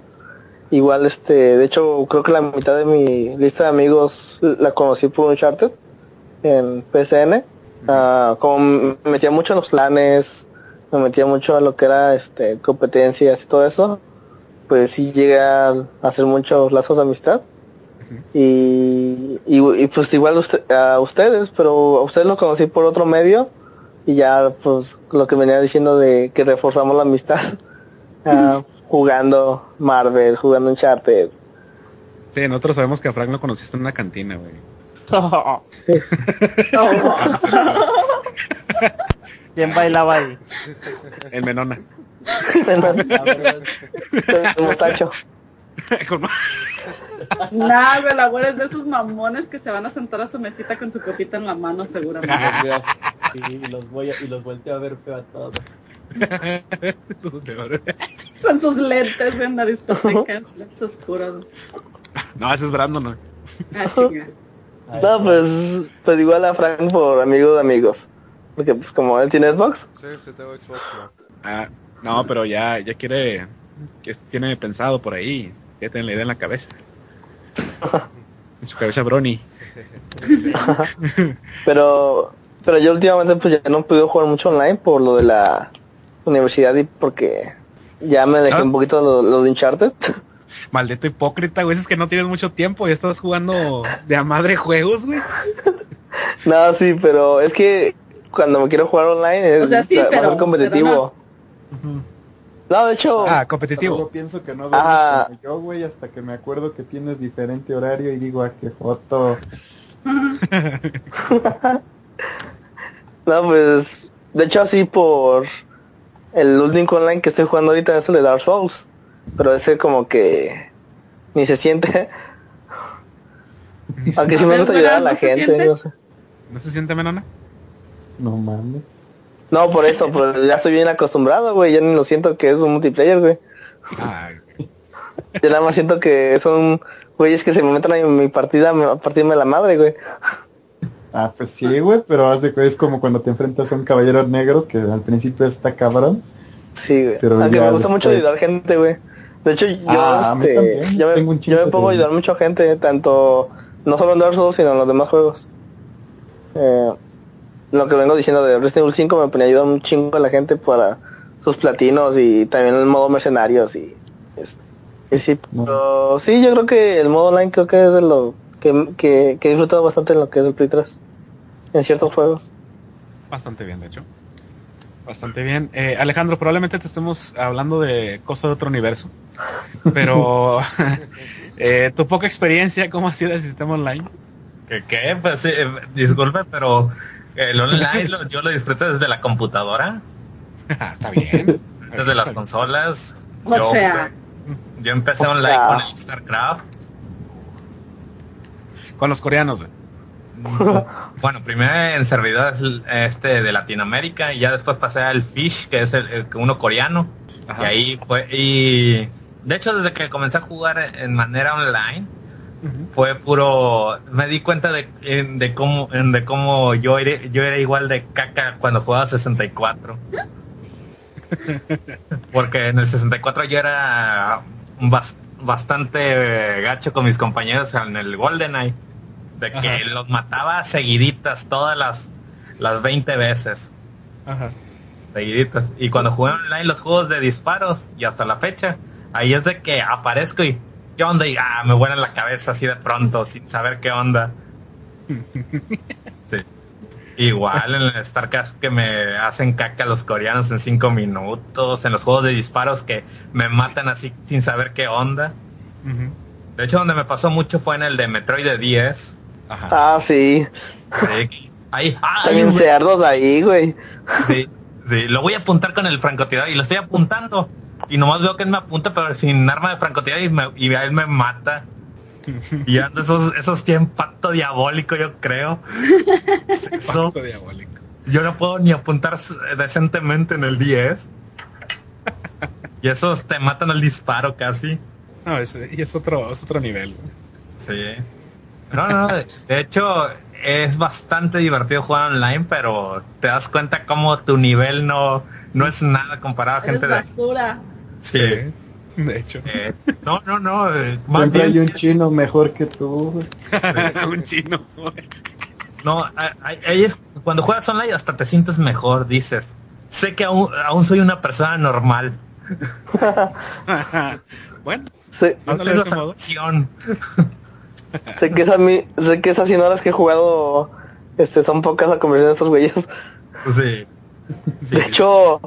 Igual este, de hecho creo que la mitad de mi lista de amigos la conocí por Uncharted en PCN. Ah, como me metía mucho en los planes, me metía mucho a lo que era este competencias y todo eso. pues sí llega a hacer muchos lazos de amistad. Y, y, y, pues igual usted- a ustedes, pero a ustedes los conocí por otro medio y ya pues lo que venía diciendo de que reforzamos la amistad ah, jugando Marvel, jugando Uncharted. Sí, nosotros sabemos que a Frank lo conociste en una cantina, güey. ¿Quién bailaba ahí? El Menona. El mostacho. Con- Nah, güey, la güera es de esos mamones que se van a sentar a su mesita con su copita en la mano, seguramente. <laughs> Sí, y los voy a, y los volteo a ver feo a todos. <laughs> Con sus lentes en la discoteca, lentes oscuros. No, ese es Brandon, ¿no? Ah, chinga. Ay, No, pues, pues igual a Frank por amigo de amigos. Porque pues como él tiene Xbox, Sí, sí tengo Xbox One. Ah, no, pero ya, ya quiere, que tiene pensado por ahí, ya tiene la idea en la cabeza. En su cabeza Brony. <laughs> pero pero yo últimamente pues ya no he podido jugar mucho online por lo de la universidad y porque ya me dejé Ah. un poquito lo, lo de Uncharted. <laughs> Maldito hipócrita, güey, es que no tienes mucho tiempo, ya estás jugando de a madre juegos, güey. <laughs> no, sí, pero es que cuando me quiero jugar online es O sea, sí, competitivo. No, de hecho, Ah, competitivo. yo pienso que no duermes Ajá. como yo, güey, hasta que me acuerdo que tienes diferente horario y digo, a qué foto. <laughs> no, pues, de hecho así por el único online que estoy jugando ahorita es el de Dark Souls. Pero ese como que ni se siente. <laughs> Aunque sí me gusta ayudar a la ¿no se gente, siente? no sé. ¿No se siente Menona? No mames. No, por eso, pues ya estoy bien acostumbrado, güey. Ya ni lo siento que es un multiplayer, güey. Ah, Yo nada más siento que son güeyes que se me meten en mi partida a partirme la madre, güey. Ah, pues sí, güey, pero cu- es como cuando te enfrentas a un caballero negro que al principio está cabrón. Sí, güey. Pero Aunque me gusta mucho ayudar gente, güey. De hecho, yo, Ah, este, yo, me, Tengo un yo me pongo a ayudar mucho a gente, tanto, no solo en Dark Souls, sino en los demás juegos. Eh, lo que vengo diciendo de Resident Evil 5 me ponía a ayudar un chingo a la gente para sus platinos y también el modo mercenarios y, este, y sí, pero sí, yo creo que el modo online creo que es de lo que, que, que he disfrutado bastante en lo que es el Play 3. En ciertos juegos. bastante bien, de hecho. Bastante bien. Eh, Alejandro, probablemente te estemos hablando de cosas de otro universo. Pero <laughs> <laughs> eh, tu poca experiencia, ¿cómo ha sido el sistema online? ¿Qué? qué? Pues eh, disculpe, pero el online lo- yo lo disfruto desde la computadora, <laughs> Ah, Está bien. desde las consolas. O yo, sea. yo empecé O online sea. con el StarCraft. Con los coreanos, güey. <laughs> Bueno, primero en servidores este de Latinoamérica y ya después pasé al Fish, que es el, el uno coreano. Ajá. Y ahí fue y de hecho desde que comencé a jugar en manera online fue puro me di cuenta de, de cómo en- de cómo yo era, yo era igual de caca cuando jugaba 64 <laughs> porque en el 64 yo era bas- bastante gacho con mis compañeros en el GoldenEye de que Ajá. los mataba seguiditas todas las las 20 veces Ajá. seguiditas. Y cuando jugué online los juegos de disparos y hasta la fecha, ahí es de que aparezco y ¿qué onda? Y ah, me vuelan la cabeza así de pronto sin saber qué onda. <laughs> Sí. Igual en el StarCraft que me hacen caca los coreanos en cinco minutos, en los juegos de disparos que me matan así sin saber qué onda. De hecho, donde me pasó mucho fue en el de Metroid de 10. Ajá. Ah, sí. Sí, ahí, <laughs> ah, hay También cerdos ahí, güey. Sí, sí, lo voy a apuntar con el francotirador y lo estoy apuntando. Y nomás veo que él me apunta, pero sin arma de francotirador y, me, y a él me mata. Y ando esos, esos tienen pacto diabólico, yo creo. <laughs> Eso, Pacto diabólico. yo no puedo ni apuntar decentemente en el 10. Y esos te matan al disparo casi. No, es, y es otro, es otro nivel. Sí. No, no, de, de hecho es bastante divertido jugar online, pero te das cuenta como tu nivel no, no es nada comparado a Eres gente de... basura. Sí. De hecho. Eh, no, no, no. eh, más Siempre hay un chino mejor que tú, <laughs> un chino. no, ahí es cuando juegas online hasta te sientes mejor, dices. Sé que aún, aún soy una persona normal. <laughs> Bueno, de ese modo. Acción. sé que esas mi- sé que esas 100 horas que he jugado este son pocas a conversión de estos güeyes. Sí. Sí. De hecho,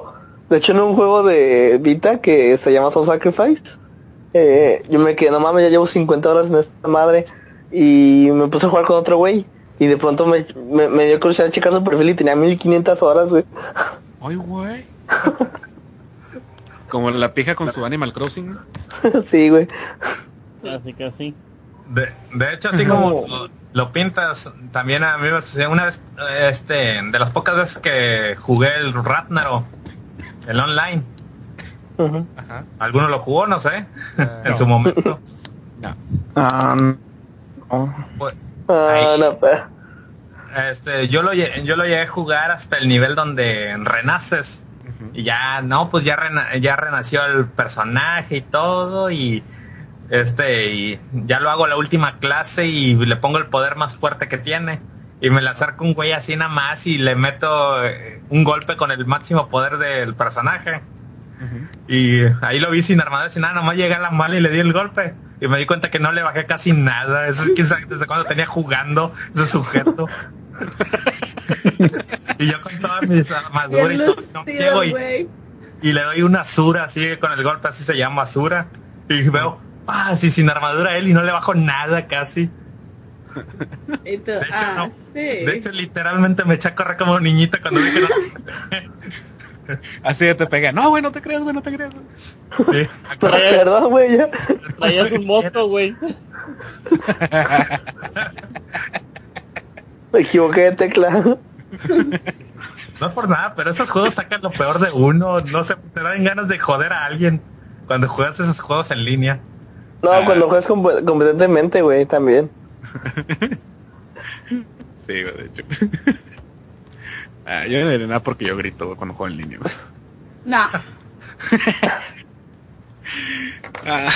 de hecho en un juego de Vita que se llama Soul Sacrifice, eh, yo me quedé, no mames, ya llevo 50 horas en esta madre y me puse a jugar con otro güey y de pronto me, me, me dio curiosidad checar su perfil y tenía 1500 horas, güey. Ay, güey. Como la pija con su Animal Crossing. <laughs> sí, güey. Así que así. De, de hecho, así como lo, lo pintas, también a mí me sucedió una vez, este, de las pocas veces que jugué el Ratnaro, el online. Ujú. Ajá. ¿Alguno lo jugó? No sé. Eh, <laughs> en su momento. Ah, no. Pues, Ah, Ahí. no, pa- Este, yo lo, yo lo llegué a jugar hasta el nivel donde renaces. Y ya, no, pues ya, rena- ya renació el personaje y todo. Y este, y ya lo hago la última clase y le pongo el poder más fuerte que tiene. Y me le acerco un güey así nada más y le meto eh, un golpe con el máximo poder del personaje. Y ahí lo vi sin armadura, sin nada, nomás llegué a la mala y le di el golpe. Y me di cuenta que no le bajé casi nada. Eso es quién sabe desde cuando tenía jugando ese sujeto. <laughs> y yo con todas mis armaduras y todo, no llego y, y le doy una Azura así con el golpe, así se llama Azura. Y veo, ah, sí, sin armadura él y no le bajo nada casi. De hecho, ah, no. sí. De hecho, literalmente me eché a correr como niñita cuando vi que no. Así de te pega. No, güey, no te creas, güey, no te creas. Sí. <laughs> Perdón, güey. Traías un mosto, güey. <laughs> Me equivoqué de tecla. No es por nada, pero esos juegos sacan lo peor de uno. No sé, te dan ganas de joder a alguien cuando juegas esos juegos en línea. No, Ah. cuando juegas comp- competentemente, güey, también. Sí, de hecho. Ah, yo no diré nada porque yo grito cuando juego en línea. Ah,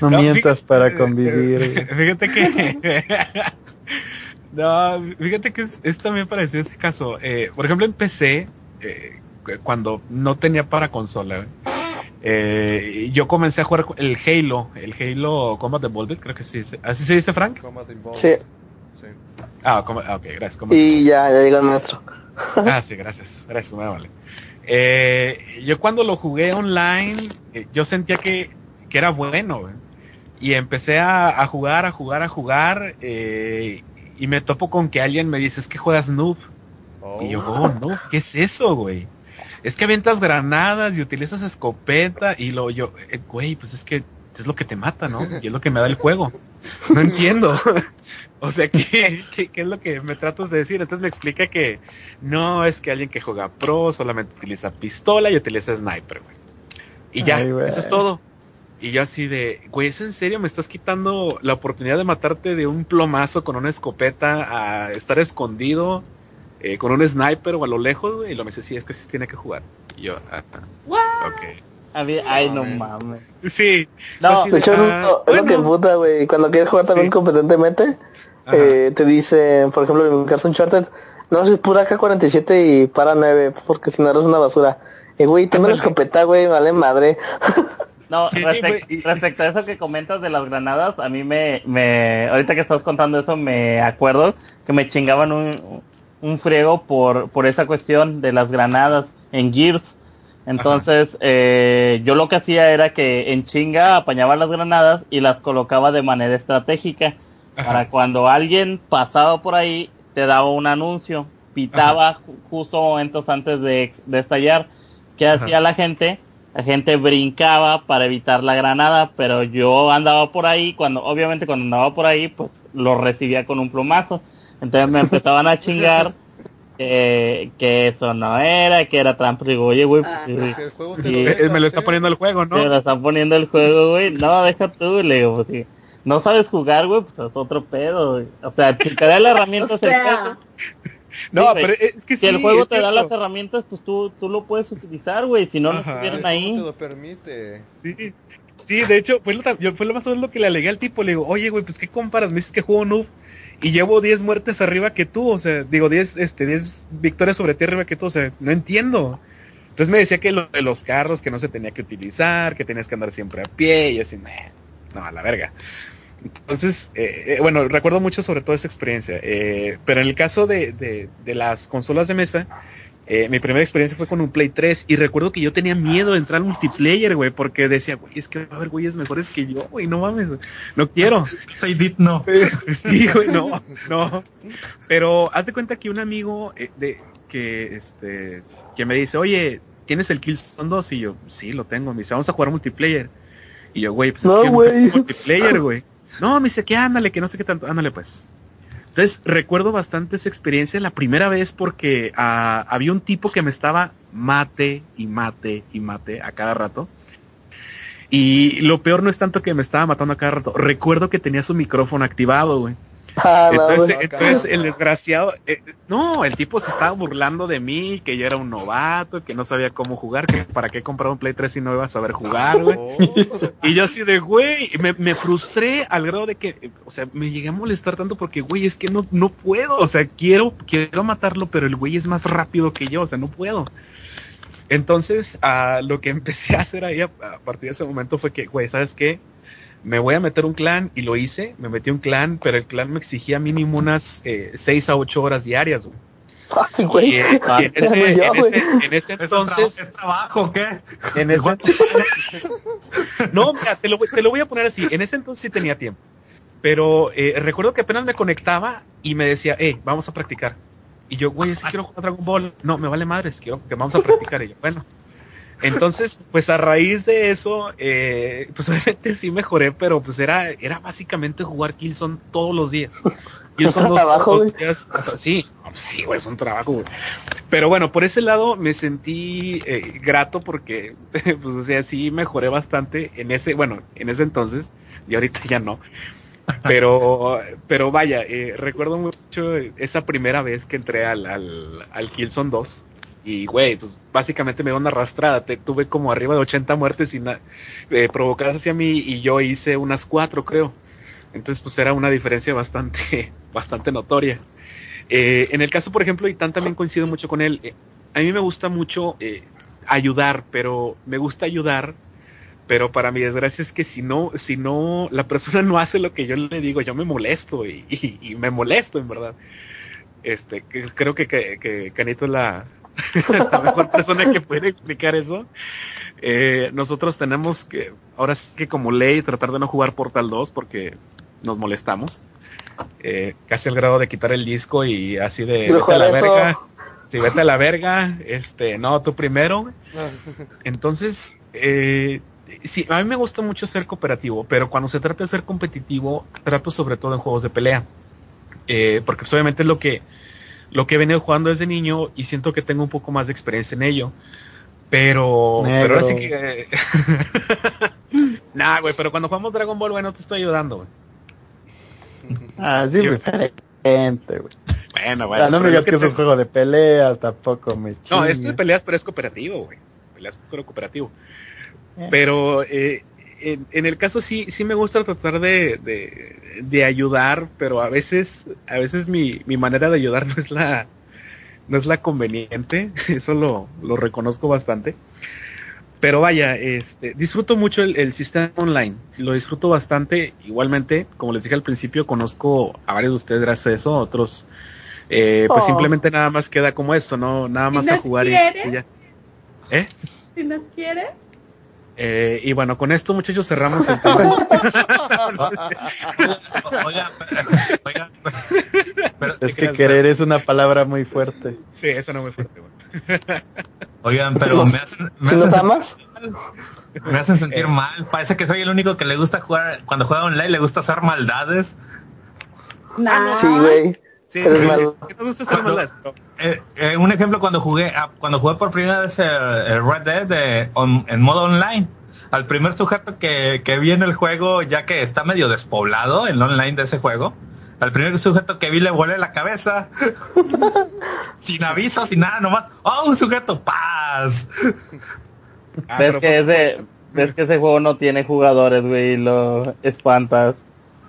No, No, mientas fíjate- para convivir. <laughs> Fíjate que... <laughs> no, fíjate que es, es también parecido ese caso. Eh, por ejemplo, en PC, eh, cuando no tenía para consola, eh, yo comencé a jugar el Halo, el Halo Combat Evolved, creo que sí. ¿Así se dice, Frank? Combat. Sí. Sí. Ah, ah, ok, gracias. Combat Y ya, ya llegó el maestro. <laughs> Ah, sí, gracias. Gracias, muy amable. Eh, yo cuando lo jugué online, eh, yo sentía que, que era bueno. Y empecé a, a jugar, a jugar, a jugar, eh, y me topo con que alguien me dice, es que juegas noob. Oh. Y yo, oh, no, ¿qué es eso, güey? Es que avientas granadas y utilizas escopeta, y lo yo, eh, güey, pues es que es lo que te mata, ¿no? <laughs> Y es lo que me da el juego. No entiendo. <laughs> O sea, ¿qué, <laughs> qué, qué es lo que me tratas de decir? Entonces me explica que no es que alguien que juega pro solamente utiliza pistola y utiliza sniper, güey. Y ya, Ay, eso es todo. Y yo así de, güey, ¿es en serio? ¿Me estás quitando la oportunidad de matarte de un plomazo con una escopeta a estar escondido eh, con un sniper o a lo lejos, güey? Y lo me dice, sí, es que sí tiene que jugar. Y yo, ah, What? ok. Había- Ay, no Mames. Sí. No, así De hecho, es lo- es lo que puta, güey. Cuando quieres jugar también Sí. competentemente, eh, te dicen, por ejemplo, en mi caso Uncharted, no, soy pura K-47 y para 9, porque si no eres una basura. Y güey, tengo una Ándale. escopeta, güey, vale madre. <laughs> No, Sí, respecto a eso que comentas de las granadas, a mí me, me, ahorita que estás contando eso, me acuerdo que me chingaban un, un friego por, por esa cuestión de las granadas en Gears. Entonces, eh, yo lo que hacía era que en chinga apañaba las granadas y las colocaba de manera estratégica. Ajá. Para cuando alguien pasaba por ahí, te daba un anuncio, pitaba ju- justo momentos antes de, estallar. ¿Qué Ajá. hacía la gente? La gente brincaba para evitar la granada, pero yo andaba por ahí, cuando, obviamente cuando andaba por ahí, pues lo recibía con un plumazo. Entonces me empezaban a chingar <laughs> que, que eso no era, que era trampa. Y digo, oye, güey, pues sí, el juego lo me lo está poniendo el juego, ¿no? te lo están poniendo el juego, güey. No, deja tú, le digo, pues sí. No sabes jugar, güey, pues es otro pedo, güey. O sea, si te da la herramienta <laughs> O es el sea, pedo. No, Sí, pero es que Si sí, el juego te da las herramientas, pues tú, tú lo puedes utilizar, güey. Si no, no Ajá. estuvieran El juego ahí. te lo permite. Sí, sí, de hecho, fue lo, yo, fue lo más o menos lo que le alegué al tipo. Le digo, oye, güey, pues ¿qué comparas? Me dices que juego noob y llevo 10 muertes arriba que tú. O sea, digo, 10, este, 10 victorias sobre ti arriba que tú. O sea, no entiendo. Entonces me decía que lo de los carros que no se tenía que utilizar, que tenías que andar siempre a pie y así, "Meh, no, a la verga. Entonces, eh, eh, bueno, recuerdo mucho sobre todo esa experiencia. eh, pero en el caso de, de, de las consolas de mesa, eh, mi primera experiencia fue con un Play 3 y recuerdo que yo tenía miedo de entrar al multiplayer, güey, porque decía, güey, es que va a haber güeyes mejores que yo, güey, no mames, no quiero. <laughs> Soy Dit, no. <laughs> Sí, güey, no, no. Pero haz de cuenta que un amigo eh, de que este que me dice, "Oye, ¿tienes el Killzone 2?" y yo, "Sí, lo tengo." Me dice, "Vamos a jugar multiplayer." Y yo, "Güey, pues es que multiplayer, güey." No, me dice, "Que ándale, que no sé qué tanto." Ándale, pues. Entonces, recuerdo bastante esa experiencia la primera vez porque ah, había un tipo que me estaba mate y mate y mate a cada rato. Y lo peor no es tanto que me estaba matando a cada rato. Recuerdo que tenía su micrófono activado, güey. Ah, no, Entonces, el desgraciado, eh, no, el tipo se estaba burlando de mí, que yo era un novato, que no sabía cómo jugar, que para qué comprar un Play 3 si no iba a saber jugar, güey. Oh, Y yo así de, güey, me, me frustré al grado de que, o sea, me llegué a molestar tanto porque, güey, es que no, no puedo, o sea, quiero, quiero matarlo, pero el güey es más rápido que yo, o sea, no puedo. Entonces, ah, lo que <laughs> empecé a hacer ahí a, a partir de ese momento fue que, güey, ¿sabes qué? Me voy a meter un clan y lo hice, me metí un clan, pero el clan me exigía mínimo unas eh, 6 a 8 horas diarias, güey. Ay, güey. Y, eh, y en, ese, Yo, en, güey. ese, en ese ¿Es, un tra- entonces, ¿Es trabajo qué? en ese, <laughs> no, mira, te lo, voy- te lo voy a poner así. En ese entonces sí tenía tiempo. Pero eh, recuerdo que apenas me conectaba y me decía, eh, vamos a practicar. Y yo, güey, es que quiero jugar Dragon Ball. No, me vale madres, quiero que vamos a practicar. Y yo, bueno. Entonces, pues a raíz de eso, eh, pues <laughs> obviamente sí mejoré, pero pues era, era básicamente jugar Killzone todos los días. <laughs> Killzone dos- trabajo, los días. Sí, sí, güey, es un trabajo, güey. Pero bueno, por ese lado me sentí eh, grato porque, <laughs> pues, o sea, sí mejoré bastante en ese, bueno, en ese entonces, y ahorita ya no. Pero, pero vaya, eh, recuerdo mucho esa primera vez que entré al, al, al Killzone 2. Y, güey, pues básicamente me dio una arrastrada. Tuve como arriba de 80 muertes y eh, provocadas hacia mí y yo hice unas cuatro, creo. Entonces, pues era una diferencia bastante, <laughs> bastante notoria. Eh, en el caso, por ejemplo, y Tan también coincido mucho con él, eh, a mí me gusta mucho eh, ayudar, pero me gusta ayudar, pero para mi desgracia es que si no, si no, la persona no hace lo que yo le digo, yo me molesto y, <laughs> me molesto en verdad. Este, creo que, que, que Canito la, <laughs> la mejor persona que puede explicar eso. Eh, nosotros tenemos que, ahora sí que como ley, tratar de no jugar Portal 2 porque nos molestamos. Eh, casi al grado de quitar el disco y así de vete a la eso. verga. Sí, vete a la verga. Este, no, tú primero. <laughs> Entonces, eh, sí, a mí me gusta mucho ser cooperativo, pero cuando se trata de ser competitivo, trato sobre todo en juegos de pelea. Eh, porque pues, obviamente es lo que, lo que he venido jugando desde niño y siento que tengo un poco más de experiencia en ello. Pero, pero ahora sí que... <laughs> nah, güey, pero cuando jugamos Dragon Ball, güey, no te estoy ayudando, güey. Ah, sí, Yo- diferente, güey. Bueno, bueno. No me digas es que eso es juego de peleas, tampoco me No, chingues. esto de peleas, pero es cooperativo, güey. Peleas pero cooperativo. Eh. Pero eh, en, en el caso sí, sí me gusta tratar de, de, de ayudar, pero a veces, a veces mi, mi manera de ayudar <laughs> no es la, no es la conveniente. <laughs> Eso lo, lo reconozco bastante. Pero vaya, este, disfruto mucho el, el sistema online. Lo disfruto bastante. Igualmente, como les dije al principio, conozco a varios de ustedes gracias a eso, otros eh, pues Oh. simplemente nada más queda como esto, ¿no? Nada ¿Y más a jugar y, quiere? y ya. ¿Eh? Si nos quiere. Eh, y bueno, con esto muchachos cerramos el tema. <laughs> Oigan, oigan, pero- Es que querer es una palabra muy fuerte. sí, eso no me fuerte, güey. oigan, pero me hacen, me nos hacen, amas, me hacen sentir mal. Parece que soy el único que le gusta jugar, cuando juega online le gusta hacer maldades. Nah. sí, güey. Sí, gusta Eh, eh, un ejemplo cuando jugué ah, cuando jugué por primera vez el, el Red Dead de- on- en modo online al primer sujeto que, que vi en el juego ya que está medio despoblado el online de ese juego al primer sujeto que vi le volé la cabeza <laughs> sin aviso sin nada nomás oh un sujeto paz. Ah, ves pero que ese, ves que ese juego no tiene jugadores, güey, y lo espantas.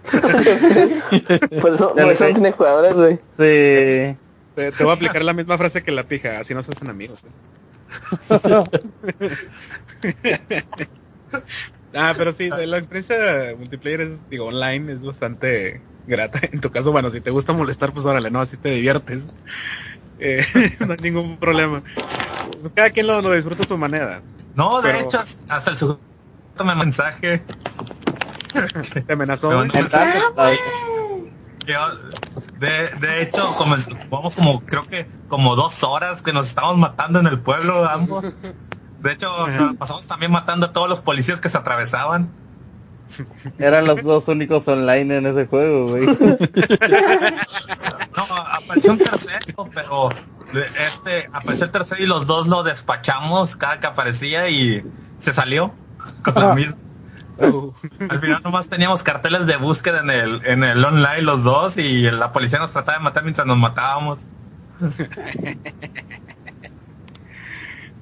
<laughs> Por eso, por eso no tiene jugadores, güey. Sí. te, te voy a aplicar la misma frase que la pija, así no se hacen amigos. <laughs> ah, pero sí, la experiencia multiplayer es, digo, online es bastante grata. En tu caso, bueno, si te gusta molestar, pues órale, no, así te diviertes. Eh, <laughs> no hay ningún problema. Pues cada quien lo, lo disfruta a su manera. No, de Pero- hecho, hasta el sujeto me mensaje. Te amenazó. De, de hecho, como, vamos como, creo que como dos horas que nos estábamos matando en el pueblo ambos. De hecho, nos pasamos también matando a todos los policías que se atravesaban. Eran los dos únicos online en ese juego, güey. No, apareció un tercero, pero este apareció el tercero y los dos lo despachamos cada que aparecía y se salió con la misma. Uh, <laughs> Al final nomás teníamos carteles de búsqueda en el, en el online los dos y la policía nos trataba de matar mientras nos matábamos. <laughs>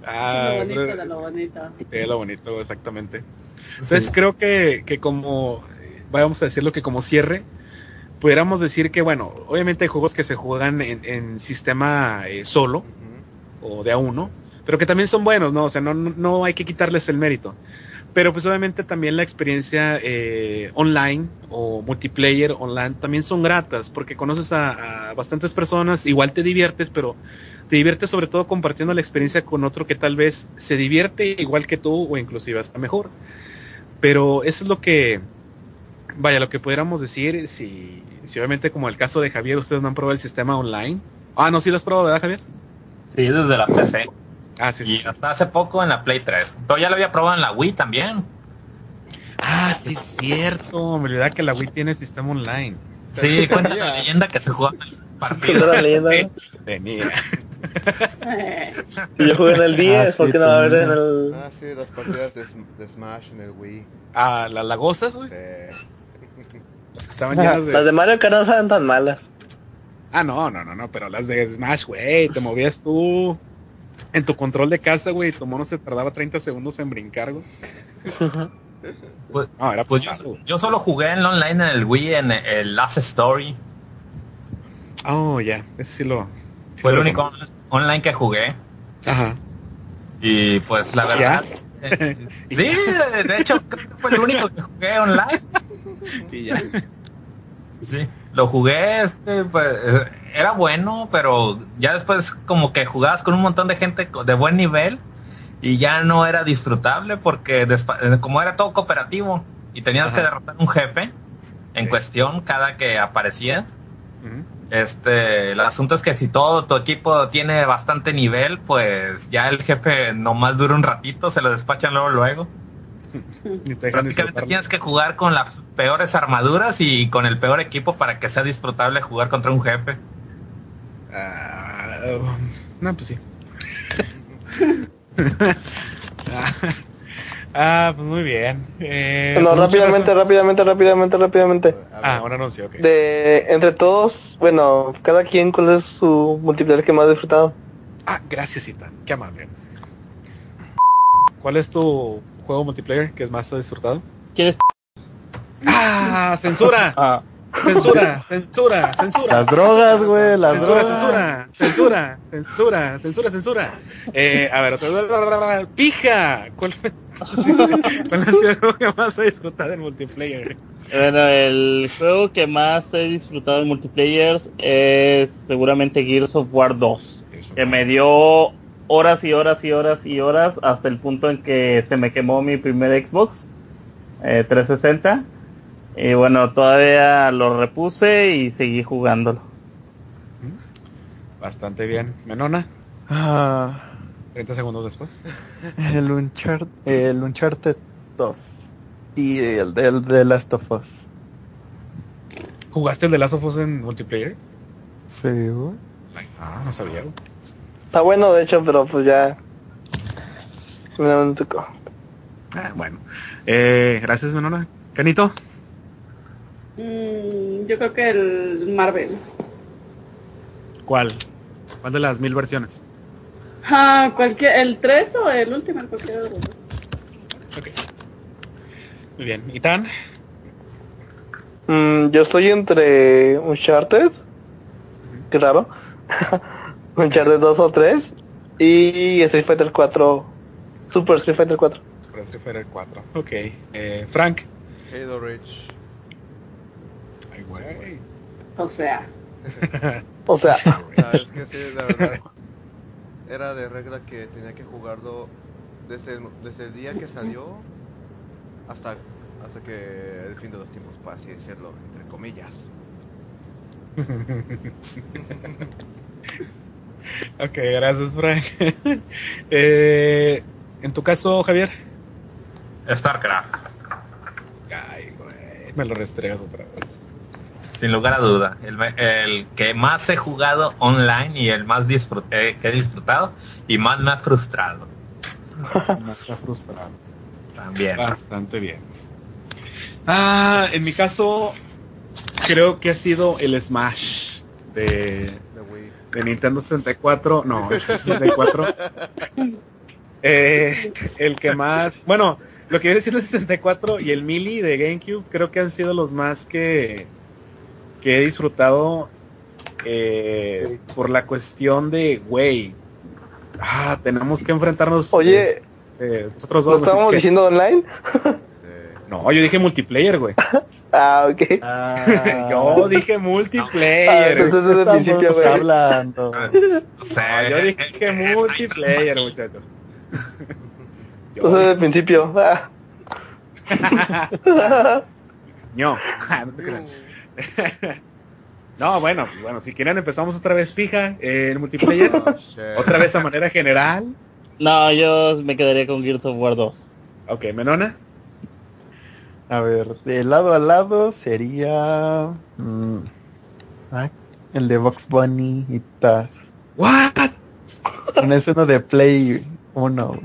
ah, lo bonito de lo bonito. Sí, lo bonito, exactamente. Entonces creo que, que como, vamos a decirlo que como cierre, pudiéramos decir que, bueno, obviamente hay juegos que se juegan en, en sistema eh, solo o de a uno, pero que también son buenos, ¿no? O sea, no, no, no hay que quitarles el mérito. Pero pues obviamente también la experiencia eh, online o multiplayer online también son gratas porque conoces a, bastantes personas, igual te diviertes, pero te diviertes sobre todo compartiendo la experiencia con otro que tal vez se divierte igual que tú o inclusive hasta mejor. Pero eso es lo que, vaya, lo que pudiéramos decir, si, si obviamente como el caso de Javier, ustedes no han probado el sistema online. Ah, no, sí lo has probado, ¿verdad, Javier? Sí, desde la PC. Ah, sí. Y hasta hace poco en la Play 3. Yo ya lo había probado en la Wii también. Ah, sí, es cierto. Me olvidaba que la Wii tiene sistema online. Sí, <laughs> cuenta la leyenda que se jugaba en <laughs> partidas. Cuenta la leyenda, Sí, tenía. <laughs> Y yo jugué en el 10, Ah, sí, ¿por qué no va a haber en el...? Ah, sí, las partidas de, Sm- de Smash en el Wii. Ah, las lagosas, güey. Sí. Estaban llenas de... Las de Mario Kart no saben tan malas. Ah, no, no, no, no, pero las de Smash, güey, te movías tú en tu control de casa, güey, tu mono se tardaba 30 segundos en brincar, güey. Pues, No, era pues yo, pesado, güey. yo solo jugué en online en el Wii en el Last Story. Oh, ya, ese sí lo... sí Fue el único on- online que jugué. Ajá. Y pues la verdad... <laughs> eh, sí, de, de hecho creo que fue el único que jugué online. <laughs> Y ya. Sí, lo jugué, este, pues, era bueno, pero ya después como que jugabas con un montón de gente de buen nivel y ya no era disfrutable porque eh, como era todo cooperativo y tenías Ajá. que derrotar un jefe en Sí. cuestión cada que aparecías. Este, el asunto es que si todo tu equipo tiene bastante nivel, pues ya el jefe nomás dura un ratito, se lo despachan luego luego. <laughs> Prácticamente tienes que jugar con las peores armaduras y con el peor equipo para que sea disfrutable jugar contra un jefe. Ah, no, pues sí. <laughs> ah, pues muy bien. Eh, No, rápidamente, gracias. rápidamente, rápidamente, rápidamente. Ah, un anuncio, ok. De entre todos, bueno, cada quien cuál es su multiplayer que más ha disfrutado. Ah, gracias, Ita. Qué amable. ¿Cuál es tu juego multiplayer que es más disfrutado? ¿Quieres? ¡Ah! ¡Censura! <laughs> Ah, ¡Censura! ¡Censura! ¡Censura! Las drogas, güey, las censura, drogas. censura, censura, censura, censura, censura. Eh, a ver, otra pija. ¿Cuál fue? <laughs> ¿Cuál ha sido el juego que más ha disfrutado en multiplayer? bueno, el juego que más he disfrutado en multiplayer es seguramente Gears of War 2. Que me dio horas y horas y horas y horas hasta el punto en que se me quemó mi primer Xbox eh, 360. Y bueno, todavía lo repuse y seguí jugándolo. Bastante bien. Menona, Ah, 30 segundos después. el, Unchart el Uncharted 2. Y el del de Last of Us. ¿Jugaste el de Last of Us en multiplayer? Sí, güey. Ah, no sabía. güey. Está bueno, de hecho, pero pues ya... No tocó. Ah, bueno. Eh, gracias, Menona. Canito. mm, yo creo que el Marvel. ¿Cuál? ¿Cuál de las mil versiones? Ah, cualquier, el 3 o el último, cualquiera de los dos. Ok. Muy bien. ¿Y tan? Mm, yo estoy entre Uncharted, qué raro, <laughs> Uncharted 2 o 3, Y Street Fighter 4. Super Street Fighter 4. Super Street Fighter 4. Ok. Eh, Frank. Halo Reach. Ay, güey. O sea, <laughs> O sea, Ah, es que sí, la verdad. Era de regla que tenía que jugarlo desde el, desde el día que salió hasta, hasta que el fin de los tiempos, por así decirlo, entre comillas. <laughs> Ok, gracias, Frank. <laughs> eh, en tu caso, Javier. StarCraft, Ay, güey. Me lo restregas otra vez. sin lugar a duda. El, que más he jugado online y el más eh, que he disfrutado y más me ha frustrado Me está frustrado. también. Bastante bien. Ah, en mi caso, creo que ha sido el Smash de, De Nintendo 64. No, el 64. Eh, el que más, bueno, lo que viene siendo el 64 y el Mili de GameCube creo que han sido los más que, que he disfrutado eh, por la cuestión de, güey, ah, tenemos que enfrentarnos. oye, eh, nosotros ¿lo dos. estábamos ¿qué? diciendo online? No, yo dije multiplayer, güey. <laughs> Ah, ok. Ah, Yo <laughs> dije Ah, multiplayer. <laughs> entonces desde el estamos principio, güey. hablando. O sea, No, yo eh, dije multiplayer, muchachos. Entonces Yo, desde el principio. Ah, no, no te creas. No, bueno, bueno, si quieren empezamos otra vez fija eh, en multiplayer. Oh, otra vez a manera general. No, yo me quedaría con Gears of War 2. Ok, Menona. A ver, de lado a lado sería mm, el de Box Bunny y Taz. What? No es uno de Play 1, güey.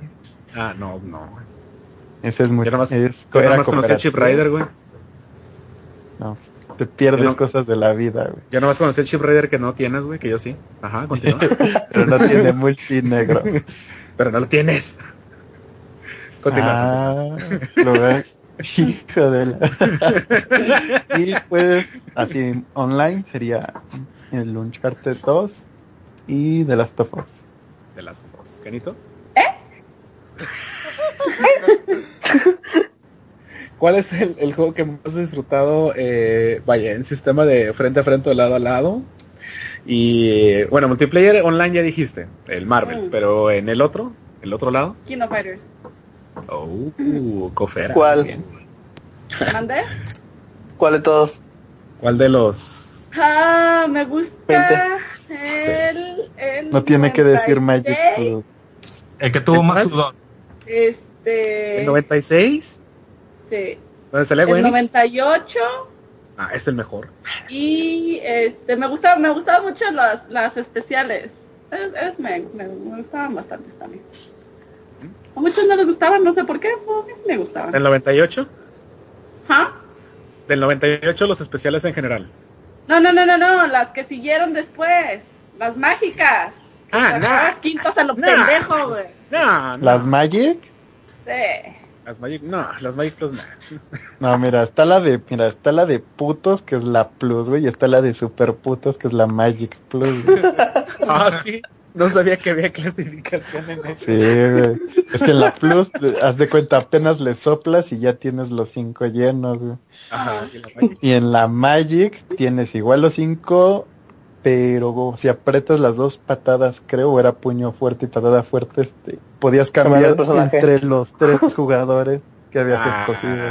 Ah, no, no. Ese es muy Yo más, es, yo era más conocí a Chip. Rider, güey. No, pues, te pierdes no- cosas de la vida, güey. Yo nada más conocí a Chip Rider que no tienes, güey, que yo sí. Ajá, <laughs> continúa. Pero no tiene multi negro. <laughs> Pero no lo tienes. Continúa. Ah, lo ves. <laughs> Hijo de la... <laughs> y pues, así, online sería el Uncharted 2 y The Last of Us. De las dos. ¿Canito? ¿Cuál es el, el juego que más has disfrutado, eh, vaya, en sistema de frente a frente o lado a lado? Y bueno, multiplayer online ya dijiste, el Marvel, Mm. pero en el otro, el otro lado, King of Fighters. Oh, Cofera. ¿Cuál? bien. ¿Mandé? ¿Cuál de todos? ¿Cuál de los? Ah, me gusta el, el No tiene que decir 96, Magic Club. el que tuvo más sudor. Este. ¿El 96? Sí. ¿Dónde salía El Gwen? 98 Ah, es el mejor. y este me gustaba me gustaban mucho las, las especiales. Es, es- me, me, me gustaban bastante también. A muchos no les gustaban, no sé por qué, a mí sí me gustaban. ¿Del 98? ¿Ah? Del 98 los especiales en general. No, no, no, no, no, las que siguieron después, las mágicas. Ah, no. Las quintas a lo No. pendejo, güey. No, no. ¿Las Magic? Sí. Las Magic, no, las Magic Plus no. No, mira, está la de, mira, está la de putos que es la Plus, güey, y está la de super putos que es la Magic Plus. güey. <laughs> Ah, sí. No sabía que había clasificación en eso. Sí, güey. Es que en la Plus, haz de cuenta, apenas le soplas y ya tienes los cinco llenos, güey. Ajá, y en la Magic tienes igual los cinco, pero si apretas las dos patadas, creo, o era puño fuerte y patada fuerte, este, podías Cambiar entre los tres <laughs> jugadores que habías Ah, escogido.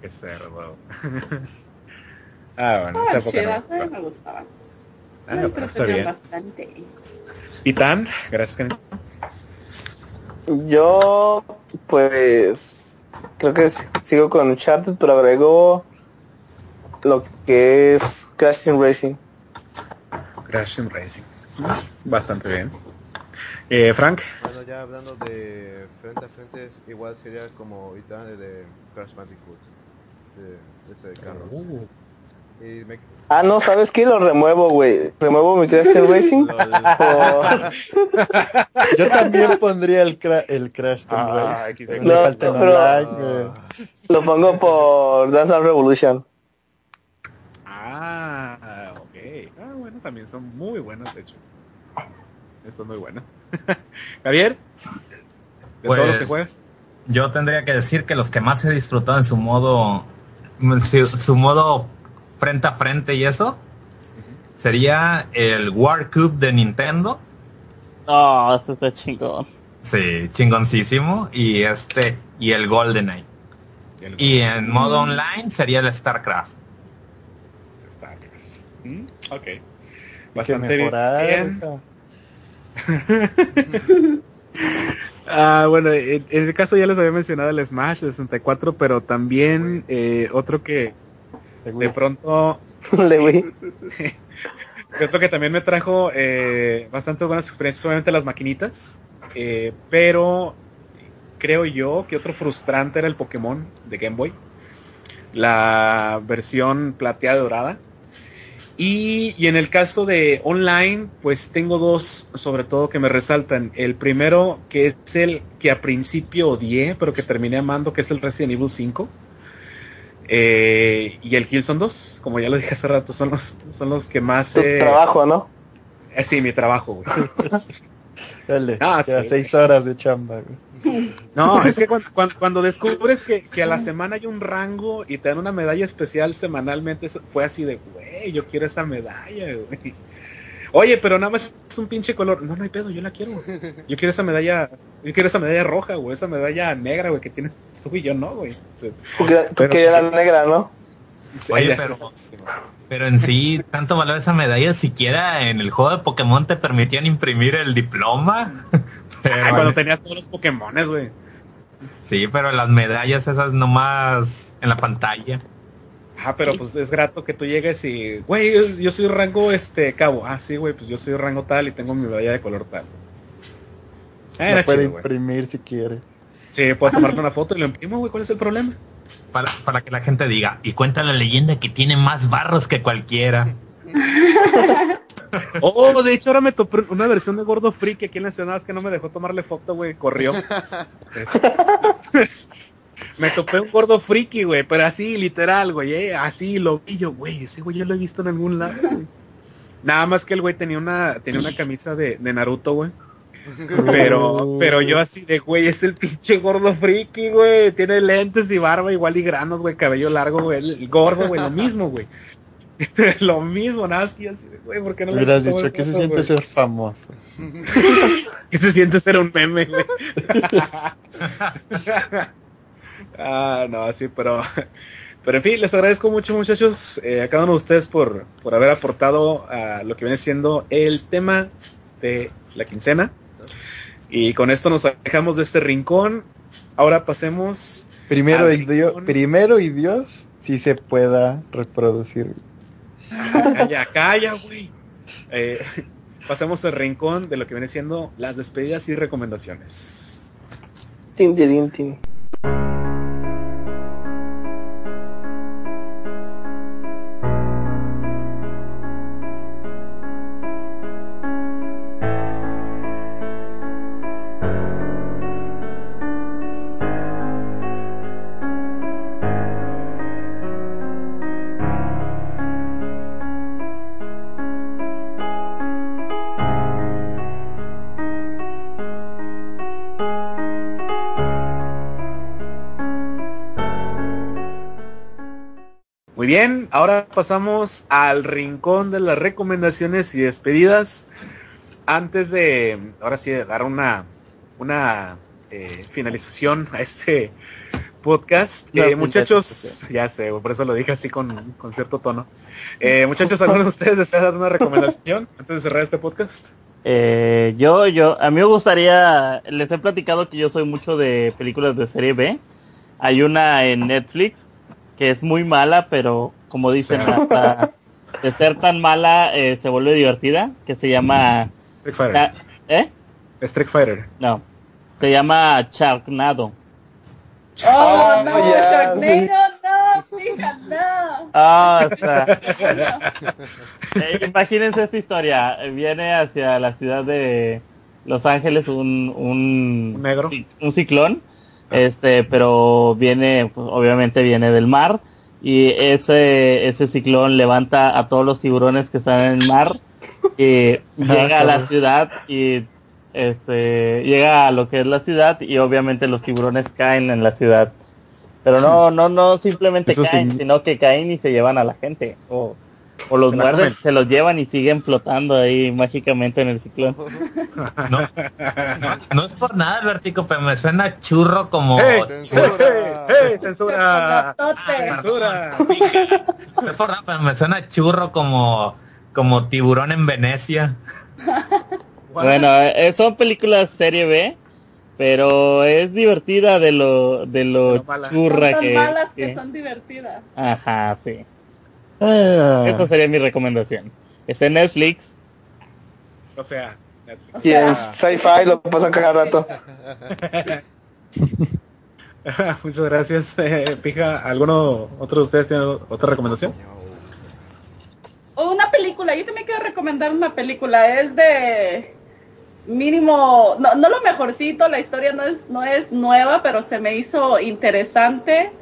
qué cerdo. <laughs> ah, bueno, esa época no. me gustaban. Ah, pero está entretenían bien. bastante. Titán, gracias. Kenny. Yo, pues, creo que sigo con Uncharted, pero agrego lo que es Crash Team Racing. Crash Team Racing. Bastante bien. Eh, Frank, Bueno, ya hablando de frente a frente, igual sería como Itan de, de Crash Bandicoot. De, de ese de carro. Uh. Y me... Ah, no, ¿sabes qué? Lo remuevo, güey. Remuevo mi Crash Team Racing. <laughs> Yo también pondría el, cra- el Crash Team Ah, Racing, No, le falta el pero-. Lo pongo por Dance Dance Revolution. Ah, ok. Ah, bueno, también son muy buenos, de hecho. Eso es muy bueno. <laughs> Javier, ¿de Pues, todo lo que juegas? Yo tendría que decir que los que más he disfrutado en su modo, su, su modo frente a frente y eso, sería el War Cube de Nintendo. Oh, eso está chingón. Sí, chingoncísimo. Y este, y el GoldenEye. Y en modo online sería el StarCraft. Starcraft. Mm, Ok. Bastante bien. <laughs> Ah, bueno, en, en el caso ya les había mencionado el Smash de 64, pero también eh, otro que <laughs> <laughs> de pronto, Le güey. otro que también me trajo eh, bastante buenas experiencias, obviamente las maquinitas, eh, pero creo yo que otro frustrante era el Pokémon de Game Boy, la versión plateada dorada. Y, y en el caso de online, pues tengo dos sobre todo que me resaltan. El primero, que es el que a principio odié, pero que terminé amando, que es el Resident Evil 5. Eh, y el Killzone 2, como ya lo dije hace rato, son los, son los que más... Tu eh, trabajo, ¿no? eh, sí, mi trabajo, güey. <laughs> Dale, Ah, sí. seis horas de chamba, güey. No, es que cuando, cuando, cuando descubres que, que a la semana hay un rango y te dan una medalla especial semanalmente, fue así de, güey, yo quiero esa medalla, güey. Oye, pero nada más es un pinche color. No, no hay pedo, yo la quiero. güey. Yo quiero esa medalla, yo quiero esa medalla roja, güey, esa medalla negra, güey, que tienes tú y yo no, güey. Sí. Tú querías la negra, ¿no? Sí, Oye, pero- sí. Pero en sí, tanto valor esa medalla, siquiera en el juego de Pokémon te permitían imprimir el diploma. <laughs> Pero, Ah, cuando tenías todos los Pokémones, güey. Sí, pero las medallas esas nomás en la pantalla. Ah, pero pues es grato que tú llegues y, güey, yo, yo soy rango este cabo. Ah, sí, güey, pues yo soy rango tal y tengo mi medalla de color tal. Ah, puede chido, güey. imprimir si quiere. Sí, puedo tomarte una foto y lo imprimo, güey, ¿cuál es el problema? Para, para que la gente diga, y cuenta la leyenda que tiene más barros que cualquiera. <laughs> Oh, de hecho ahora me topé una versión de Gordo Freak aquí en la ciudad que no me dejó tomarle foto, güey, corrió. <laughs> me topé un Gordo Friki, güey, pero así, literal, güey, eh, así lo vi yo, güey, ese güey yo lo he visto en algún lado, güey. Nada más que el güey tenía una, tenía una camisa de, de Naruto, güey. Pero, pero yo así de, güey, es el pinche gordo friki, güey. Tiene lentes y barba igual y granos, güey, cabello largo, güey. El, gordo, güey, lo mismo, güey. <laughs> lo mismo, nada más que yo así de, güey, ¿por qué no le Hubieras dicho que se siente güey? ser famoso. <laughs> ¿Qué se siente ser un meme, güey? <laughs> ah, no, sí, pero... <laughs> Pero en fin, les agradezco mucho, muchachos, eh, a cada uno de ustedes por, por haber aportado a lo que viene siendo el tema de la quincena. Y con esto nos alejamos de este rincón. Ahora pasemos... Primero y, Dios, primero y Dios si se pueda reproducir. Calla, calla, güey. Eh, <laughs> pasemos al rincón de lo que viene siendo las despedidas y recomendaciones. Tin, tirin, tin. Bien, ahora pasamos al rincón de las recomendaciones y despedidas. Antes de, ahora sí, de dar una, una eh, finalización a este podcast. Eh, muchachos, ya sé, por eso lo dije así con, con cierto tono. Eh, muchachos, ¿alguno de ustedes desea dar una recomendación <laughs> antes de cerrar este podcast? Eh, yo, yo, a mí me gustaría, les he platicado que yo soy mucho de películas de serie B. Hay una en Netflix que es muy mala, pero como dicen, hasta de ser tan mala eh, se vuelve divertida, que se llama, Street Fighter. ¿eh? Street Fighter. No, se llama Sharknado. Oh, no, ya. Sharknado, no, fija, no. Ah, o sea, <laughs> eh, imagínense esta historia. Viene hacia la ciudad de Los Ángeles un, un, Un negro. un ciclón, este, pero viene, obviamente viene del mar y ese, ese ciclón levanta a todos los tiburones que están en el mar y Ajá, <laughs> llega a la ciudad y este llega a lo que es la ciudad y obviamente los tiburones caen en la ciudad. Pero no, no, no simplemente Eso caen, sino que caen y se llevan a la gente. O, o los muerden, se los llevan y siguen flotando ahí mágicamente en el ciclón. No, no es por nada, Albertico, pero me suena churro como... ¡Hey! Censura. ¡Hey! ¡Censura! No es por nada, pero me suena churro como, como tiburón en Venecia. Bueno, eh, son películas serie B, pero es divertida de lo de lo churra que, malas que que- son divertidas. Ajá, sí. Ah, Esa sería mi recomendación. Está en Netflix. O sea, O Y en sci-fi lo pasan cada rato. <laughs> muchas gracias, eh, Pija. ¿Alguno otro de ustedes tiene otra recomendación? o una película, yo también quiero recomendar una película, es de mínimo, no, no lo mejorcito, la historia no es, no es nueva, pero se me hizo interesante.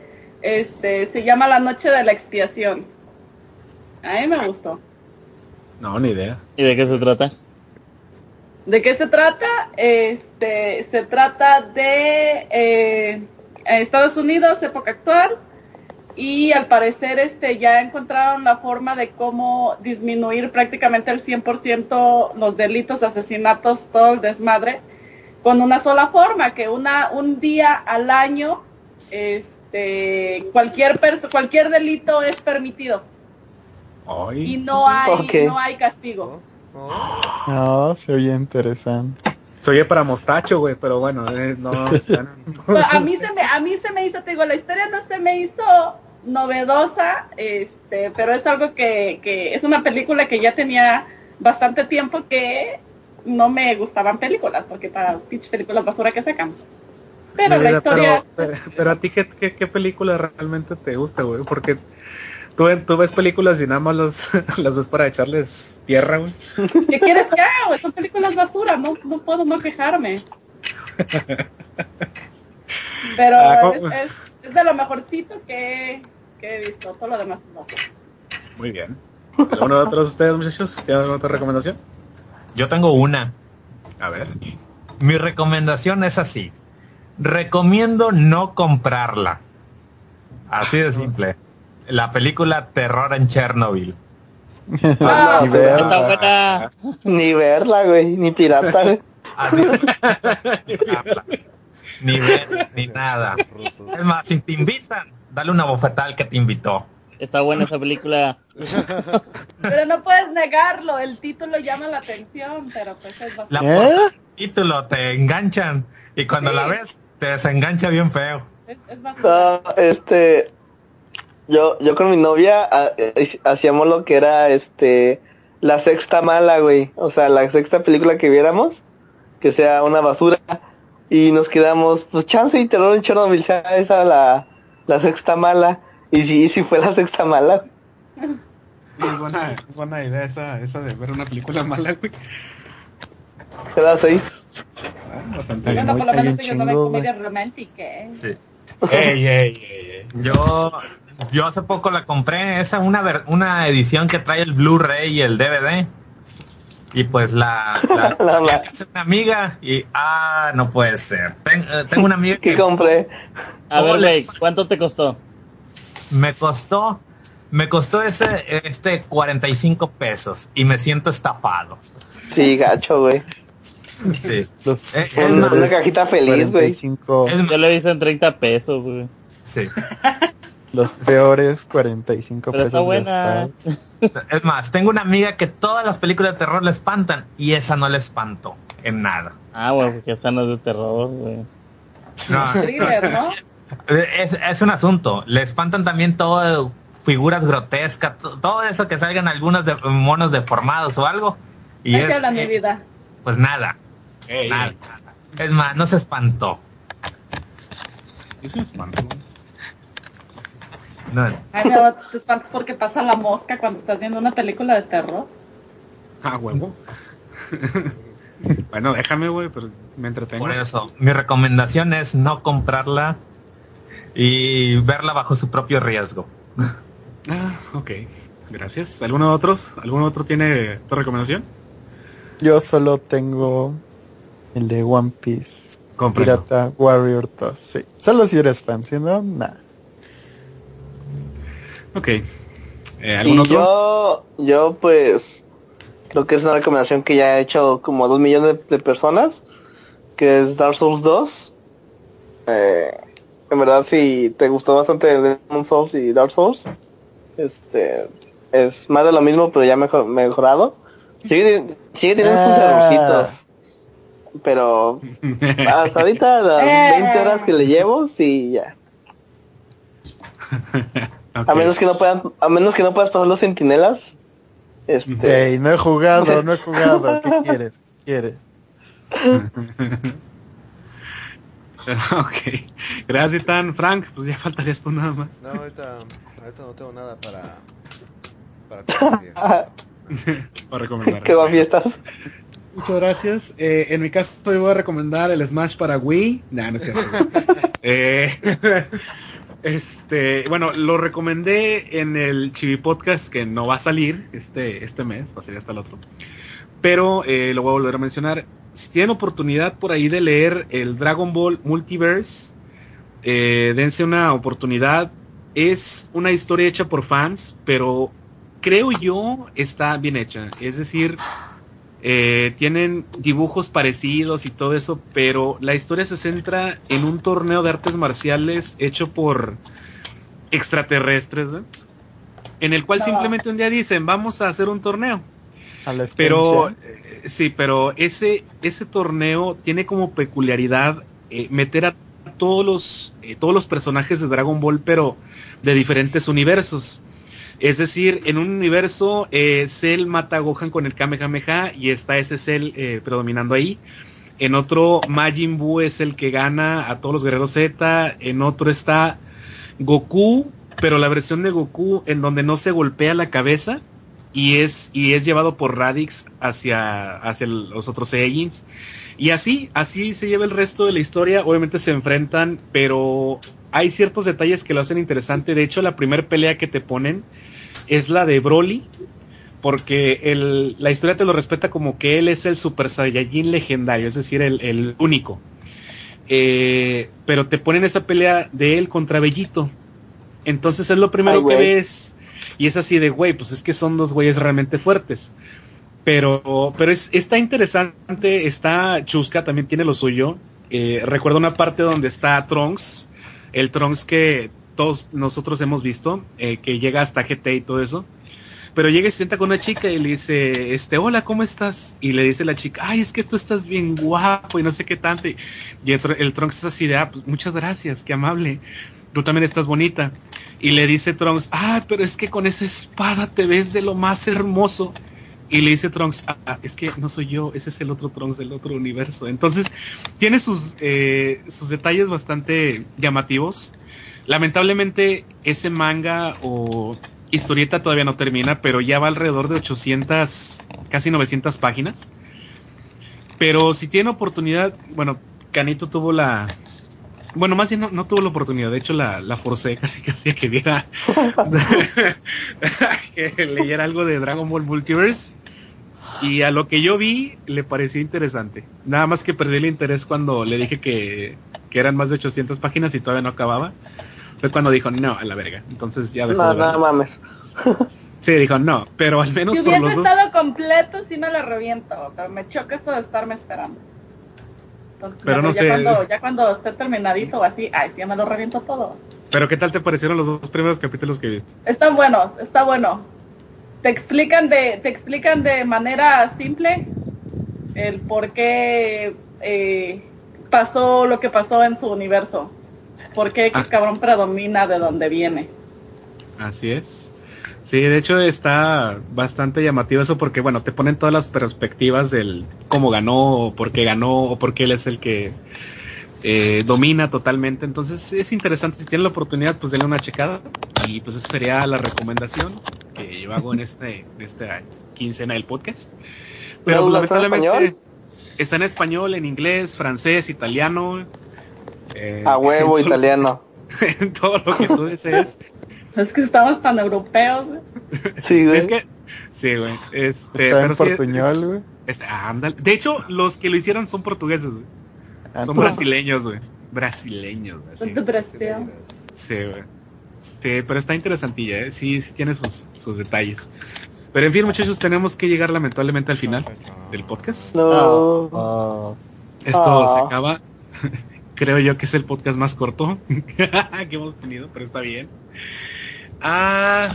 Este, se llama La Noche de la Expiación. A mí me gustó. No, ni idea. ¿Y de qué se trata? ¿De qué se trata? Este, se trata de eh, Estados Unidos, época actual, y al parecer este, ya encontraron la forma de cómo disminuir prácticamente el 100% los delitos, asesinatos, todo el desmadre, con una sola forma, que una un día al año, este, cualquier cualquier delito es permitido y no hay, no hay castigo. no, se oye interesante. se oye para mostacho, güey, pero bueno, eh, no <laughs> están... A <laughs> mí se me a mí se me hizo te digo la historia no se me hizo novedosa este pero es algo que, que es una película que ya tenía bastante tiempo que no me gustaban películas porque para pinches películas basura que sacan pero la historia Pero, pero a ti, ¿qué, qué, qué película realmente te gusta, güey? Porque tú, tú ves películas y nada más los, <laughs> las ves para echarles tierra, güey. ¿qué quieres que haga güey? son películas basura no, no puedo no quejarme pero Ah, es, es, es de lo mejorcito que, que he visto todo lo demás es basura Muy bien. ¿Alguno de otros de ustedes, muchachos? ¿Tienen alguna otra recomendación? Yo tengo una. A ver. Mi recomendación es así. Recomiendo no comprarla. Así de simple. La película Terror en Chernobyl. <laughs> Ah, Ni sí, ver. Está buena. Ni verla, güey, ni pirata, güey. Así. <laughs> ni ver, ni nada. Es más, si te invitan, dale una bofetada al que te invitó. Está buena esa película. Pero no puedes negarlo, el título llama la atención, pero pues es La bastante... ¿Eh? portada, el título te enganchan y cuando Sí. la ves te desengancha bien feo. Es, es basura. No, este, yo, yo con mi novia ah, eh, hacíamos lo que era, este, la sexta mala, güey. O sea, la sexta película que viéramos, que sea una basura. Y nos quedamos, pues chance y terror en Chernobyl, sea esa la, la sexta mala. Y sí, sí fue la sexta mala. Sí, es buena, es buena idea esa, esa de ver una película mala, güey. Era seis. Ah, bastante bien. Bueno, por lo menos ellos no ven chingo, comedia romántica. ¿eh? Sí. Ey, ey, ey, ey. Yo, yo hace poco la compré, esa una una edición que trae el Blu-ray y el DVD. Y pues la, la, <laughs> La ma- es una amiga y ah no puede ser. Ten- eh, tengo una amiga <laughs> ¿Qué que compré? A ver, güey, ¿cuánto te costó? me costó me costó ese este 45 pesos y me siento estafado. Sí, gacho, güey. Sí. Los Eh, Una, una cajita feliz, güey. 45, es Yo más, le hice en 30 pesos, güey. sí. <laughs> los <laughs> peores 45 Pero pesos buena. Es más, tengo una amiga que todas las películas de terror le espantan y esa no le espantó en nada. Ah, bueno, porque esta no es de terror, güey. No, <laughs> Thriller, ¿no? es, es un asunto. Le espantan también todo figuras grotescas, to- todo eso que salgan algunos de, monos deformados o algo. Y es, mi eh, vida. pues nada, nada. Es más, no se espantó. Yo sí me espanto, güey. No, Ay, no, te espantas porque pasa la mosca cuando estás viendo una película de terror. Ah, huevo. <laughs> bueno, déjame, güey, pero me entretengo. por eso, mi recomendación es no comprarla y verla bajo su propio riesgo. Ah, ok. Gracias. ¿Alguno de otros? ¿Algún otro tiene otra recomendación? Yo solo tengo el de One Piece. Cómpralo. Pirata Warrior 2. Sí. Solo si eres fan, si no, nada. Ok. Eh, ¿Algún Y otro? yo, yo pues, creo que es una recomendación que ya he hecho como a dos millones de, de personas, que es Dark Souls 2. Eh, en verdad, si te gustó bastante Demon Souls y Dark Souls, este, es más de lo mismo, pero ya mejor, mejorado. Sigue, sigue teniendo sus Ah. errorcitos. Pero <laughs> hasta ahorita las 20 horas que le llevo, sí, ya. <laughs> A menos que no puedan, a menos que no puedas pasar los sentinelas. Este, no he jugado, no he <laughs> jugado. ¿Qué quieres? ¿Qué quieres? <laughs> ok. Gracias, Tan. Frank, pues ya faltaría esto nada más. No, ahorita, ahorita no tengo nada para... Para <laughs> compartir. Para recomendar. que va a fiestas. Muchas gracias. Eh, en mi caso yo voy a recomendar el Smash para Wii. Nah, no es cierto. Eh, este, bueno, lo recomendé en el Chibi Podcast que no va a salir este, este mes, va a salir hasta el otro. Pero eh, lo voy a volver a mencionar. Si tienen oportunidad por ahí de leer el Dragon Ball Multiverse, eh, dense una oportunidad. Es una historia hecha por fans, pero creo yo está bien hecha. Es decir, eh, tienen dibujos parecidos y todo eso, pero la historia se centra en un torneo de artes marciales hecho por extraterrestres, en el cual Ah. simplemente un día dicen, vamos a hacer un torneo. A la Pero, eh, sí, pero ese, ese torneo tiene como peculiaridad eh, meter a todos los, eh, todos los personajes de Dragon Ball, pero de diferentes universos. Es decir, en un universo, eh, Cell mata a Gohan con el Kamehameha y está ese Cell eh, predominando ahí. En otro, Majin Buu es el que gana a todos los guerreros Z. En otro está Goku, pero la versión de Goku en donde no se golpea la cabeza y es, y es llevado por Radix hacia, hacia los otros Saiyans. Y así, así se lleva el resto de la historia. Obviamente se enfrentan, pero hay ciertos detalles que lo hacen interesante. De hecho, la primera pelea que te ponen es la de Broly, porque el, la historia te lo respeta como que él es el Super Saiyajin legendario, es decir, el, el único. Eh, pero te ponen esa pelea de él contra Bellito. Entonces es lo primero Ay, que ves. Y es así de, güey, pues es que son dos güeyes realmente fuertes. Pero, pero es, está interesante, está chusca, también tiene lo suyo. Eh, recuerdo una parte donde está Trunks, el Trunks que todos nosotros hemos visto, eh, que llega hasta GT y todo eso. Pero llega y se sienta con una chica y le dice, este, hola, ¿cómo estás? Y le dice la chica, ay, es que tú estás bien guapo y no sé qué tanto. Y el, el Trunks es así de, ah, pues muchas gracias, qué amable. Tú también estás bonita. Y le dice Trunks, ah, pero es que con esa espada te ves de lo más hermoso. Y le dice Trunks, ah, ah, es que no soy yo, ese es el otro Trunks del otro universo. Entonces, tiene sus, eh, sus detalles bastante llamativos. Lamentablemente, ese manga o historieta todavía no termina, pero ya va alrededor de 800, casi 900 páginas. Pero si tiene oportunidad, bueno, Canito tuvo la... Bueno, más bien no, no tuvo la oportunidad, de hecho la, forcé casi casi a que viera... <laughs> que leyera algo de Dragon Ball Multiverse. Y a lo que yo vi, le pareció interesante. Nada más que perdí el interés cuando le dije que, que eran más de 800 páginas y todavía no acababa. Fue cuando dijo, no, a la verga. Entonces ya dejó No, de no mames. <laughs> Sí, dijo, no, pero al menos Si por hubiese los dos. estado completo, sí me lo reviento, pero me choca eso de estarme esperando. Entonces, Pero no ya sé. Cuando, ya cuando esté terminadito o así, ay, sí, ya me lo reviento todo. Pero ¿qué tal te parecieron los dos primeros capítulos que viste? Están buenos, está bueno. Te explican de, te explican de manera simple el por qué eh, pasó lo que pasó en su universo. Por qué Ah. X cabrón predomina de donde viene. Así es. Sí, de hecho está bastante llamativo eso porque, bueno, te ponen todas las perspectivas del cómo ganó, o por qué ganó, o por qué él es el que eh, domina totalmente. Entonces es interesante, si tienen la oportunidad, pues denle una checada. Y pues esa sería la recomendación que yo hago en este, en esta quincena del podcast. Pero ¿No la está en lamentablemente está en español, en inglés, francés, italiano. Eh, A huevo italiano. <laughs> en todo lo que tú desees. <laughs> Es que estamos tan europeos. güey. Sí, güey. Es que, sí, güey. Este, Está en sí, portuñol, güey. Este, ándale. De hecho, los que lo hicieron son portugueses, güey. Ah, Son brasileños, güey. Brasileños, güey. Sí, tu Brasil. sí, güey. Sí, pero está interesantilla, ¿eh? Sí, sí tiene sus, sus detalles. Pero en fin, muchachos, tenemos que llegar lamentablemente al final del podcast. No. Oh, Esto Ah. se acaba. <laughs> Creo yo que es el podcast más corto <laughs> que hemos tenido, pero está bien. Ah,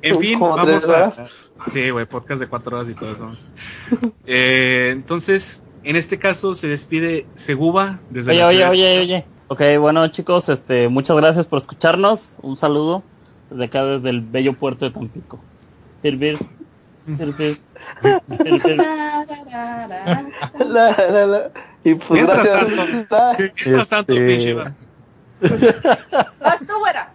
en fin, ¿Como vamos a... Sí, güey, podcast de cuatro horas y todo eso. Eh, entonces, en este caso se despide Seguba desde Oye, la oye, oye, oye. Ok, bueno chicos, este, muchas gracias por escucharnos. Un saludo desde acá, desde el bello puerto de Tampico. Tararara. <laughs> La, la, la. Y pues Mientras gracias. tanto- Ah, Mientras tanto, Este- pinche va. Vas tú, güera.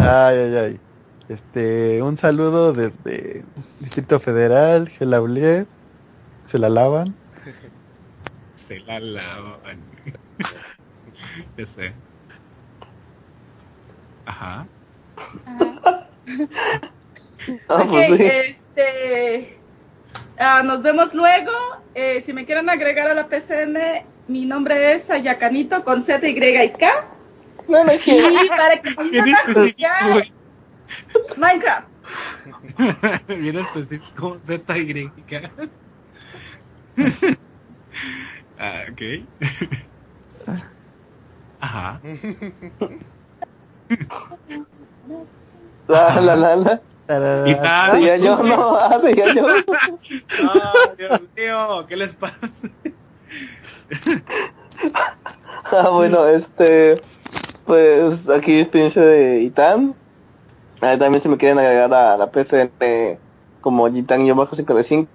Ay, ay, ay. Este, un saludo desde Distrito Federal, Gelaulet. Se la lavan. Se la lavan. <laughs> ya sé. Ajá. <laughs> ah, Ok, pues sí. este. ah, nos vemos luego. Eh, si me quieren agregar a la PCN, mi nombre es Ayacanito con Z, Y y K. No, no quiero. Y para que vayan a jugar. Minecraft. <laughs> Bien específico. Z Y. <laughs> ah, ok. Ajá. La, la, la, la. Y. Seguía <laughs> yo, no, ah, seguía yo. Ah, Dios mío, ¿qué les pasa? Ah, bueno, este, pues aquí experiencia de Itan. Ah, también si me quieren agregar a la PCN como Gitan-5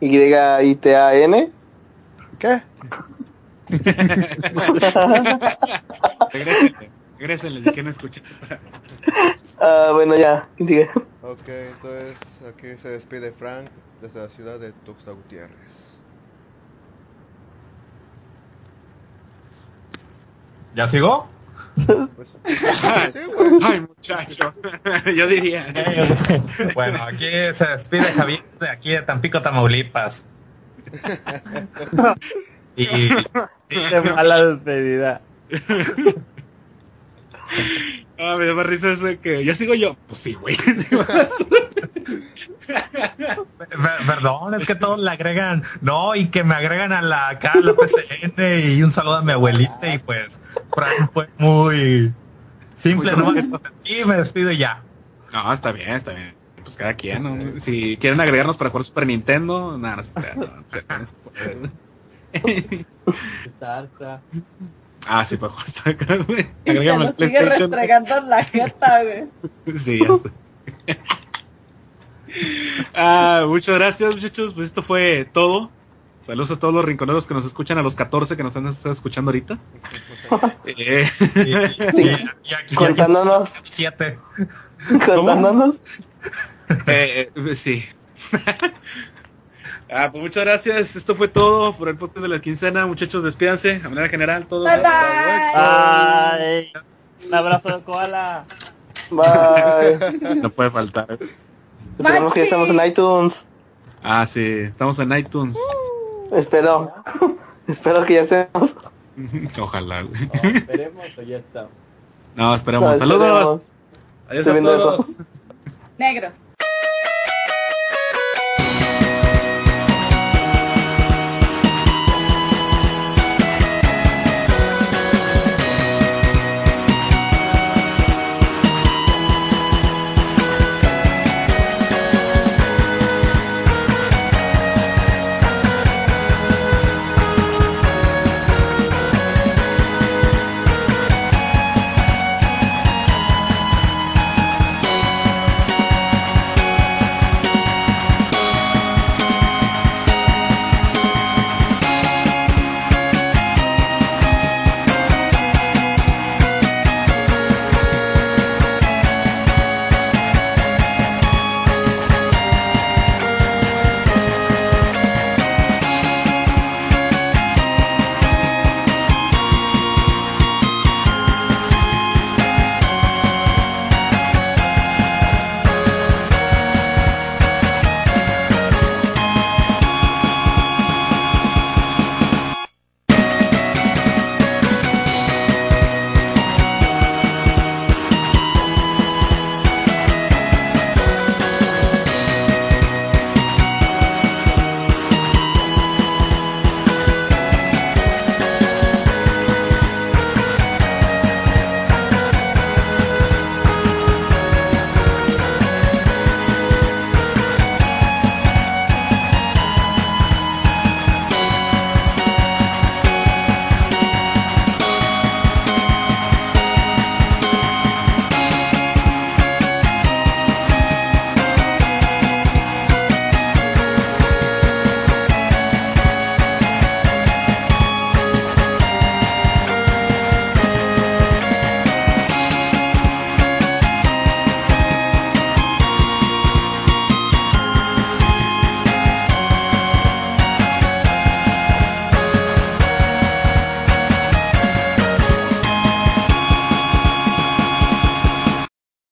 Y-I-T-A-N. ¿Qué? <laughs> Regrésenle, regrésenle, si quieren escuchar. Ah, bueno, ya, ¿quién sigue? Ok, entonces aquí se despide Frank desde la ciudad de Tuxtla Gutiérrez. ¿Ya sigo? Pues. <laughs> Ay, muchacho. <laughs> Yo diría. <laughs> Bueno, aquí se despide Javier de aquí de Tampico, Tamaulipas. Y, Qué mala despedida. Ah, me da risa eso de que. ¿Ya sigo yo? Pues sí, güey. <laughs> per- perdón, es que todos le agregan, no, y que me agregan a la acá a la PCN y un saludo a mi abuelita y pues Frank fue muy simple, Muy nomás y me despido y ya. No, está bien, está bien. Pues cada quien, ¿no? Si quieren agregarnos para jugar Super Nintendo, nada, no se puede, no, no se puede. Ah, sí, <laughs> para jugar StarCraft, güey. Agrégame al nos sigue PlayStation. restregando la jeta, güey. <laughs> Sí, ya sé. <laughs> ah, muchas gracias, muchachos. Pues esto fue todo. Saludos a todos los rinconeros que nos escuchan, a los 14 que nos han estado escuchando ahorita. Eh, Y, y- y- y aquí Contándonos, siete. contándonos. eh, eh, sí. Ah, pues muchas gracias. Esto fue todo por el podcast de la quincena. Muchachos, despídanse. A manera general, todos. Bye bye. Un abrazo de koala. Bye. No puede faltar. Esperemos que ya estamos en iTunes. Ah, sí. Estamos en iTunes. Espero. <laughs> Espero que ya estemos. <laughs> Ojalá. esperemos o ya está. No, esperamos. No, Saludos. esperemos. Adiós a todos. Negros.